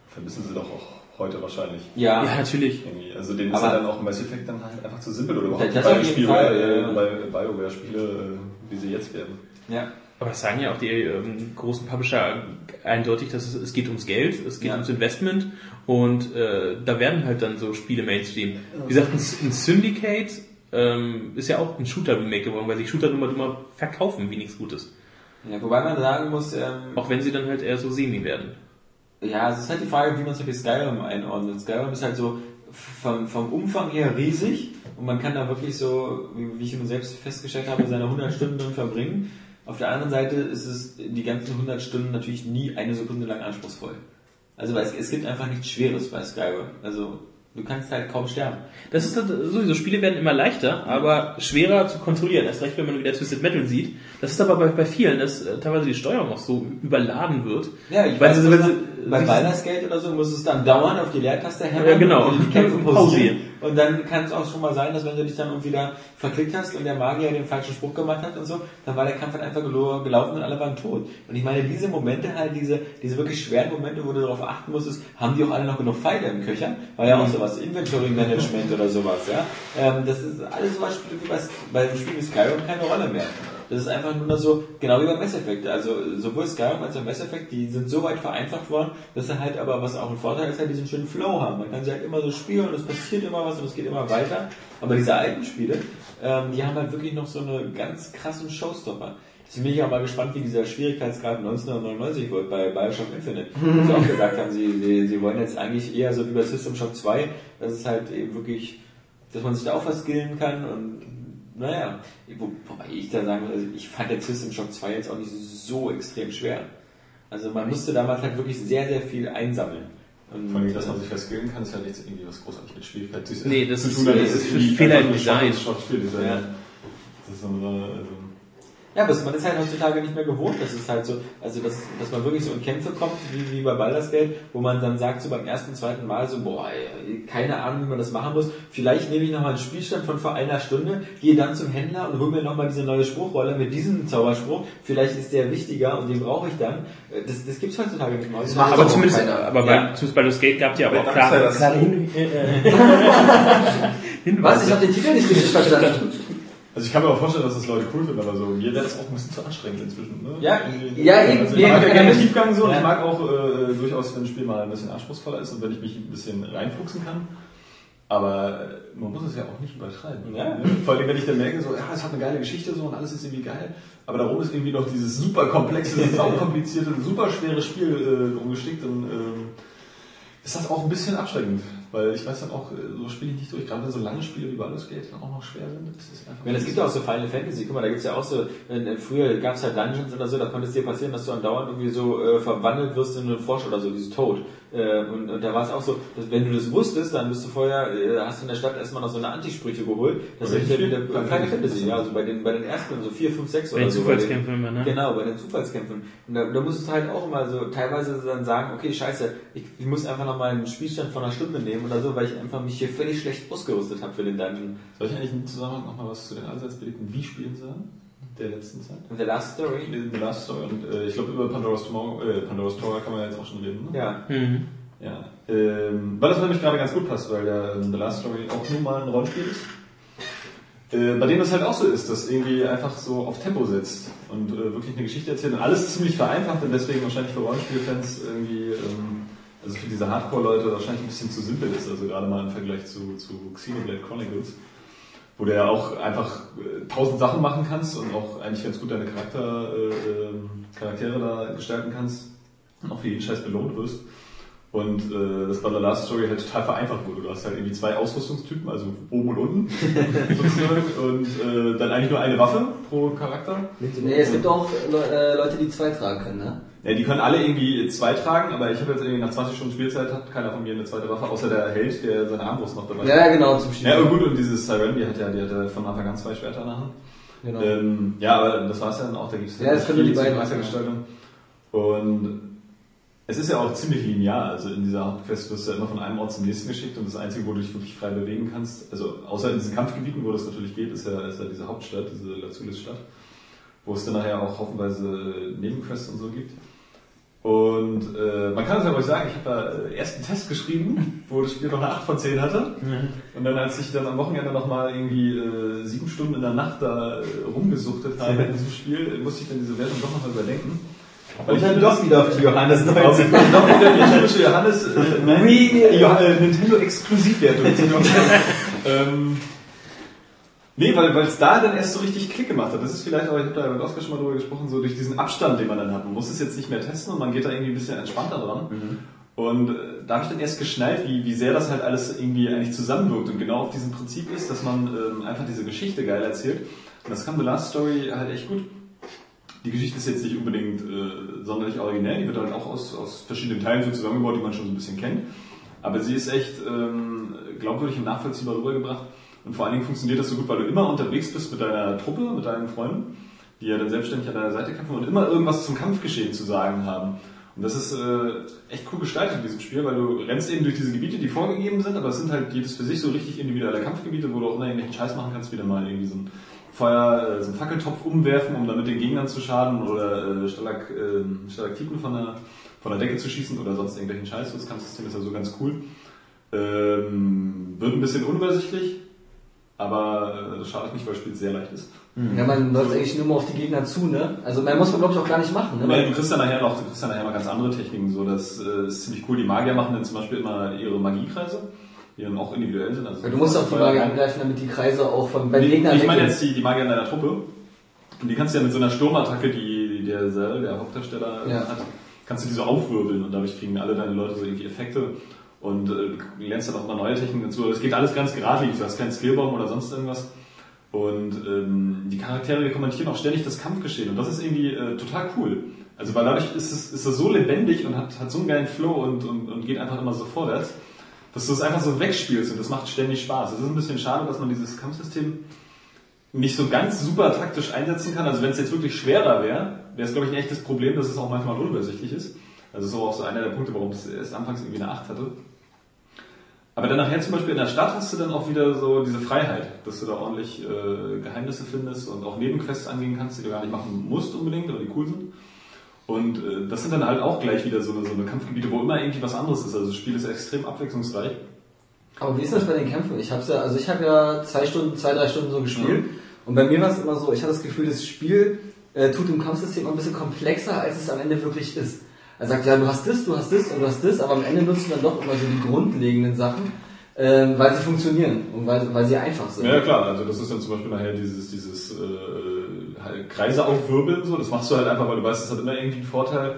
Vermissen sie doch auch heute wahrscheinlich. ja, Ja, natürlich. Irgendwie. Also denen ist ja dann auch Mass Effect dann halt einfach zu simpel oder überhaupt Das Spiele, Fall, äh, bei BioWare-Spiele, äh, wie sie jetzt werden. ja. Aber das sagen ja auch die ähm, großen Publisher eindeutig, dass es, es geht ums Geld, es geht Ja. ums Investment und äh, da werden halt dann so Spiele Mainstream. Wie gesagt, ein, ein Syndicate ähm, ist ja auch ein Shooter-Remake geworden, weil sich Shooter immer, immer verkaufen wie nichts Gutes. ja. Wobei man sagen muss, ähm, Auch wenn sie dann halt eher so semi werden. Ja, es ist halt die Frage, wie man zum Beispiel Skyrim einordnet. Skyrim ist halt so vom, vom Umfang her riesig und man kann da wirklich so, wie, wie ich nun selbst festgestellt habe, seine 100 Stunden drin verbringen. Auf der anderen Seite ist es die ganzen 100 Stunden natürlich nie eine Sekunde lang anspruchsvoll. Also weil es, es gibt einfach nichts Schweres bei Skyrim. Also du kannst halt kaum sterben. Das ist halt sowieso, Spiele werden immer leichter, aber schwerer zu kontrollieren. Erst recht, wenn man wieder Twisted Metal sieht. Das ist aber bei, bei vielen, dass äh, teilweise die Steuerung auch so überladen wird. Ja, ich weiß, sie, was weil sie bei Gate oder so musst du es dann dauernd auf die Leertaste hämmern, Ja, genau. also die Kämpfe pausieren. Und dann kann es auch schon mal sein, dass wenn du dich dann irgendwie da verklickt hast und der Magier den falschen Spruch gemacht hat und so, dann war der Kampf halt einfach gelaufen und alle waren tot. Und ich meine, diese Momente halt, diese, diese wirklich schweren Momente, wo du darauf achten musstest, haben die auch alle noch genug Pfeile im Köcher? War ja auch sowas, Inventory Management oder sowas, ja. Ähm, das ist alles sowas spielt wie bei, bei dem Spiel wie Skyrim keine Rolle mehr. Das ist einfach nur noch so, genau wie bei Mass Effect. Also sowohl Skyrim als auch Mass Effect, die sind so weit vereinfacht worden, dass sie halt aber, was auch ein Vorteil ist, halt diesen schönen Flow haben. Man kann sie halt immer so spielen und es passiert immer was und es geht immer weiter. Aber diese alten Spiele, ähm, die haben halt wirklich noch so eine ganz krassen Showstopper. Deswegen bin ich auch mal gespannt, wie dieser Schwierigkeitsgrad 1999 wird bei Bioshock Infinite. Wo sie auch gesagt haben, sie, sie, sie wollen jetzt eigentlich eher so wie bei System Shock 2, dass es halt eben wirklich, dass man sich da auch was skillen kann und naja, wo, wobei ich da sagen muss, also ich fand der System Shock 2 jetzt auch nicht so extrem schwer. Also man musste damals halt wirklich sehr, sehr viel einsammeln. Und, Vor allem, dass man sich verskillen kann, ist ja nichts irgendwie was großartig mit Schwierigkeit zu Nee, das ist- das ist irgendwie Fehler im nur Design. Ja. Das ist so eine, also, Ja, aber man ist halt heutzutage nicht mehr gewohnt. Das ist halt so, also dass, dass man wirklich so in Kämpfe kommt, wie, wie bei Baldur's Gate, wo man dann sagt, so beim ersten, zweiten Mal so, boah, ey, keine Ahnung, wie man das machen muss. Vielleicht nehme ich nochmal einen Spielstand von vor einer Stunde, gehe dann zum Händler und hole mir nochmal diese neue Spruchrolle mit diesem Zauberspruch. Vielleicht ist der wichtiger und den brauche ich dann. Äh, Das, das gibt's heutzutage nicht mehr. Aber auch zumindest, keiner. aber bei, Ja. zumindest bei Baldur's Gate gab es ja aber auch klare, klare Hin äh, äh, Was? Hinweise. Ich habe den Titel nicht richtig verstanden. Also ich kann mir auch vorstellen, dass das Leute cool finden, aber so, mir wäre das auch ein bisschen zu anstrengend inzwischen. Ne? Ja, ja, eben. Also ich mag ja gerne Tiefgang so und Ja. ich mag auch äh, durchaus, wenn ein Spiel mal ein bisschen anspruchsvoller ist und wenn ich mich ein bisschen reinfuchsen kann. Aber man muss es ja auch nicht übertreiben. Ja. Ne? Vor allem, wenn ich dann merke, so, ja, es hat eine geile Geschichte so und alles ist irgendwie geil, aber darum ist irgendwie noch dieses super komplexe, saukomplizierte, super schwere Spiel äh, umgestickt und ähm, ist das auch ein bisschen abschreckend. Weil ich weiß dann auch, äh, so spiele ich nicht durch, gerade wenn so lange Spiele wie Baldur's Gate dann auch noch schwer sind. Das ist einfach Ja, es gibt ja auch so Final Fantasy, guck mal, da gibt's ja auch so, äh, früher gab's halt Dungeons oder so, da konnte es dir passieren, dass du andauernd irgendwie so äh, verwandelt wirst in einen Frosch oder so, dieses Tod. Äh, und, und da war es auch so, dass wenn du das wusstest, dann bist du vorher, äh, hast du in der Stadt erstmal noch so eine Antisprüche geholt. Das ist welchem wieder Final Fantasy, ja, also bei den, bei den ersten, so 4, 5, 6 bei oder den so. bei den- Zufallskämpfen immer, ne? Genau, bei den Zufallskämpfen. Und da, da musstest du halt auch immer so teilweise dann sagen, okay, scheiße, ich, ich muss einfach noch mal einen Spielstand von einer Stunde nehmen oder so, weil ich einfach mich hier völlig schlecht ausgerüstet habe für den Dungeon. Soll ich eigentlich im Zusammenhang nochmal was zu den allseits beliebten Wii-Spielen sagen? Der letzten Zeit? The Last Story? The Last Story und äh, ich glaube über Pandora's Tomorrow, äh, Pandora's Tower kann man ja jetzt auch schon reden, ne? Ja. Mhm. Ja. Ähm, weil das nämlich gerade ganz gut passt, weil der ähm, The Last Story auch nur mal ein Rollenspiel ist. Äh, bei dem das halt auch so ist, dass irgendwie einfach so auf Tempo setzt und äh, wirklich eine Geschichte erzählt und alles ziemlich vereinfacht und deswegen wahrscheinlich für Rollenspielfans irgendwie, ähm, also für diese Hardcore-Leute wahrscheinlich ein bisschen zu simpel ist, also gerade mal im Vergleich zu, zu Xenoblade Chronicles, wo du ja auch einfach äh, tausend Sachen machen kannst und auch eigentlich ganz gut deine Charakter, äh, ähm, Charaktere da gestalten kannst und auch für jeden Scheiß belohnt wirst. Und äh, das bei der Last Story halt total vereinfacht wurde. Du hast halt irgendwie zwei Ausrüstungstypen, also oben und unten sozusagen, und äh, dann eigentlich nur eine Waffe pro Charakter. Nee, es gibt auch Le äh, Leute, die zwei tragen können, ne? Ja, die können alle irgendwie zwei tragen, aber ich habe jetzt irgendwie nach 20 Stunden Spielzeit hat keiner von mir eine zweite Waffe, außer der Held, der seine Armbrust noch dabei hat. Ja, genau, zum Spiel. Ja, gut, und dieses Siren, die hat ja, die hat ja von Anfang an zwei Schwerter in der Hand. Genau. Ähm, ja, aber das war es ja dann auch, da gibt es Ja, das können die beiden Charaktergestaltung. Und es ist ja auch ziemlich linear, also in dieser Hauptquest wirst du ja immer von einem Ort zum nächsten geschickt und das Einzige, wo du dich wirklich frei bewegen kannst, also außer in diesen Kampfgebieten, wo das natürlich geht, ist ja, ist ja diese Hauptstadt, diese Lazulis-Stadt, wo es dann nachher auch haufenweise Nebenquests und so gibt. Und äh, man kann es ja ruhig sagen, ich habe da äh, erst einen Test geschrieben, wo das Spiel noch eine 8 von 10 hatte. Und dann, als ich dann am Wochenende nochmal irgendwie äh, sieben Stunden in der Nacht da äh, rumgesuchtet habe in diesem Spiel, musste ich dann diese Wertung doch nochmal überdenken. Weil Und ich dann doch wieder auf die Johannes Auf 19. noch wieder die typische Johannes äh, Jo- äh, Nintendo Exklusivwertung. ähm, nee, weil weil es da dann erst so richtig Klick gemacht hat. Das ist vielleicht, aber ich habe da mit Oskar schon mal drüber gesprochen, so durch diesen Abstand, den man dann hat. Man muss es jetzt nicht mehr testen und man geht da irgendwie ein bisschen entspannter dran. Und äh, da habe ich dann erst geschnallt, wie, wie sehr das halt alles irgendwie eigentlich zusammenwirkt und genau auf diesem Prinzip ist, dass man ähm, einfach diese Geschichte geil erzählt. Und das kann The Last Story halt echt gut. Die Geschichte ist jetzt nicht unbedingt äh, sonderlich originell, die wird halt auch aus, aus verschiedenen Teilen so zusammengebaut, die man schon so ein bisschen kennt. Aber sie ist echt ähm, glaubwürdig und nachvollziehbar rübergebracht. Und vor allen Dingen funktioniert das so gut, weil du immer unterwegs bist mit deiner Truppe, mit deinen Freunden, die ja dann selbstständig an deiner Seite kämpfen und immer irgendwas zum Kampfgeschehen zu sagen haben. Und das ist äh, echt cool gestaltet in diesem Spiel, weil du rennst eben durch diese Gebiete, die vorgegeben sind, aber es sind halt jedes für sich so richtig individuelle Kampfgebiete, wo du auch immer irgendwelchen Scheiß machen kannst, wieder mal irgendwie so ein Feuer, äh, so einen Fackeltopf umwerfen, um damit den Gegnern zu schaden oder äh, Stalag, äh, Stalaktiten von der, von der Decke zu schießen oder sonst irgendwelchen Scheiß. Das Kampfsystem ist ja so ganz cool. Ähm, wird ein bisschen unübersichtlich, aber äh, das schadet nicht, weil das Spiel sehr leicht ist. Ja, man läuft eigentlich nur mal auf die Gegner zu, ne? Also man muss man glaube ich auch gar nicht machen, ne? Ja, du kriegst ja nachher noch, du kriegst ja nachher noch ganz andere Techniken, so das äh, ist ziemlich cool. Die Magier machen dann zum Beispiel immer ihre Magiekreise, die dann auch individuell sind. Also Weil du musst auch die Magier angreifen, damit die Kreise auch von beim Nee, Gegner ich meine jetzt die, die Magier in deiner Truppe. Und die kannst du ja mit so einer Sturmattacke, die der Sel, der Hauptdarsteller, Ja. hat, kannst du die so aufwirbeln und dadurch kriegen alle deine Leute so irgendwie Effekte. Und äh, lernst dann auch mal neue Techniken dazu. Das geht alles ganz geradlinig, du hast keinen Skillbaum oder sonst irgendwas. Und ähm, die Charaktere kommentieren auch ständig das Kampfgeschehen. Und das ist irgendwie äh, total cool. Also weil dadurch ist es, ist es so lebendig und hat, hat so einen geilen Flow und, und, und geht einfach immer so vorwärts, dass du es einfach so wegspielst und das macht ständig Spaß. Es ist ein bisschen schade, dass man dieses Kampfsystem nicht so ganz super taktisch einsetzen kann. Also wenn es jetzt wirklich schwerer wäre, wäre es glaube ich ein echtes Problem, dass es auch manchmal unübersichtlich ist. Also das ist auch so einer der Punkte, warum es erst anfangs irgendwie eine 8 hatte. Aber dann nachher zum Beispiel in der Stadt hast du dann auch wieder so diese Freiheit, dass du da ordentlich äh, Geheimnisse findest und auch Nebenquests angehen kannst, die du gar nicht machen musst unbedingt, aber die cool sind. Und äh, das sind dann halt auch gleich wieder so eine, so eine Kampfgebiete, wo immer irgendwie was anderes ist. Also das Spiel ist extrem abwechslungsreich. Aber wie ist das bei den Kämpfen? Ich hab's ja, also ich habe ja zwei Stunden, zwei, drei Stunden so gespielt. Und bei mir war es immer so, ich hatte das Gefühl, das Spiel äh, tut im Kampfsystem ein bisschen komplexer, als es am Ende wirklich ist. Er sagt, ja, du hast das, du hast das und du hast das, aber am Ende nutzt du dann doch immer so die grundlegenden Sachen, äh, weil sie funktionieren und weil, weil sie einfach sind. Ja, klar, also das ist dann zum Beispiel nachher dieses, dieses äh, halt Kreise aufwirbeln, so, das machst du halt einfach, weil du weißt, das hat immer irgendwie einen Vorteil.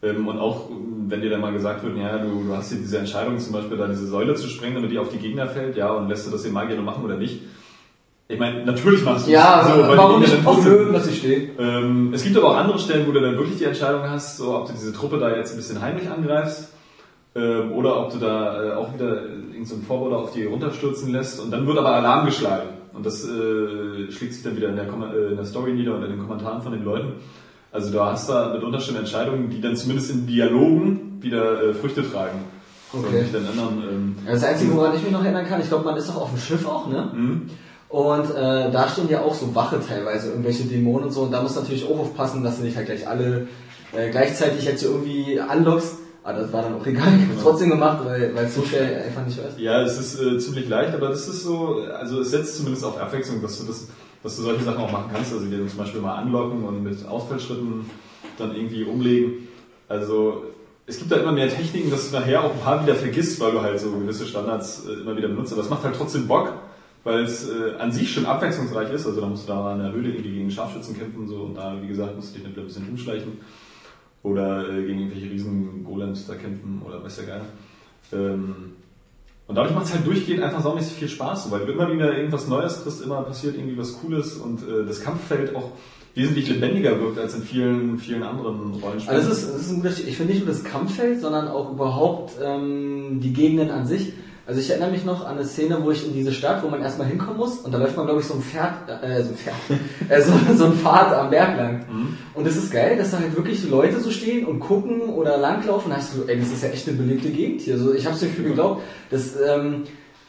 Ähm, und auch, wenn dir dann mal gesagt wird, ja, du, du hast hier diese Entscheidung, zum Beispiel da diese Säule zu sprengen, damit die auf die Gegner fällt, ja, und lässt du das den Magier nur machen oder nicht. Ich meine, natürlich machst du Ja, es, so, weil warum nicht auch mögen, dass sie steht? Ähm, es gibt aber auch andere Stellen, wo du dann wirklich die Entscheidung hast, so, ob du diese Truppe da jetzt ein bisschen heimlich angreifst ähm, oder ob du da äh, auch wieder irgendeinen so einen Vorborder auf die runterstürzen lässt und dann wird aber Alarm geschlagen. Und das äh, schlägt sich dann wieder in der, äh, in der Story nieder und in den Kommentaren von den Leuten. Also du hast da mitunter schon Entscheidungen, die dann zumindest in Dialogen wieder äh, Früchte tragen. Okay. Dann ändern. Ähm, Ja, Das Einzige, woran ich mich noch erinnern kann, ich glaube, man ist doch auf dem Schiff auch, ne? hm? Und äh, da stehen ja auch so Wache teilweise, irgendwelche Dämonen und so. Und da musst du natürlich auch aufpassen, dass du nicht halt gleich alle äh, gleichzeitig jetzt irgendwie anlockst. Aber das war dann auch egal. Ich hab's trotzdem gemacht, weil weil es so schnell einfach nicht weiß. Ja, es ist äh, ziemlich leicht, aber das ist so, also es setzt zumindest auf Abwechslung, dass du das, dass du solche Sachen auch machen kannst, also dir zum Beispiel mal anlocken und mit Ausfallschritten dann irgendwie umlegen. Also es gibt da immer mehr Techniken, dass du nachher auch ein paar wieder vergisst, weil du halt so gewisse Standards äh, immer wieder benutzt. Aber es macht halt trotzdem Bock, weil es äh, an sich schon abwechslungsreich ist. Also da musst du da in der Höhle irgendwie gegen Scharfschützen kämpfen so und da, wie gesagt, musst du dich ein bisschen umschleichen oder äh, gegen irgendwelche riesen Golems da kämpfen oder weiß der Geil. Ähm, und dadurch macht es halt durchgehend einfach saumäßig viel Spaß, weil du immer wieder irgendwas Neues kriegst, immer passiert irgendwie was Cooles und äh, das Kampffeld auch wesentlich lebendiger wirkt als in vielen, vielen anderen Rollenspielen. Also das ist, das ist ein Unterschied. Ich finde nicht nur das Kampffeld, sondern auch überhaupt ähm, die Gegenden an sich. Also ich erinnere mich noch an eine Szene, wo ich in diese Stadt, wo man erstmal hinkommen muss, und da läuft man, glaube ich, so ein Pferd, äh, so ein Pferd, äh, so, so ein Pfad am Berg lang. Und es ist geil, dass da halt wirklich Leute so stehen und gucken oder langlaufen. Da hast du so, ey, das ist ja echt eine belebte Gegend hier. So, ich habe es mir viel geglaubt. Das, ähm,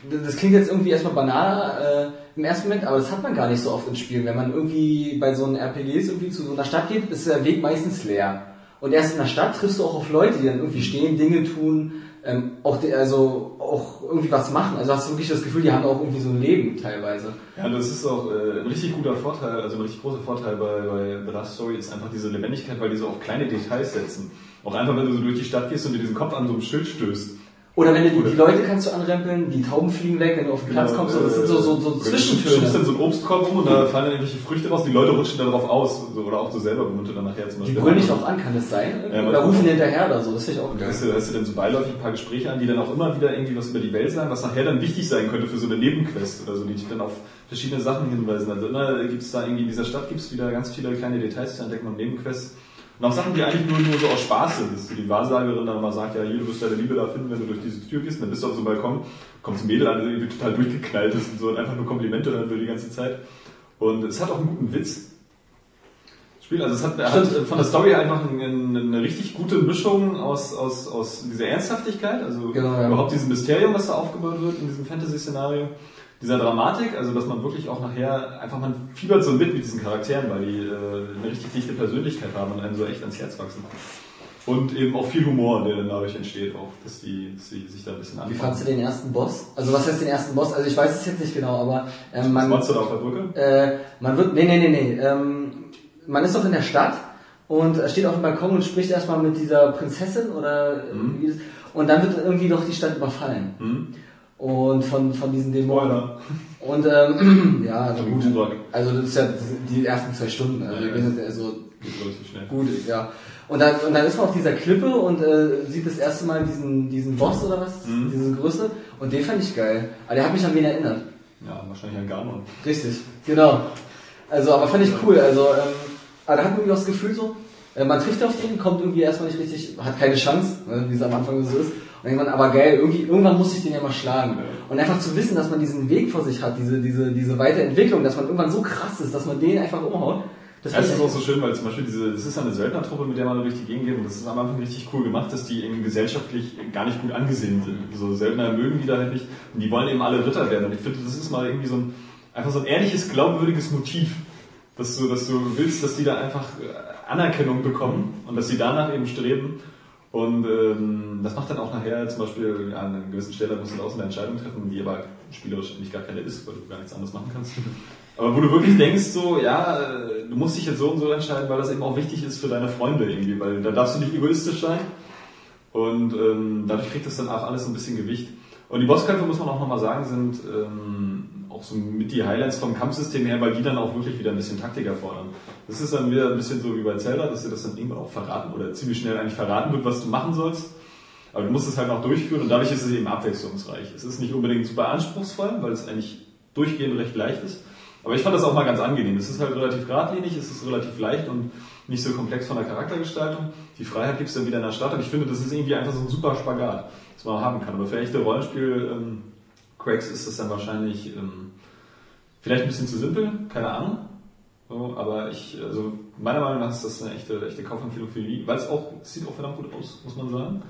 das klingt jetzt irgendwie erstmal banal äh, im ersten Moment, aber das hat man gar nicht so oft in Spielen. Wenn man irgendwie bei so einem RPGs irgendwie zu so einer Stadt geht, ist der Weg meistens leer. Und erst in der Stadt triffst du auch auf Leute, die dann irgendwie stehen, Dinge tun, ähm, auch die, also auch irgendwie was machen. Also hast du wirklich das Gefühl, die haben auch irgendwie so ein Leben teilweise. Ja, das ist auch äh, ein richtig guter Vorteil, also ein richtig großer Vorteil bei, bei The Last Story ist einfach diese Lebendigkeit, weil die so auf kleine Details setzen. Auch einfach, wenn du so durch die Stadt gehst und dir diesen Kopf an so einem Schild stößt. Oder wenn du die, die Leute kannst du anrempeln, die Tauben fliegen weg, wenn du auf den Platz kommst, so, das sind so, so, so Du schubst dann Zwischentöne. so einen Obstkorb rum und da fallen dann irgendwelche Früchte raus, die Leute rutschen da drauf aus. So, oder auch du selber, du dann nachher zum Die Beispiel... brüllen dich auch an, kann das sein? Ja, oder rufen hinterher oder so, das finde ich auch geil. hast du, hast du dann so beiläufig ein paar Gespräche an, die dann auch immer wieder irgendwie was über die Welt sagen, was nachher dann wichtig sein könnte für so eine Nebenquest oder so, die dich dann auf verschiedene Sachen hinweisen. Also immer gibt's da irgendwie in dieser Stadt gibt's wieder ganz viele kleine Details zu entdecken und Nebenquests. Und auch Sachen, die eigentlich nur, nur so aus Spaß sind. Dass die Wahrsagerin dann mal sagt, ja, hier, du wirst deine Liebe da finden, wenn du durch diese Tür gehst. Dann bist du auf so einem Balkon, kommt ein Mädel an, das irgendwie total durchgeknallt ist und so und einfach nur Komplimente hören will die ganze Zeit. Und es hat auch einen guten Witz. Das Spiel. Also es hat, hat von der Story einfach eine, eine richtig gute Mischung aus, aus, aus dieser Ernsthaftigkeit, also Genau, ja. überhaupt diesem Mysterium, was da aufgebaut wird in diesem Fantasy-Szenario, dieser Dramatik, also dass man wirklich auch nachher einfach, man fiebert so mit mit diesen Charakteren, weil die äh, eine richtig dichte Persönlichkeit haben und einem so echt ans Herz wachsen. Und eben auch viel Humor, der dann dadurch entsteht, auch, dass die, dass die sich da ein bisschen Wie anfangen. fandst du den ersten Boss? Also was heißt den ersten Boss? Also ich weiß es jetzt nicht genau, aber ähm, Das man, Monster da auf der Brücke? äh, man wird, nee, nee, nee, nee, ähm, man ist doch in der Stadt und er steht auf dem Balkon und spricht erstmal mit dieser Prinzessin oder Mhm. wie und dann wird irgendwie doch die Stadt überfallen. Hm? Und von, von diesen Dämonen. Spoiler. Und ähm, ja, also gut. Also das ist ja die ersten zwei Stunden. Also, Ja, ja. also gut, ja. Und dann, und dann ist man auf dieser Klippe und äh, sieht das erste Mal diesen, diesen Boss oder was, Mhm. diese Größe. Und den fand ich geil. Aber der hat mich an wen erinnert. Ja, wahrscheinlich ein Garmon. Richtig, genau. Also, aber fand ich cool. Also, ähm, aber da hat man irgendwie auch das Gefühl so, äh, man trifft auf den, kommt irgendwie erstmal nicht richtig, hat keine Chance, ne, wie es am Anfang so ist. Und irgendwann, aber geil, irgendwie, irgendwann muss ich den ja mal schlagen. Und einfach zu wissen, dass man diesen Weg vor sich hat, diese, diese, diese Weiterentwicklung, dass man irgendwann so krass ist, dass man den einfach umhaut. Das Ja, ich ist auch so schön, weil zum Beispiel diese, das ist eine Söldnertruppe, mit der man durch die Gegend geht und das ist am Anfang richtig cool gemacht, dass die irgendwie gesellschaftlich gar nicht gut angesehen sind. So Söldner mögen die da halt nicht und die wollen eben alle Ritter werden und ich finde, das ist mal irgendwie so ein, einfach so ein ehrliches, glaubwürdiges Motiv, dass du, dass du willst, dass die da einfach äh, Anerkennung bekommen und dass sie danach eben streben und ähm, das macht dann auch nachher zum Beispiel an einer gewissen Stelle musst du so eine Entscheidung treffen, die aber spielerisch eigentlich gar keine ist, weil du gar nichts anderes machen kannst. Aber wo du wirklich denkst, so, ja, äh, du musst dich jetzt so und so entscheiden, weil das eben auch wichtig ist für deine Freunde irgendwie, weil da darfst du nicht egoistisch sein. Und ähm, dadurch kriegt das dann auch alles ein bisschen Gewicht. Und die Bosskämpfe, muss man auch nochmal sagen, sind ähm, auch so mit die Highlights vom Kampfsystem her, weil die dann auch wirklich wieder ein bisschen Taktik erfordern. Das ist dann wieder ein bisschen so wie bei Zelda, dass dir das dann irgendwann auch verraten oder ziemlich schnell eigentlich verraten wird, was du machen sollst. Aber du musst es halt noch durchführen und dadurch ist es eben abwechslungsreich. Es ist nicht unbedingt super anspruchsvoll, weil es eigentlich durchgehend recht leicht ist. Aber ich fand das auch mal ganz angenehm. Es ist halt relativ geradlinig, es ist relativ leicht und nicht so komplex von der Charaktergestaltung. Die Freiheit gibt's dann wieder in der Stadt und ich finde, das ist irgendwie einfach so ein super Spagat, das man haben kann. Aber für echte Rollenspiel ähm, Cracks ist das dann wahrscheinlich ähm, vielleicht ein bisschen zu simpel, keine Ahnung. So, aber ich, also meiner Meinung nach ist das eine echte, echte Kaufempfehlung für die, weil es auch, sieht auch verdammt gut aus, muss man sagen.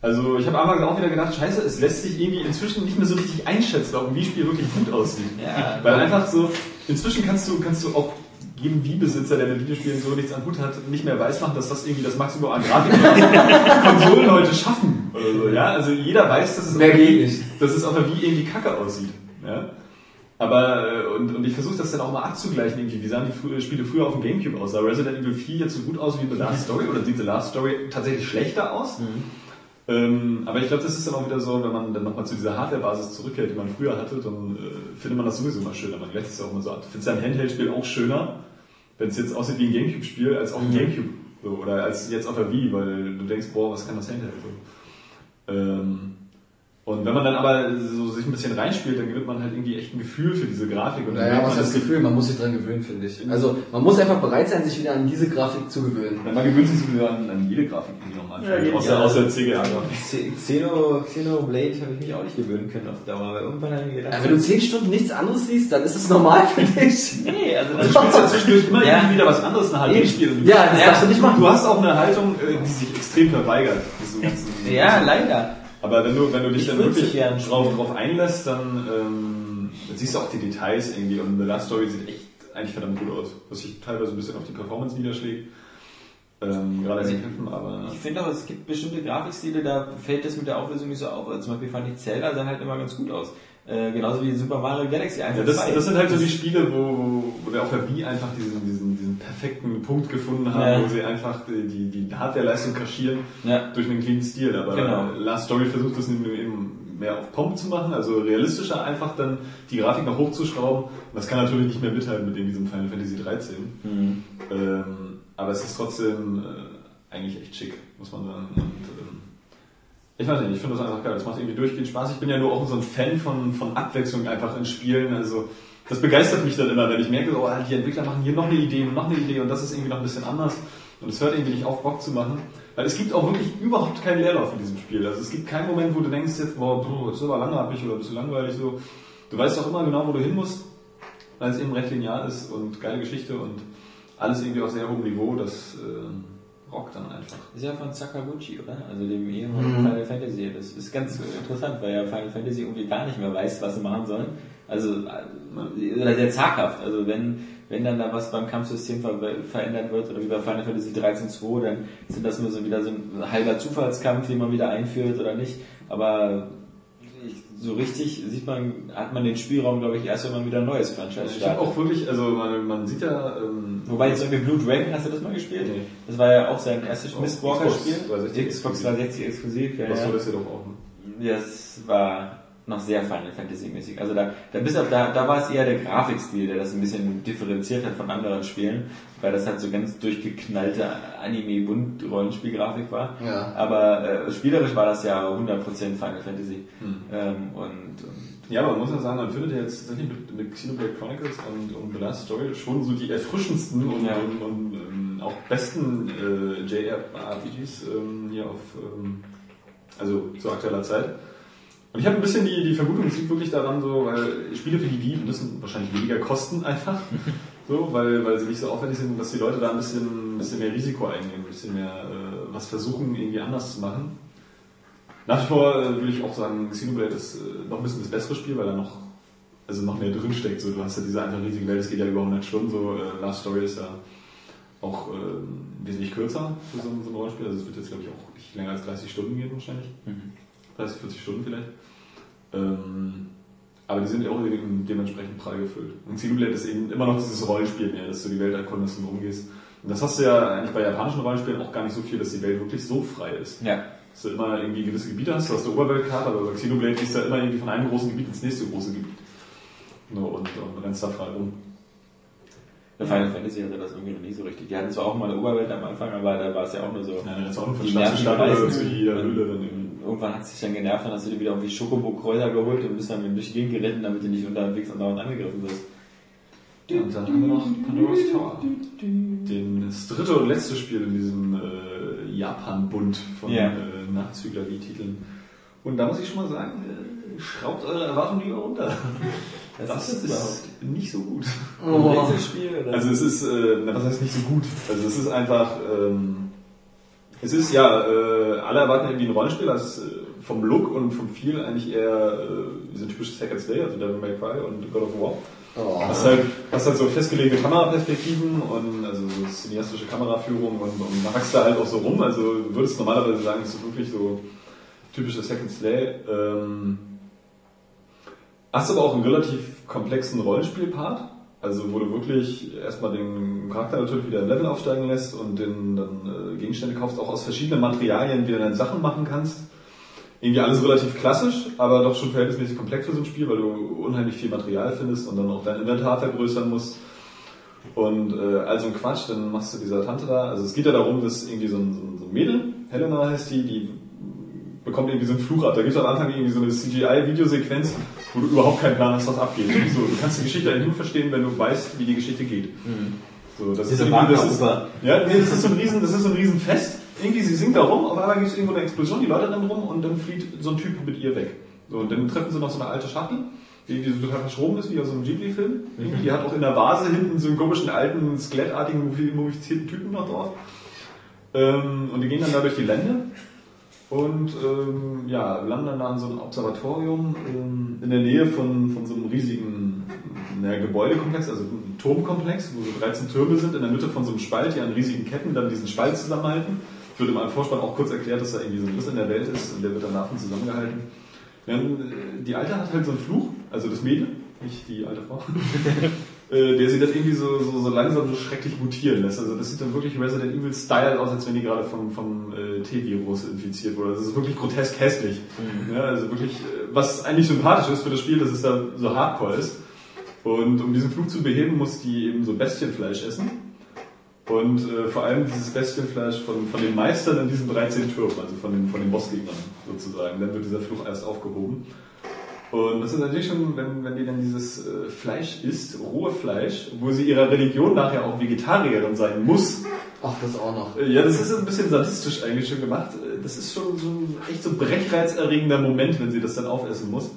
Also ich habe einmal auch wieder gedacht, scheiße, es lässt sich irgendwie inzwischen nicht mehr so richtig einschätzen, ob ein Wii-Spiel wirklich gut aussieht. Ja. Weil einfach so, inzwischen kannst du, kannst du auch jedem Wii-Besitzer, der mit Videospielen so nichts am Hut hat, nicht mehr weiß machen, dass das irgendwie das Maximum an Grafik Konsolen heute schaffen. Oder so, ja? Also jeder weiß, dass es, Mehr auf der geht dass es auf der Wii irgendwie kacke aussieht. Ja? Aber, äh, und, und ich versuche das dann auch mal abzugleichen irgendwie. Wie sahen die frü- Spiele früher auf dem Gamecube aus? Sah Resident Evil 4 jetzt so gut aus wie The Last Story oder sieht The Last Story tatsächlich schlechter aus? Ähm, aber ich glaube, das ist dann auch wieder so, wenn man dann nochmal zu dieser Hardware-Basis zurückkehrt, die man früher hatte, dann äh, findet man das sowieso mal schöner. Man lässt es ja auch mal so ab. Findest du ein Handheld-Spiel auch schöner, wenn es jetzt aussieht wie ein Gamecube-Spiel, als auf dem Gamecube. So, oder als jetzt auf der Wii, weil du denkst, boah, was kann das Handheld so. Ähm, und wenn man dann aber so sich ein bisschen reinspielt, dann gewinnt man halt irgendwie echt ein Gefühl für diese Grafik. Und dann Naja, was man, heißt das Gefühl? Man muss sich dran gewöhnen, finde ich. Also, man muss einfach bereit sein, sich wieder an diese Grafik zu gewöhnen. Man gewöhnt sich sowieso an, an jede Grafik irgendwie nochmal. Ja, jede- außer, ja. außer CGA-Grafik. C- Xeno, Xenoblade habe ich mich auch nicht gewöhnen können auf Dauer, weil irgendwann habe ich mir gedacht, Ja, wenn du 10 Stunden nichts anderes siehst, dann ist es normal für dich. nee, also Du das spielst ja zwischendurch immer Ja. irgendwie wieder was anderes, eine Eben. HD-Spiel. Ja, das darfst du nicht machen. Du hast auch eine Haltung, äh, die sich extrem verweigert. Ja, leider. Aber wenn du, wenn du dich Ich dann wirklich drauf, drauf einlässt, dann, ähm, dann siehst du auch die Details irgendwie. Und The Last Story sieht echt eigentlich verdammt gut aus. Was sich teilweise ein bisschen auf die Performance niederschlägt. Ähm, gerade in den Kämpfen, aber... Ich finde auch, es gibt bestimmte Grafikstile, da fällt das mit der Auflösung nicht so auf. Also zum Beispiel fand ich Zelda sah halt immer ganz gut aus. Äh, genauso wie Super Mario Galaxy 1 Ja, das, 2. das sind halt so die Spiele, wo, wo, wo wir auf der Wii einfach diesen, diesen perfekten Punkt gefunden haben, Ja. wo sie einfach die, die, Hardware-Leistung kaschieren Ja. durch einen cleanen Stil. Aber Genau. Last Story versucht das eben mehr auf Pomp zu machen, also realistischer einfach dann die Grafik noch hochzuschrauben. Das kann natürlich nicht mehr mithalten mit dem diesem Final Fantasy 13. Mhm. Ähm, aber es ist trotzdem äh, eigentlich echt schick, muss man sagen. Und, ähm, ich weiß nicht, ich finde das einfach geil. Das macht irgendwie durchgehend Spaß. Ich bin ja nur auch so ein Fan von, von Abwechslung einfach in Spielen. Also das begeistert mich dann immer, wenn ich merke, oh, die Entwickler machen hier noch eine Idee und noch eine Idee und das ist irgendwie noch ein bisschen anders. Und es hört irgendwie nicht auf, Bock zu machen. Weil es gibt auch wirklich überhaupt keinen Leerlauf in diesem Spiel. Also es gibt keinen Moment, wo du denkst jetzt, boah, puh, ist aber langatmig oder bist du langweilig so. Du weißt auch immer genau, wo du hin musst, weil es eben recht linear ist und geile Geschichte und alles irgendwie auf sehr hohem Niveau, das äh, rockt dann einfach. ist ja von Sakaguchi, oder? Also dem Ehemaligen von Final Fantasy. Das ist ganz interessant, weil ja Final Fantasy irgendwie gar nicht mehr weiß, was sie machen sollen. Also, oder sehr zaghaft. Also wenn, wenn dann da was beim Kampfsystem ver verändert wird, oder wie bei Final Fantasy 13.2, dann sind das nur so wieder so ein halber Zufallskampf, den man wieder einführt oder nicht. Aber so richtig sieht man, hat man den Spielraum, glaube ich, erst, wenn man wieder ein neues Franchise Also ich habe startet. auch wirklich, also man, man sieht ja, ähm, Wobei jetzt irgendwie Blue Dragon, hast du das mal gespielt? Nee. Das war ja auch sein erstes Mistwalker-Spiel. Xbox 360 Xbox 360 exklusiv, ja. was soll das ja doch auch. Ne? Das war noch sehr Final Fantasy mäßig. Also da, da bis auf da, da war es eher der Grafikstil, der das ein bisschen differenziert hat von anderen Spielen, weil das halt so ganz durchgeknallte Anime-Bunt-Rollenspielgrafik war. Ja. Aber äh, spielerisch war das ja 100% Final Fantasy. Hm. Ähm, und, und Ja, aber man muss ja sagen, man findet ja jetzt tatsächlich mit, mit Xenoblade Chronicles und, und The Last Story schon so die erfrischendsten und, Ja. und, und ähm, auch besten äh, JRPGs ähm, hier auf, ähm, also zu aktueller Zeit. Und ich habe ein bisschen die, die Vermutung, es liegt wirklich daran, so, weil Spiele für die Wii müssen wahrscheinlich weniger kosten einfach. So, weil, weil sie nicht so aufwendig sind, dass die Leute da ein bisschen, ein bisschen mehr Risiko eingehen, ein bisschen mehr äh, was versuchen, irgendwie anders zu machen. Nach wie vor äh, würde ich auch sagen, Xenoblade ist äh, noch ein bisschen das bessere Spiel, weil da noch, also noch mehr drin steckt. So, du hast ja diese einfach riesige Welt, es geht ja über 100 Stunden. So, äh, Last Story ist ja auch äh, wesentlich kürzer für so, so ein Rollenspiel. Also es wird jetzt, glaube ich, auch nicht länger als 30 Stunden gehen wahrscheinlich. 30, 40 Stunden vielleicht. Ähm, aber die sind ja auch dementsprechend prall gefüllt. Und Xenoblade ist eben immer noch dieses Rollenspiel mehr, dass du die Welt erkundest und rumgehst. Und das hast du ja eigentlich bei japanischen Rollenspielen auch gar nicht so viel, dass die Welt wirklich so frei ist ja. dass du immer irgendwie gewisse Gebiete hast, du hast eine Oberweltkarte, aber bei Xenoblade gehst du ja immer irgendwie von einem großen Gebiet ins nächste große Gebiet. No, und, und rennst da frei rum. Bei Final Fantasy hatte das irgendwie noch nie so richtig. Die hatten zwar auch mal eine Oberwelt am Anfang, aber da war es ja auch nur so. Ja, rennst du auch nur von Die Stadt zu Stadt oder zu jeder Höhle dann irgendwie. Irgendwann hat es sich dann genervt, dann hast du dir wieder irgendwie Schokobo-Kräuter geholt und bist dann durch die Gegend geritten, damit du nicht unterwegs und dauernd angegriffen wirst. Und dann haben wir noch Pandora's Tower. Den, das dritte und letzte Spiel in diesem äh, Japan-Bund von Ja. äh, Nachzügler-Titeln. Und da muss ich schon mal sagen, äh, schraubt eure Erwartungen lieber runter. Das, ist nicht so gut. Oh. Spiel? Also es ist, äh, na, was heißt nicht so gut? Also es ist einfach, ähm, es ist ja, äh, alle erwarten irgendwie ein Rollenspiel, das äh, vom Look und vom Feel eigentlich eher äh, so ein typisches Hack and Slay, also Devil May Cry und God of War. Oh. Hast halt, hast halt so festgelegte Kameraperspektiven und also so cineastische Kameraführung und, und hackst da halt auch so rum. Also du würdest normalerweise sagen, es ist wirklich so typisches Hack and Slay. Ähm, hast aber auch einen relativ komplexen Rollenspielpart. Also wo du wirklich erstmal den Charakter natürlich wieder im Level aufsteigen lässt und den dann äh, Gegenstände kaufst, auch aus verschiedenen Materialien, wie du dann Sachen machen kannst. Irgendwie alles relativ klassisch, aber doch schon verhältnismäßig komplex für so ein Spiel, weil du unheimlich viel Material findest und dann auch dein Inventar vergrößern musst. Und äh, also ein Quatsch, dann machst du dieser Tante da. Also es geht ja darum, dass irgendwie ein, so ein, so ein Mädel, Helena heißt die, die bekommt irgendwie so einen Fluch ab. Da gibt es am Anfang irgendwie so eine CGI-Videosequenz, wo du überhaupt keinen Plan hast, was abgeht. So, du kannst die Geschichte eigentlich nur verstehen, wenn du weißt, wie die Geschichte geht. So, das Diese ist irgendwie- das ist, Wagner-Oper. ja, nee, das ist so ein riesen, das ist so ein riesen Fest. Irgendwie, sie singt da rum, auf einmal gibt es irgendwo eine Explosion, die Leute rennen rum und dann flieht so ein Typ mit ihr weg. So, und dann treffen sie noch so eine alte Schachtel, die irgendwie so total verschroben ist, wie aus so einem Ghibli-Film. Irgendwie, Die hat auch in der Vase hinten so einen komischen alten, skelettartigen, mumifizierten Typen noch drauf. Ähm, und die gehen dann da durch die Lände und ähm, ja, landen dann da an so einem Observatorium ähm, in der Nähe von, von so einem riesigen naja, Gebäudekomplex, also ein Turmkomplex, wo so 13 Türme sind, in der Mitte von so einem Spalt, die an riesigen Ketten dann diesen Spalt zusammenhalten. Es wird in meinem Vorspann auch kurz erklärt, dass da irgendwie so ein Riss in der Welt ist und der wird dann davon zusammengehalten. Ja, und, äh, die Alte hat halt so einen Fluch, also das Mädel, nicht die alte Frau, äh, der sie das irgendwie so, so, so langsam so schrecklich mutieren lässt. Also das sieht dann wirklich Resident Evil Style aus, als wenn die gerade vom, vom äh, T-Virus infiziert wurde. Das ist wirklich grotesk hässlich. Ja, also wirklich, äh, was eigentlich sympathisch ist für das Spiel, dass es da so hardcore ist. Und um diesen Fluch zu beheben, muss die eben so Bestienfleisch essen. Und äh, vor allem dieses Bestienfleisch von, von den Meistern in diesen 13 Türmen, also von den, von den Bossgegnern sozusagen. Dann wird dieser Fluch erst aufgehoben. Und das ist natürlich schon, wenn, wenn die dann dieses äh, Fleisch isst, rohe Fleisch, wo sie ihrer Religion nachher auch Vegetarierin sein muss. Ach, das auch noch. Äh, ja, das ist ein bisschen sadistisch eigentlich schon gemacht. Äh, Das ist schon so ein echt so brechreizerregender Moment, wenn sie das dann aufessen muss.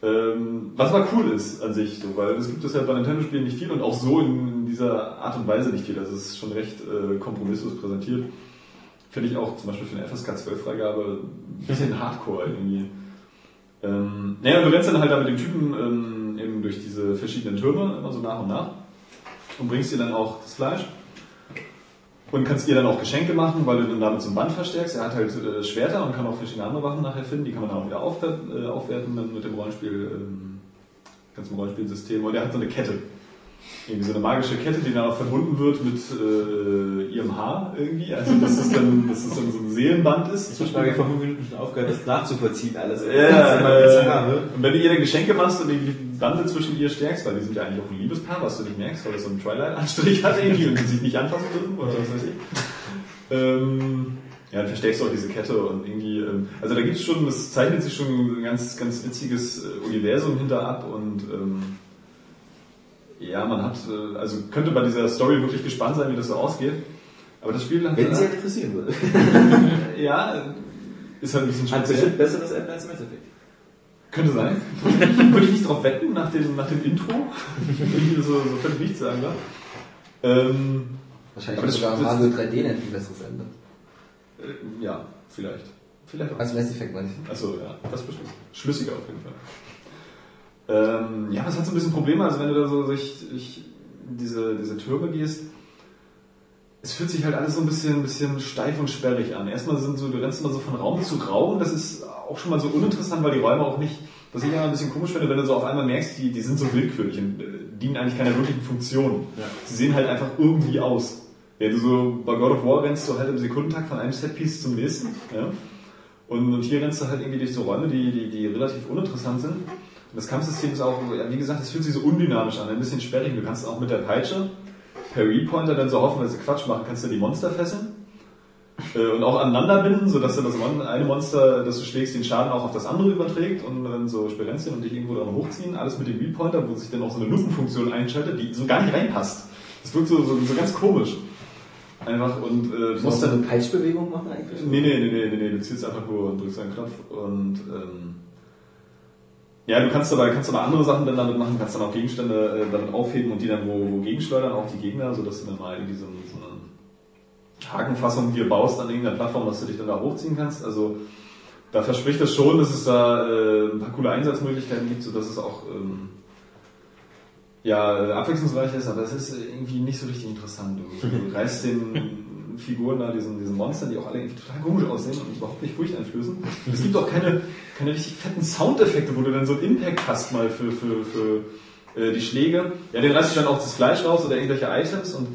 Ähm, was aber cool ist an sich, so, weil es gibt es ja bei Nintendo-Spielen nicht viel und auch so in, in dieser Art und Weise nicht viel. Also es ist schon recht äh, kompromisslos präsentiert. Finde ich auch zum Beispiel für eine FSK 12-Freigabe ein bisschen hardcore irgendwie. Ähm, naja, du rennst dann halt da mit dem Typen ähm, eben durch diese verschiedenen Türme, immer so nach und nach. Und bringst dir dann auch das Fleisch. Und kannst ihr dann auch Geschenke machen, weil du dann damit so ein Band verstärkst. Er hat halt äh, Schwerter und kann auch verschiedene andere Waffen nachher finden. Die kann man dann auch wieder aufwer äh, aufwerten mit dem Rollenspiel, ähm, ganzen Rollenspielsystem. Und er hat so eine Kette. Irgendwie so eine magische Kette, die dann auch verbunden wird mit äh, ihrem Haar irgendwie. Also dass es dann, dass es dann so ein Seelenband ist. Ich habe vor fünf Minuten schon aufgehört, das nachzuvollziehen alles. Ja, bizarr äh, wird. und wenn du ihr dann Geschenke machst und die Bande zwischen ihr stärkst, weil die sind ja eigentlich auch ein Liebespaar, was du nicht merkst, weil das so einen Twilight-Anstrich hat irgendwie und die sich nicht anfassen dürfen oder was weiß ich. Ähm, ja, dann verstärkst du auch diese Kette und irgendwie, ähm, also da gibt's schon, das zeichnet sich schon ein ganz, ganz witziges äh, Universum hinter ab und ähm, ja, man hat, äh, also könnte bei dieser Story wirklich gespannt sein, wie das so ausgeht. Aber das Spiel hat Wenn sie interessieren würde. ja, ist halt ein bisschen Hat speziell. bestimmt besseres Ende als Mass Effect. Könnte sein. Würde ich nicht drauf wetten nach dem, nach dem Intro. Irgendwie so, so völlig nichts sagen da. Ähm, Wahrscheinlich Aber hat das- sogar Mario 3D nennt ein besseres Ende. äh, ja, vielleicht. Vielleicht auch. Als Mass Effect meine ich. Achso, ja, das bestimmt. Schlüssiger auf jeden Fall. Ähm, ja, was hat so ein bisschen Probleme, also wenn du da so durch, durch diese, diese Türme gehst, es fühlt sich halt alles so ein bisschen, bisschen steif und sperrig an. Erstmal sind so, du rennst immer so von Raum zu Raum, das ist auch schon mal so uninteressant, weil die Räume auch nicht, was ich immer ein bisschen komisch finde, wenn du so auf einmal merkst, die, die sind so willkürlich und äh, dienen eigentlich keiner wirklichen Funktion. Sie sehen halt einfach irgendwie aus. Wenn du so bei God of War rennst du halt im Sekundentakt von einem Setpiece zum nächsten. Ja? Und, und hier rennst du halt irgendwie durch so Räume, die, die, die relativ uninteressant sind. Und das Kampfsystem ist auch, wie gesagt, es fühlt sich so undynamisch an, ein bisschen sperrig. Du kannst auch mit der Peitsche per Repointer dann so hoffen, wenn sie Quatsch machen, kannst du die Monster fesseln. Äh, Und auch aneinander binden, sodass du das eine Monster, das du schlägst, den Schaden auch auf das andere überträgt und dann so Sperenzien und dich irgendwo dran hochziehen. Alles mit dem Repointer, wo sich dann auch so eine Lupenfunktion einschaltet, die so gar nicht reinpasst. Das wirkt so, so, so ganz komisch. Einfach und äh, Du musst dann eine Peitschbewegung machen eigentlich? Nee, nee, nee, nee, nee, nee, du ziehst einfach nur und drückst einen Knopf und ähm, ja, du kannst aber, kannst aber andere Sachen dann damit machen, kannst dann auch Gegenstände äh, damit aufheben und die dann wo, wo gegenschleudern, auch die Gegner, sodass du dann mal irgendwie so, so eine Hakenfassung dir baust an irgendeiner Plattform, dass du dich dann da hochziehen kannst. Also da verspricht es schon, dass es da äh, ein paar coole Einsatzmöglichkeiten gibt, sodass es auch ähm, ja, abwechslungsreich ist, aber es ist irgendwie nicht so richtig interessant. Du, du reißt den Figuren da, diesen, diesen Monstern, die auch alle irgendwie total komisch aussehen und überhaupt nicht furchteinflößend. Es gibt auch keine, keine richtig fetten Soundeffekte, wo du dann so einen Impact hast mal für, für, für äh, die Schläge. Ja, den reißt du dann auch das Fleisch raus oder irgendwelche Items und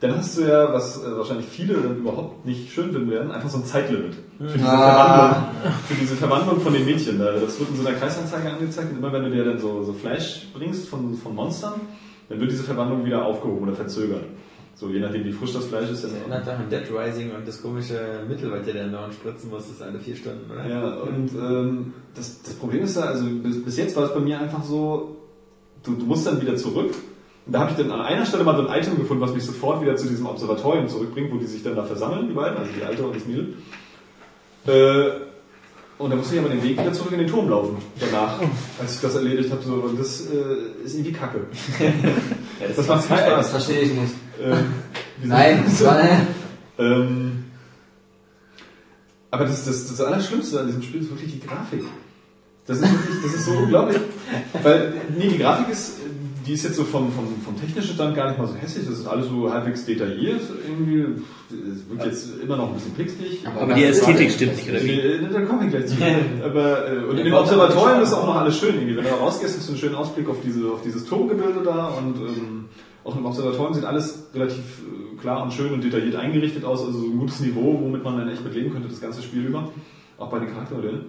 dann hast du ja, was äh, wahrscheinlich viele dann überhaupt nicht schön finden werden, einfach so ein Zeitlimit. Für diese, Ah. Verwandlung, für diese Verwandlung von den Mädchen. Da- Das wird in so einer Kreisanzeige angezeigt und immer wenn du dir dann so, so Fleisch bringst von, von Monstern, dann wird diese Verwandlung wieder aufgehoben oder verzögert. So, je nachdem wie frisch das Fleisch ist. Das Dann erinnert daran Dead Rising und das komische Mittel, was der dann dauernd spritzen muss, ist alle vier Stunden, oder? Ja, und ähm, das, das Problem ist ja, also bis, bis jetzt war es bei mir einfach so, du, du musst dann wieder zurück. Und da habe ich dann an einer Stelle mal so ein Item gefunden, was mich sofort wieder zu diesem Observatorium zurückbringt, wo die sich dann da versammeln, die beiden, also die Alte und das Mädel. Äh, und da musste ich aber den Weg wieder zurück in den Turm laufen, danach, als ich das erledigt habe. So, und das äh, ist irgendwie kacke. Ja, Das macht viel Das Spaß. verstehe ich nicht. Ähm? Nein, das war, Ähm, aber das, das, das Allerschlimmste an diesem Spiel ist wirklich die Grafik. Das ist wirklich, das ist so unglaublich. Weil, nee, die Grafik ist, die ist jetzt so vom, vom, vom technischen Stand gar nicht mal so hässlich. Das ist alles so halbwegs detailliert. Irgendwie, es wirkt jetzt immer noch ein bisschen pixelig. Aber die Ästhetik stimmt nicht, oder wie? Da komme ich gleich zu. Aber, äh, und in dem Observatorium ist auch noch alles schön. Irgendwie. Wenn du da rausgehst, hast du einen schönen Ausblick auf, diese, auf dieses Turmgebilde da und ähm, auch im Observatorium sieht alles relativ äh, klar und schön und detailliert eingerichtet aus. Also so ein gutes Niveau, womit man dann echt mit leben könnte, das ganze Spiel über. Auch bei den Charaktermodellen.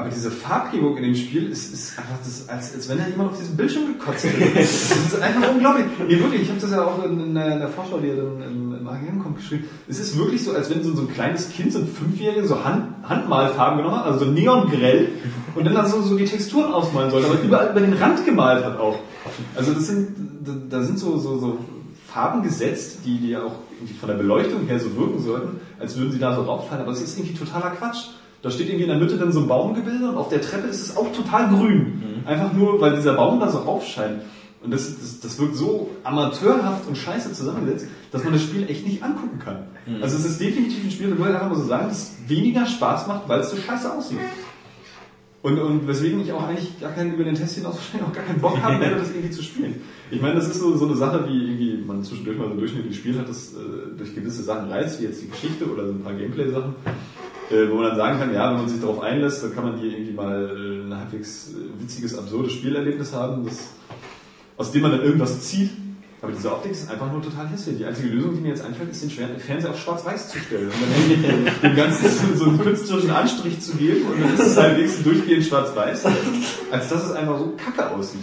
Aber diese Farbgebung in dem Spiel ist, ist einfach das, als, als wenn da jemand auf diesem Bildschirm gekotzt hätte. Das ist einfach unglaublich. Nee, wirklich, ich habe das ja auch in, in, der, in der Vorschau, die ja dann im, im AGM kommt, geschrieben. Es ist wirklich so, als wenn so, so ein kleines Kind, so ein Fünfjähriger, so Hand, Handmalfarben genommen hat, also so neongrell, und dann, dann so, die Texturen ausmalen sollte, aber überall über den Rand gemalt hat auch. Also das sind, da, da sind so, so, so Farben gesetzt, die, die ja auch irgendwie von der Beleuchtung her so wirken sollten, als würden sie da so rauffallen, aber es ist irgendwie totaler Quatsch. Da steht irgendwie in der Mitte dann so ein Baumgebilde und auf der Treppe ist es auch total grün. Einfach nur, weil dieser Baum da so raufscheint. Und das, das, das wirkt so amateurhaft und scheiße zusammengesetzt, dass man das Spiel echt nicht angucken kann. Also es ist definitiv ein Spiel, muss ich einfach mal so sagen, das weniger Spaß macht, weil es so scheiße aussieht. Und, und weswegen ich auch eigentlich gar keinen über den Test hinaus wahrscheinlich auch gar keinen Bock habe, mehr das irgendwie zu spielen. Ich meine, das ist so, so eine Sache, wie irgendwie man zwischendurch mal so durchschnittlich spielt hat, das äh, durch gewisse Sachen reizt, wie jetzt die Geschichte oder so ein paar Gameplay-Sachen, wo man dann sagen kann, ja, wenn man sich darauf einlässt, dann kann man hier irgendwie mal äh, ein halbwegs äh, witziges, absurdes Spielerlebnis haben, das, aus dem man dann irgendwas zieht. Aber diese Optik ist einfach nur total hässlich. Die einzige Lösung, die mir jetzt einfällt, ist den Fernseher auf schwarz-weiß zu stellen. Und dann dem Ganzen so einen künstlerischen Anstrich zu geben und dann ist es wenigstens durchgehend schwarz-weiß, als dass es einfach so kacke aussieht.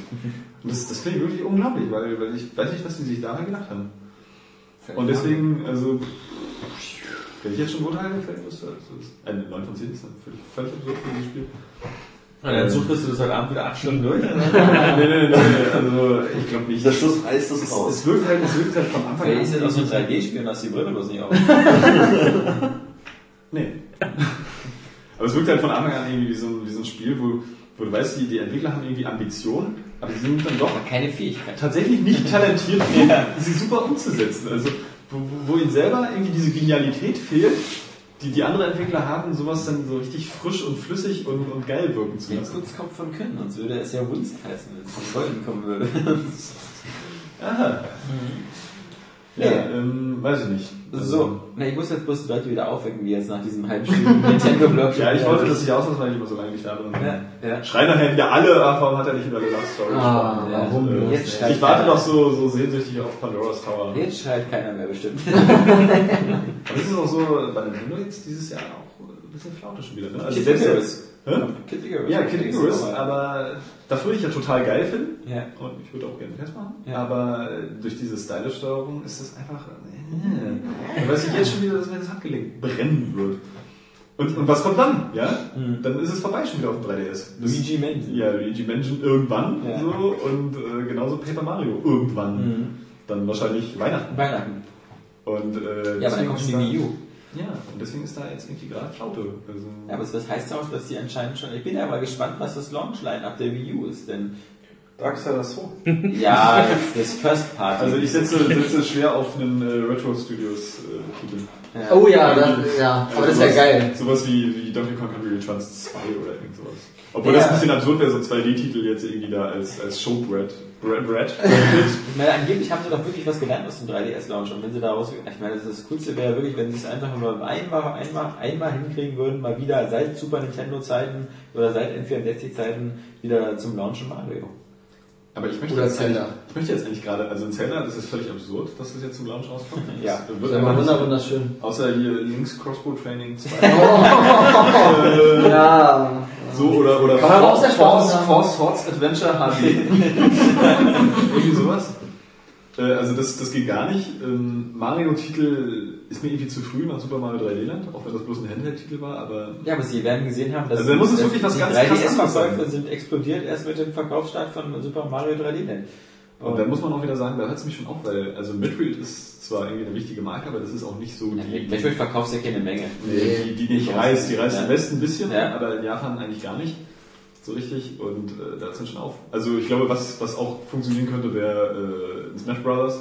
Und das, das finde ich wirklich unglaublich, weil, weil ich weiß nicht, was die sich dabei gedacht haben. Und deswegen, also, wenn ich jetzt schon urteile, fällt das, das ist eine 9 von 10 ist dann völlig, völlig absurd für dieses Spiel. Und dann suchst du das heute Abend wieder acht Stunden durch. nee, nee, nee, nee, also ich glaube nicht. Der Schluss reißt das Es, raus. es wirkt halt, es wirkt halt von Anfang Vielleicht ist das an. auch so ein 3D-Spiel und hast die Brille bloß nicht auf. Nee. Aber es wirkt halt von Anfang an irgendwie wie so ein, wie so ein Spiel, wo, wo du weißt, die, die Entwickler haben irgendwie Ambitionen, aber sie sind dann doch Aber keine Fähigkeit. tatsächlich nicht talentiert, Ja. sie super umzusetzen. Also, wo, wo ihnen selber irgendwie diese Genialität fehlt, die die andere Entwickler haben, sowas dann so richtig frisch und flüssig und, und geil wirken zu lassen. Kurzkopf von Können, sonst würde es ja Wunst heißen, wenn es von Golden kommen würde. Aha. Ja, ähm, weiß ich nicht. So, na, ich muss jetzt bloß die Leute wieder aufwecken, wie jetzt nach diesem halbstündigen Nintendo-Blog. Ja, ich wollte, dass ich ausnahmsweise nicht mehr so lange nicht da bin. Ja, ja. Schreien nachher wieder alle, ach, warum hat er nicht über The Last Story Ah, gesprochen? warum Und, äh? Jetzt Ich warte keiner. noch so, so sehnsüchtig auf Pandora's Tower. Jetzt schreit keiner mehr bestimmt. Aber es ist auch so bei Nintendo jetzt dieses Jahr auch ein bisschen flaute schon wieder. Ne? Also selbst? Kid Icarus. Ja, Kid Icarus, Aber, das würde ich ja total geil finden. ja. Und ich würde auch gerne Test machen. Ja. Aber durch diese Stylish-Steuerung ist es einfach. Äh, da weiß ich jetzt schon wieder, dass mir das Handgelenk brennen wird. Und, und was kommt dann? Ja? Dann ist es vorbei schon wieder auf dem 3DS. Das- Luigi Mansion. Ja, Luigi Mansion irgendwann Ja. so und äh, genauso Paper Mario irgendwann. Mhm. Dann wahrscheinlich Weihnachten. Weihnachten. Und, äh, Ja, aber dann kommt die Wii U. Ja, und deswegen ist da jetzt irgendwie gerade Flaute. Also, Ja, aber das heißt auch, dass die anscheinend schon. Ich bin ja mal gespannt, was das Launch-Line-Up der Wii U ist, denn. 2. Ja, das, das First Party. also ich setze, setze schwer auf einen äh, Retro Studios äh, Titel. ja. Oh ja, das, ja, aber das wäre sowas- geil. Sowas wie, wie Donkey Kong Country Returns 2 oder irgend sowas. Obwohl Ja. das ein bisschen absurd wäre, so 2D-Titel jetzt irgendwie da als, als Showbread. Bread, Bread. Ich meine, angeblich haben sie doch wirklich was gelernt aus dem 3DS-Launch. Und wenn sie daraus, ich meine, das, das Coolste wäre wirklich, wenn sie es einfach nur einmal, einmal, einmal hinkriegen würden, mal wieder seit Super Nintendo-Zeiten oder seit N64-Zeiten wieder zum Launchen Mario. Aber ich möchte, Oder jetzt Zelda. eigentlich- ich möchte jetzt eigentlich gerade, also in Zelda, das ist völlig absurd, dass das jetzt zum Launch rauskommt. Ja. Das wird nicht, wunder- wunderschön. außer hier Links Crossbow Training 2. Ja. So, oder, oder Kann Force, haben. Force Swords Adventure HD. irgendwie sowas. Äh, Also das, das geht gar nicht. Ähm, Mario-Titel ist mir irgendwie zu früh nach Super Mario 3D Land, auch wenn das bloß ein Handheld-Titel war, aber Ja, aber sie werden gesehen haben, dass Also da muss es wirklich was ganz krass anderes 3DS-Verkäufe sein. sind explodiert erst mit dem Verkaufsstart von Super Mario 3D Land. Und da muss man auch wieder sagen, da hört es mich schon auf, weil also Metroid ist zwar irgendwie eine wichtige Marke, aber das ist auch nicht so Ja, die, Metroid verkaufst ja keine Menge. die, die, die nicht reißt. Die reißt Ja. im Westen ein bisschen, Ja. aber in Japan eigentlich gar nicht so richtig und äh, da hört es schon auf. Also ich glaube, was, was auch funktionieren könnte, wäre äh, ein Smash Brothers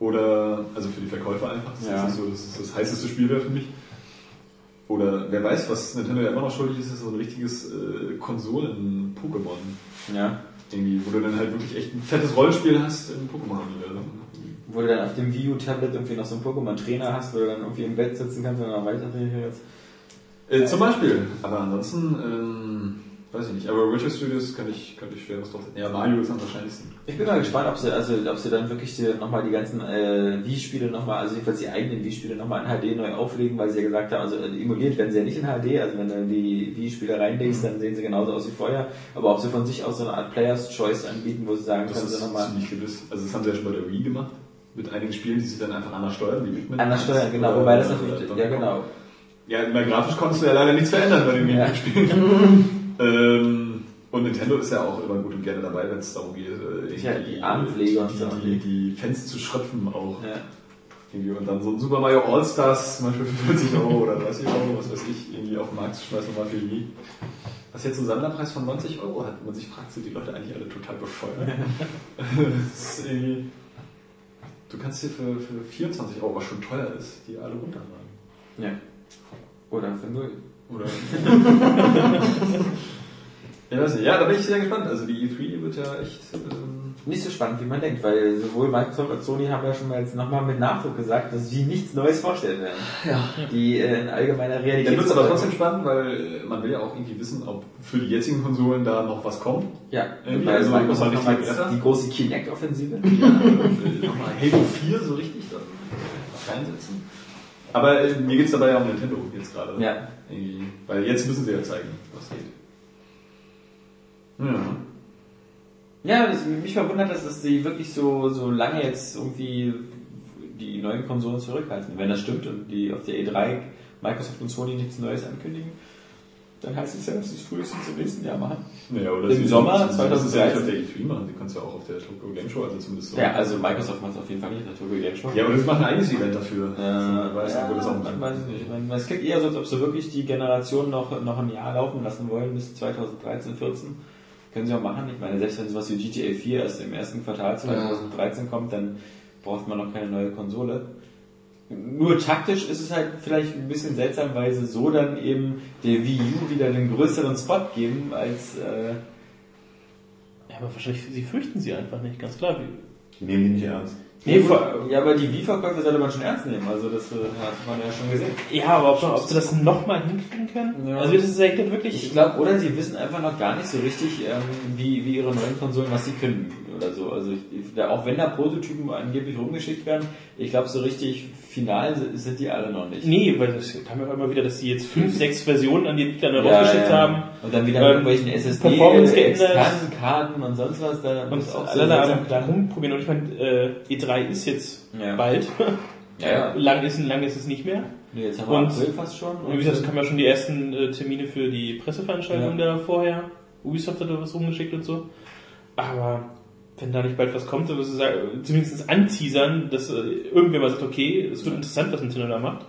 oder, also für die Verkäufer einfach, das Ja. ist so das, das heißeste Spiel wäre für mich. Oder wer weiß, was Nintendo ja immer noch schuldig ist, ist so ein richtiges äh, Konsolen-Pokémon. Ja. Irgendwie, wo du dann halt wirklich echt ein fettes Rollenspiel hast im Pokémon-Universum. Wo du dann auf dem Wii U-Tablet irgendwie noch so einen Pokémon-Trainer hast, wo du dann irgendwie im Bett sitzen kannst und dann weiter trainierst. Äh, zum Beispiel. Aber ansonsten, ähm, weiß ich nicht. Aber Retro Studios könnte ich, könnte ich schwer was drauf setzen. Ja, Mario ist am wahrscheinlichsten. Ich bin mal gespannt, ob sie, also, ob sie dann wirklich nochmal die ganzen äh, Wii-Spiele nochmal, also jedenfalls die eigenen Wii-Spiele nochmal in HD neu auflegen, weil sie ja gesagt haben, also äh, emuliert werden sie ja nicht in HD, also wenn du die Wii-Spiele reinlegst, dann sehen sie genauso aus wie vorher, aber ob sie von sich aus so eine Art Player's Choice anbieten, wo sie sagen, Das können sie ist nochmal ziemlich gewiss. Also das haben sie ja schon bei der Wii gemacht. Mit einigen Spielen, die sich dann einfach anders steuern, wie Pikmin. anders steuern, genau, wobei das natürlich, ja genau, Ja, bei grafisch konntest du ja leider nichts verändern bei den Ja. Spielen. ähm, und Nintendo ist ja auch immer gut und gerne dabei, wenn es darum geht, äh, Ja, die Armpflege und so. die, die Fans zu schröpfen auch. ja. Irgendwie. Und dann so ein Super Mario All-Stars, zum Beispiel für 40 Euro oder 30 Euro, was weiß ich, irgendwie auf den Markt zu schmeißen, nochmal für die. Was jetzt einen Sammlerpreis von 90 Euro hat, wo man sich fragt, sind die Leute eigentlich alle total bescheuert? du kannst dir für, für 24 Euro, was schon teuer ist, die alle runterladen. Ja. Oder für null. Oder? ja, weiß nicht. Ja, da bin ich sehr gespannt. Also die E3 wird ja echt. Ähm, Nicht so spannend, wie man denkt, weil sowohl Microsoft als Sony haben ja schon mal jetzt nochmal mit Nachdruck gesagt, dass sie nichts Neues vorstellen werden. Ja. Die äh, in allgemeiner Realität. Dann wird es aber trotzdem spannend, weil äh, man will ja auch irgendwie wissen, ob für die jetzigen Konsolen da noch was kommt. Ja, Irgendwie, weil also nochmal richtig besser. die große Kinect-Offensive. Ja, äh, nochmal Halo 4 so richtig dann reinsetzen. Aber äh, mir geht's dabei ja um Nintendo jetzt gerade. Ja. Irgendwie, weil jetzt müssen sie ja zeigen, was geht. Ja. Ja, das, mich verwundert, dass dass sie wirklich so, so lange jetzt irgendwie die neuen Konsolen zurückhalten. Wenn das stimmt und die auf der E3 Microsoft und Sony nichts Neues ankündigen, dann heißt es ja, dass sie es frühestens im nächsten Jahr machen. Naja, oder Im sie- Sommer sie- sie müssen es ja nicht 2013. auf der E3 machen, sie können es ja auch auf der Tokyo Game Show, also zumindest so. Ja, also Microsoft macht es auf jeden Fall nicht, der Tokyo Game Show. Ja, aber sie machen ein eigenes Event dafür. Äh, ich weiß nicht, wo das auch man weiß es nicht. Man, es klingt eher so, als ob sie wirklich die Generation noch, noch ein Jahr laufen lassen wollen, bis 2013, 14. Können sie auch machen. Ich meine, selbst wenn sowas wie GTA 4 erst im ersten Quartal 2013 kommt, dann braucht man noch keine neue Konsole. Nur taktisch ist es halt vielleicht ein bisschen seltsam, weil sie so dann eben der Wii U wieder den größeren Spot geben als äh, Ja, aber wahrscheinlich, sie fürchten sie einfach nicht, ganz klar. Wie- Die nehmen die nicht ernst. Nee, vor- ja, aber die Wii-Verkäufe sollte man schon ernst nehmen. Also das äh, hat man ja schon gesehen. Ja, aber ob, ob sie das nochmal hinkriegen können? Ja. Also das ist ja echt wirklich... Ich glaube, oder sie wissen einfach noch gar nicht so richtig, ähm, wie, wie ihre neuen Konsolen, was sie können oder so. Also ich, da, auch wenn da Prototypen angeblich rumgeschickt werden, ich glaube so richtig final sind, die alle noch nicht. Nee, weil es kam ja auch immer wieder, dass sie jetzt fünf, sechs Versionen an die Entwickler Ja, rausgeschickt ja. haben. Und dann wieder Ähm, irgendwelchen SSD, Performance geändert. externen Karten und sonst was. Da Und muss auch alle da am klar. rumprobieren. Und ich meine, äh, E3 ist jetzt Ja. bald. Ja, ja. lang, ist, lang ist es nicht mehr. Nee, jetzt haben wir Und- April fast schon. Und wie gesagt, es kamen ja schon die ersten äh, Termine für die Presseveranstaltung da vorher. Ubisoft hat da was rumgeschickt und so. Aber wenn da nicht bald was kommt, dann wirst du sagen, zumindest anteasern, dass äh, irgendwer mal sagt, okay, es wird interessant, was Nintendo da macht.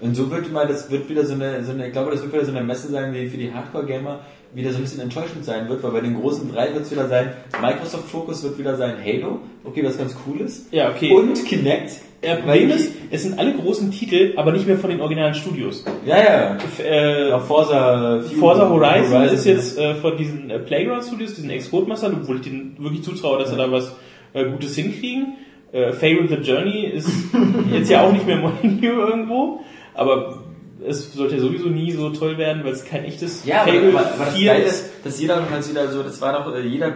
Und so wird mal, das wird wieder so eine, so eine, ich glaube, das wird wieder so eine Messe sein, die für die Hardcore-Gamer wieder so ein bisschen enttäuschend sein wird, weil bei den großen drei wird es wieder sein, Microsoft Focus wird wieder sein Halo, okay, was ganz cool ist. Ja, okay. Und Kinect. Ja, Weil Problem die- ist, es sind alle großen Titel, aber nicht mehr von den originalen Studios. Ja, ja. Äh, ja Forza, Forza Horizon, ist jetzt äh, von diesen äh, Playground Studios, diesen Ex-Codemastern, obwohl ich denen wirklich zutraue, dass sie da was äh, Gutes hinkriegen. Äh, Fable the Journey ist jetzt ja auch nicht mehr Molyneux irgendwo, aber es sollte ja sowieso nie so toll werden, weil es kein echtes Ja, aber, Fable aber, aber das 4 Geile ist. ist, dass jeder jetzt wieder so, das war doch, äh, jeder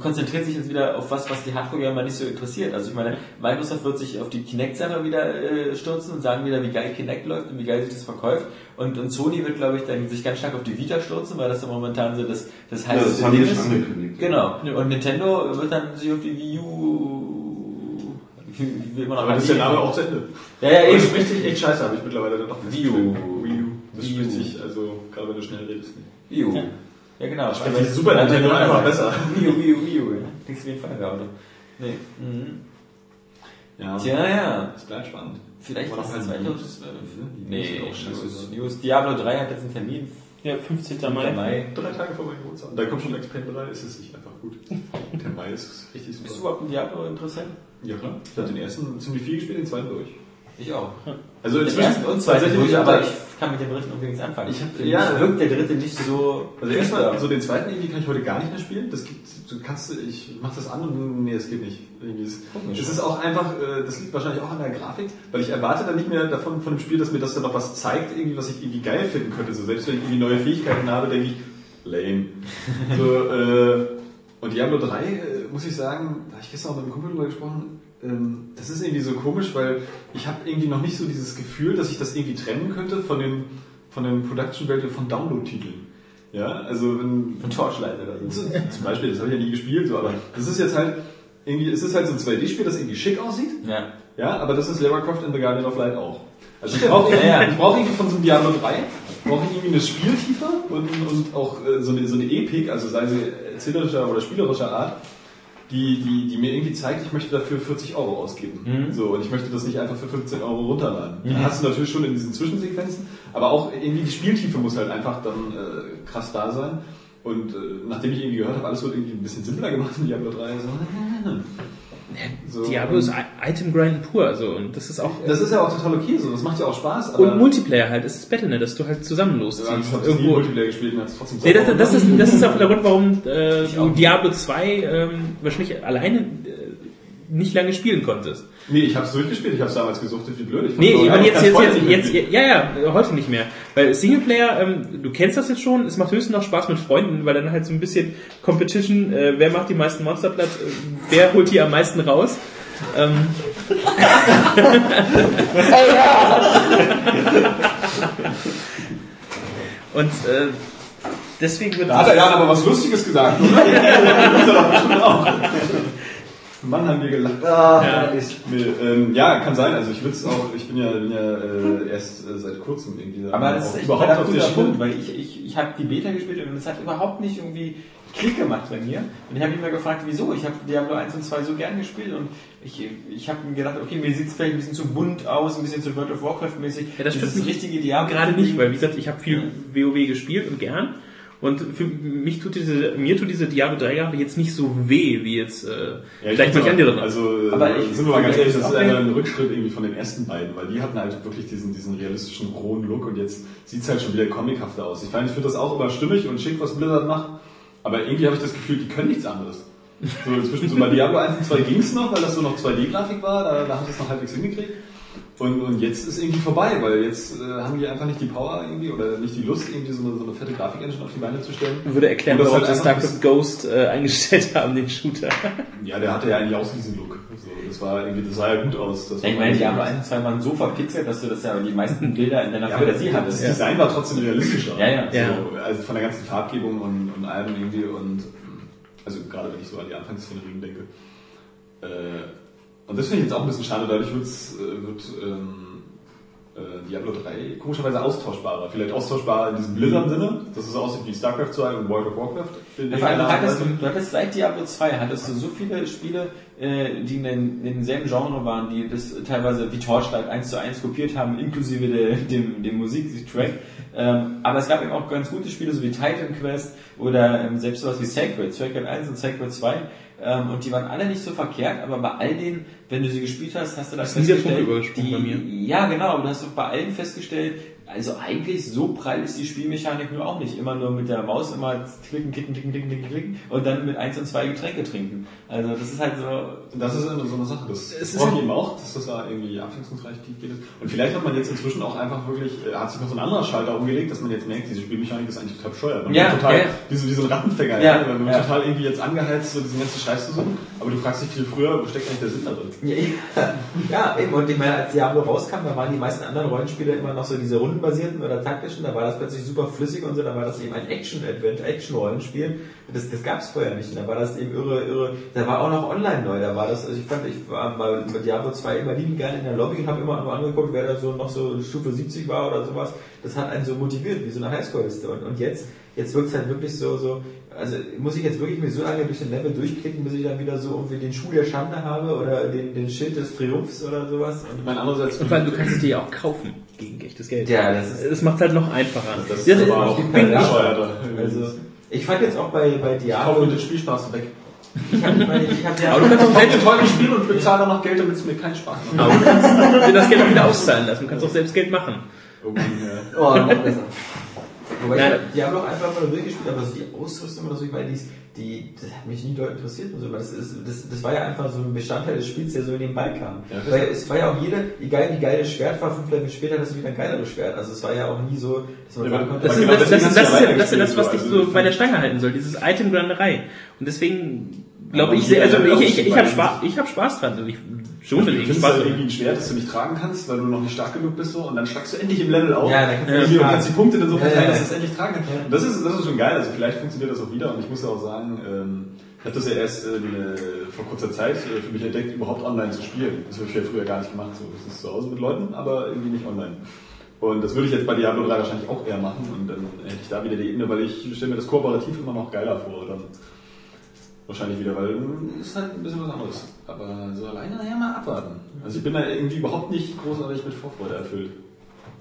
konzentriert sich jetzt wieder auf was, was die Hardcore-Gamer nicht so interessiert. Also ich meine, Microsoft wird sich auf die Kinect-Sache wieder äh, stürzen und sagen wieder, wie geil Kinect läuft und wie geil sich das verkauft. Und, und Sony wird, glaube ich, dann sich ganz stark auf die Vita stürzen, weil das ja momentan so das, das Ja, heißt, das haben die schon angekündigt. Genau. Ja. Und Nintendo wird dann sich auf die Wii U, wie, wie immer noch Aber das ist der Name auch zu Ende. Ja, ja, eben. das spricht sich echt scheiße, habe ich mittlerweile dann doch Wii U. Wii U. Das Wii spricht sich, also, gerade wenn du schnell redest. Wii U. Ja, genau. Spricht sich Super Nintendo einfach besser. Wii U, Wii U, Wii U. Kriegst du auf jeden Fall gerade. Nee. Mhm. Ja. Tja, ja. Das bleibt spannend. Vielleicht noch es halt 2012. Die Nee, News. Diablo 3 hat jetzt einen Termin. Ja, 15. Mai. Mai. Mai. Drei Tage vor meinem Geburtstag. Da kommt schon X-Pain 3, ist es nicht einfach gut. Der Mai ist richtig Bist du super. überhaupt ein Diablo interessant? Ja klar. Ich habe den ersten ziemlich viel gespielt, den zweiten durch. Ich auch. Also Den ersten und zweiten tatsächlich durch, aber ich kann mit dem dritten unbedingt nichts anfangen. Ich hab- ja. wirkt der dritte nicht so... Also erstmal, so den zweiten irgendwie kann ich heute gar nicht mehr spielen. Das gibt, du kannst, ich mach das an und nee, es geht nicht. Es ist auch einfach, äh, das liegt wahrscheinlich auch an der Grafik, weil ich erwarte dann nicht mehr davon von dem Spiel, dass mir das dann noch was zeigt, irgendwie, was ich irgendwie geil finden könnte. So selbst wenn ich irgendwie neue Fähigkeiten habe, denke ich, lame. so, äh, und Diablo 3, äh, muss ich sagen, da habe ich gestern auch mit einem Kumpel drüber gesprochen, ähm, das ist irgendwie so komisch, weil ich habe irgendwie noch nicht so dieses Gefühl, dass ich das irgendwie trennen könnte von den, von den Production Value von Download-Titeln. Ja, also wenn, Von Torchlight oder so. zum Beispiel, das habe ich ja nie gespielt, so, aber das ist jetzt halt irgendwie, es ist halt so ein 2D-Spiel, das irgendwie schick aussieht, Ja. ja, aber das ist Lara Croft in The Guardian of Light auch. Also ich brauche irgendwie, Ja, ja. ich brauche irgendwie von so einem Diablo 3, brauche ich irgendwie eine Spieltiefe und, und auch äh, so, eine, so eine Epik, also sei sie erzählerischer oder spielerischer Art, die, die, die mir irgendwie zeigt, ich möchte dafür 40 Euro ausgeben. Mhm. So, und ich möchte das nicht einfach für 15 Euro runterladen. Dann hast du natürlich schon in diesen Zwischensequenzen, aber auch irgendwie die Spieltiefe muss halt einfach dann äh, krass da sein. Und äh, nachdem ich irgendwie gehört habe, alles wird irgendwie ein bisschen simpler gemacht in Diablo 3, so, so, Diablo ist Item Grind pur, also, und das ist auch, Das ist ja auch total okay, so, das macht ja auch Spaß. Und Multiplayer halt, es ist Battlenet, dass du halt zusammen ja, losziehst. ich habe nie irgendwo. Multiplayer gespielt und hab's trotzdem Nee, das, das, ist, das ist auch der Grund, warum äh. Diablo 2 ähm, wahrscheinlich alleine äh, nicht lange spielen konntest. Nee, ich hab's durchgespielt, ich hab's damals gesuchtet, wie blöd. Ich Nee, ich meine jetzt, jetzt, jetzt, jetzt, ja, ja, heute nicht mehr. Weil Singleplayer, ähm, du kennst das jetzt schon, es macht höchstens noch Spaß mit Freunden, weil dann halt so ein bisschen Competition, äh, wer macht die meisten Monster platt, äh, wer holt die am meisten raus. Ähm, Und äh, deswegen wird Da hat er ja aber was Lustiges gesagt, oder? Mann, haben wir gelacht. Ah, Ja. ähm, ja, kann sein. Also ich würde es auch, ich bin ja, bin ja äh, erst äh, seit kurzem irgendwie Aber das ist echt überhaupt ein auf der guter Spur. Punkt, weil ich, ich, ich habe die Beta gespielt und es hat überhaupt nicht irgendwie Klick gemacht bei mir. Und ich habe mich mal gefragt, wieso? Ich habe Diablo 1 und 2 so gern gespielt und ich, ich habe mir gedacht, okay, mir sieht es vielleicht ein bisschen zu bunt aus, ein bisschen zu World of Warcraft mäßig. Ja, das stimmt ist nicht. richtige Diablo. gerade nicht, weil wie gesagt, ich habe viel WoW gespielt und gern. Und für mich tut diese, mir tut diese Diablo 3 Jahre jetzt nicht so weh, wie jetzt äh, Ja, ich vielleicht manche find's auch- andere. Also, Aber äh, ich- sind wir mal ganz ehrlich, das ist ein Rückschritt irgendwie von den ersten beiden, weil die hatten halt wirklich diesen, diesen realistischen, rohen Look und jetzt sieht's halt schon wieder comichafter aus. Ich meine, ich finde das auch immer stimmig und schick, was Blizzard macht, aber irgendwie habe ich das Gefühl, die können nichts anderes. So, inzwischen so bei Diablo 1 und 2 ging's noch, weil das so noch 2D-Grafik war, da, da haben sie es noch halbwegs hingekriegt. Und, und jetzt ist irgendwie vorbei, weil jetzt äh, haben die einfach nicht die Power irgendwie oder nicht die Lust, irgendwie so eine, so eine fette Grafik-Engine auf die Beine zu stellen. würde erklären, warum halt sie StarCraft Ghost äh, eingestellt haben, den Shooter. Ja, der hatte ja eigentlich auch diesen Look. So, das war irgendwie, das sah ja gut aus. Das Ja, ich meine, Diablo 1 und 2 waren so verpixelt, dass du das ja die meisten Bilder in deiner Ja, Fantasie hattest. das Design war trotzdem realistischer. Ja, ja. So, also von der ganzen Farbgebung und, und allem irgendwie und also gerade wenn ich so an die Anfangsszenerien denke. Äh, und das finde ich jetzt auch ein bisschen schade, dadurch wird's, äh, wird ähm, äh, Diablo 3 komischerweise austauschbarer. Vielleicht austauschbarer in diesem Blizzard-Sinne, dass es so aussieht wie StarCraft 2 und World of Warcraft. Ja, vor allem, hattest, du hattest seit Diablo 2 hattest du so viele Spiele, äh, die in, den, in demselben Genre waren, die das teilweise wie Torchlight 1 zu 1 kopiert haben, inklusive der, dem, dem Musiktrack. Ähm, aber es gab eben auch ganz gute Spiele, so wie Titan Quest oder ähm, selbst sowas wie Sacred, Sacred 1 und Sacred 2. Ähm, und die waren alle nicht so verkehrt, aber bei all denen, wenn du sie gespielt hast, hast du das Ist nie der Punkt übergesprungen bei mir. ja, genau, aber du hast doch bei allen festgestellt, also eigentlich so prall ist die Spielmechanik nur auch nicht. Immer nur mit der Maus immer klicken, klicken, klicken, klicken, klicken, klicken und dann mit 1 und 2 Getränke trinken. Also das ist halt so. Das ist so eine Sache, das Es ist halt- eben auch, dass das da irgendwie abwechslungsreich tief geht. Und vielleicht hat man jetzt inzwischen auch einfach wirklich, äh, hat sich noch so ein anderer Schalter umgelegt, dass man jetzt merkt, diese Spielmechanik ist eigentlich total bescheuert. Man Ja, wird total, ja. wie so, wie so ein Rattenfänger, Ja, ja, man wird ja. total irgendwie jetzt angeheizt, so diesen ganzen Scheiß zu suchen, aber du fragst dich viel früher, wo steckt eigentlich der Sinn da drin? Ja, ja, eben. Und ich meine, als Diablo rauskam, da waren die meisten anderen Rollenspiele immer noch so diese rundenbasierten oder taktischen. Da war das plötzlich super flüssig und so. Da war das eben ein Action-Advent, Action-Rollenspiel. Das, das gab es vorher nicht. Da war das eben irre, irre. Da war auch noch online neu. Da war das, also ich fand, ich war mal mit Diablo 2 immer liebend gerne in der Lobby und habe immer nur angeguckt, wer da so noch so Stufe 70 war oder sowas. Das hat einen so motiviert, wie so eine Highscore-Liste. Und, und jetzt, jetzt wirkt es halt wirklich so, so, also muss ich jetzt wirklich mir so lange durch den Level durchklicken, bis ich dann wieder so irgendwie den Schuh der Schande habe oder den, den Schild des Triumphs oder sowas. Und Ich meine, andererseits, Und vor allem, du kannst es dir ja auch kaufen gegen echtes Geld. Ja, das ist- Das macht halt noch einfacher. das Das ist aber auch bescheuerter. also, ich fand jetzt auch bei, bei ich kaufe Diablo, den Spielspaß weg. ich habe ich, ich hab Aber du ja, kannst auch teures Spiel und bezahle dann noch Geld, damit es mir keinen Spaß macht. Aber du kannst dir das Geld auch wieder auszahlen lassen. Du kannst auch selbst Geld machen. Irgendwie, ja. Oh, noch besser. Wobei Nein. ich hab Diablo auch einfach mal nur durchgespielt, aber so die Ausrüstung oder so, weil die, die, das hat mich nie doll interessiert und so, weil das, ist, das, das war ja einfach so ein Bestandteil des Spiels, der so nebenbei kam. Ja, das- weil es war ja auch jede, egal wie geil das Schwert war, fünf Level später hast du wieder ein geileres Schwert. Also es war ja auch nie so, dass man Ja, sagen konnte, Das das, das, das, du ist, ja ja, das ist ja das, was dich weitergespielt, so so. bei der Stange halten soll, dieses Item-Granderei. Und deswegen glaube Aber ich, sehr, also ich, ich, ich habe Spaß, ich hab Spaß dran. Also ich, schon Du will ich Spaß irgendwie ein Schwert, das du nicht tragen kannst, weil du noch nicht stark genug bist so, und dann schlagst du endlich im Level auf. Ja, dann kannst du Ja, kannst die Punkte dann so Ja, verteilen, ja, dass ja. du es endlich tragen kannst. Und das ist, das ist schon geil, also vielleicht funktioniert das auch wieder und ich muss ja auch sagen, ähm, ich habe das ja erst äh, äh, vor kurzer Zeit äh, für mich entdeckt, überhaupt online zu spielen. Das habe ich ja früher gar nicht gemacht, so. Das ist zu Hause mit Leuten, aber irgendwie nicht online. Und das würde ich jetzt bei Diablo 3 wahrscheinlich auch eher machen und dann hätte ich da wieder die Ebene, weil ich stelle mir das kooperativ immer noch geiler vor. Dann wahrscheinlich wieder, weil ist halt ein bisschen was anderes. Aber so alleine nachher mal abwarten. Also ich bin da irgendwie überhaupt nicht großartig mit Vorfreude erfüllt.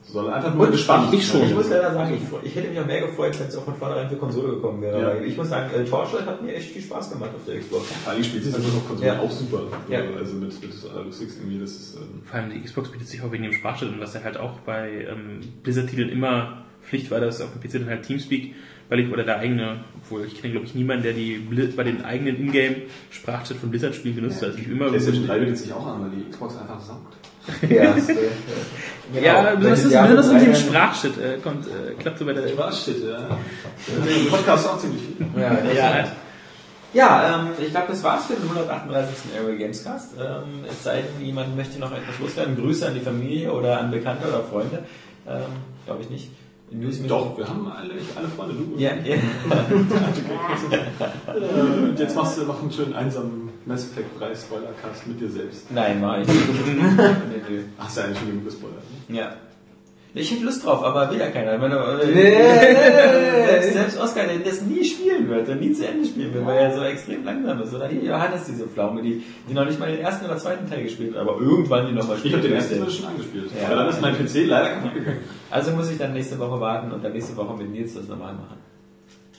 Soll einfach nur gespannt. Ich schon. Ich muss leider sagen, ich, ich hätte mich auch mehr gefreut, wenn es auch von vornherein für Konsole gekommen wäre. Ja. Ich muss sagen, äh, Torchlight hat mir echt viel Spaß gemacht auf der Xbox. Vor allem spielt sich das auf Konsole Ja. auch super. Ja. Also mit, mit Analytics irgendwie, das ist... Ähm, Vor allem die Xbox bietet sich auch wegen dem Sprachschnitt und was ja halt auch bei ähm, Blizzard-Titeln immer Pflicht war, dass auf dem PC dann halt Teamspeak, weil ich oder der eigene, obwohl ich kenne glaube ich niemanden, der die Blizz, bei den eigenen Ingame-Sprachschnitt von Blizzard-Spielen genutzt hat. Ich immer PlayStation 3 bietet sich auch an, weil die Xbox einfach saugt. Ja, das, äh, Ja, Genau. besonders, Wenn die besonders mit dem Jahre Sprachschnitt äh, kommt, äh, klappt so bei der Sprachshit, ja. Im Podcast auch ziemlich viel. Ja, Ja. ja ähm, ich glaube, das war's für den 138. Airway Gamescast. Ähm, es sei denn, jemand möchte noch etwas loswerden. Grüße an die Familie oder an Bekannte oder Freunde. Ähm, glaube ich nicht. News Doch, wir haben alle, alle Freunde, du. Ja, ja. Äh, Und jetzt machst du noch einen schönen einsamen Mass Effect 3 Spoilercast mit dir selbst. Nein, mach ich nicht. Hast du eigentlich schon genug gespoilert. Ne? Ja. Ich hätte Lust drauf, aber will ja keiner. Wenn er, nee. selbst, selbst Oscar, der das nie spielen wird und nie zu Ende spielen wird, weil er so extrem langsam ist. Oder hier Johannes, diese Pflaume, die, die noch nicht mal den ersten oder zweiten Teil gespielt hat, aber irgendwann die nochmal Ich spielen. habe den ersten. Teil schon angespielt. Ja. Aber dann ist mein PC leider kaputt gegangen. Also muss ich dann nächste Woche warten und dann nächste Woche mit Nils das normal machen.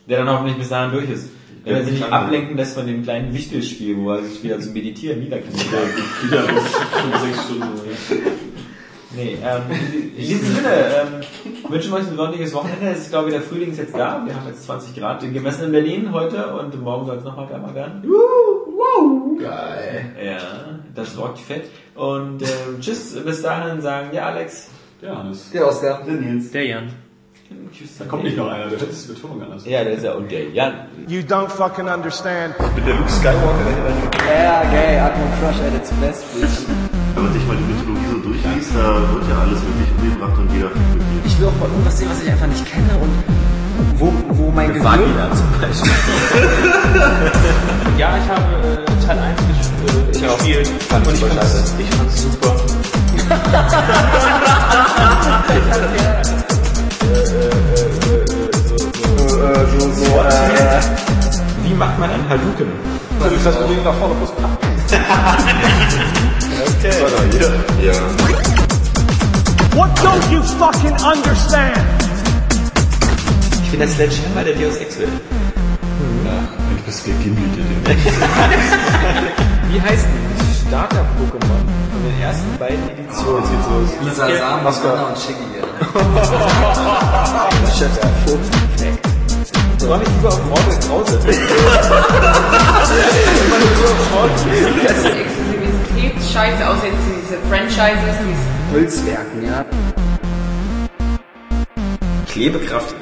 Der dann hoffentlich bis dahin durch ist. Wenn Ja, er sich nicht ablenken lässt von dem kleinen Wichtelspiel, wo er sich wieder zum Meditieren niederknallt. Wieder bis fünf, sechs Stunden. Nee, ähm, in diesem Sinne ähm, wünschen wir euch ein sonniges Wochenende. Es ist, glaube ich, der Frühling ist jetzt da. Wir haben jetzt 20 Grad gemessen in Berlin heute und morgen soll es noch mal wärmer werden. Geil. Ja, das rockt fett. Und ähm, tschüss, bis dahin sagen ja Alex. Ja, Hannes. Der Oscar. Der Nils. der Jan. Tschüss. Da kommt nicht noch einer, der hört die Betonung anders. Ja, der ist ja und der Jan. You don't fucking understand. Ich bin der Luke Skywalker, der Ja, geil. Atmo Crush at its best, bitch. Wenn man sich mal die Mythologie so durchliest, da wird ja alles wirklich umgebracht und jeder fühlt glücklich. Ich will auch mal irgendwas sehen, was ich einfach nicht kenne und wo, wo mein Gehirn... Vagina zum Beispiel. Ja, ich habe äh, Teil 1 ges äh, gespielt Fand und ich ich super fand's, ich fand's super. so, so, äh, Wie macht man einen Hadouken? Das ist das Problem nach vorne plus Ja. What don't you fucking understand? Ich bin der Sledgehammer der Deus Ex will. Ich bist gegimmelt. Wie heißt denn Starter-Pokémon von den ersten beiden Editionen? Jetzt geht's los. Lisa Sam, Mascara und Shiggy. Soll ich lieber auf Morgel Krause? ganze Exklusivitätsscheiße, außer jetzt diese Franchises, diese Holzwerken, ja. Klebekraft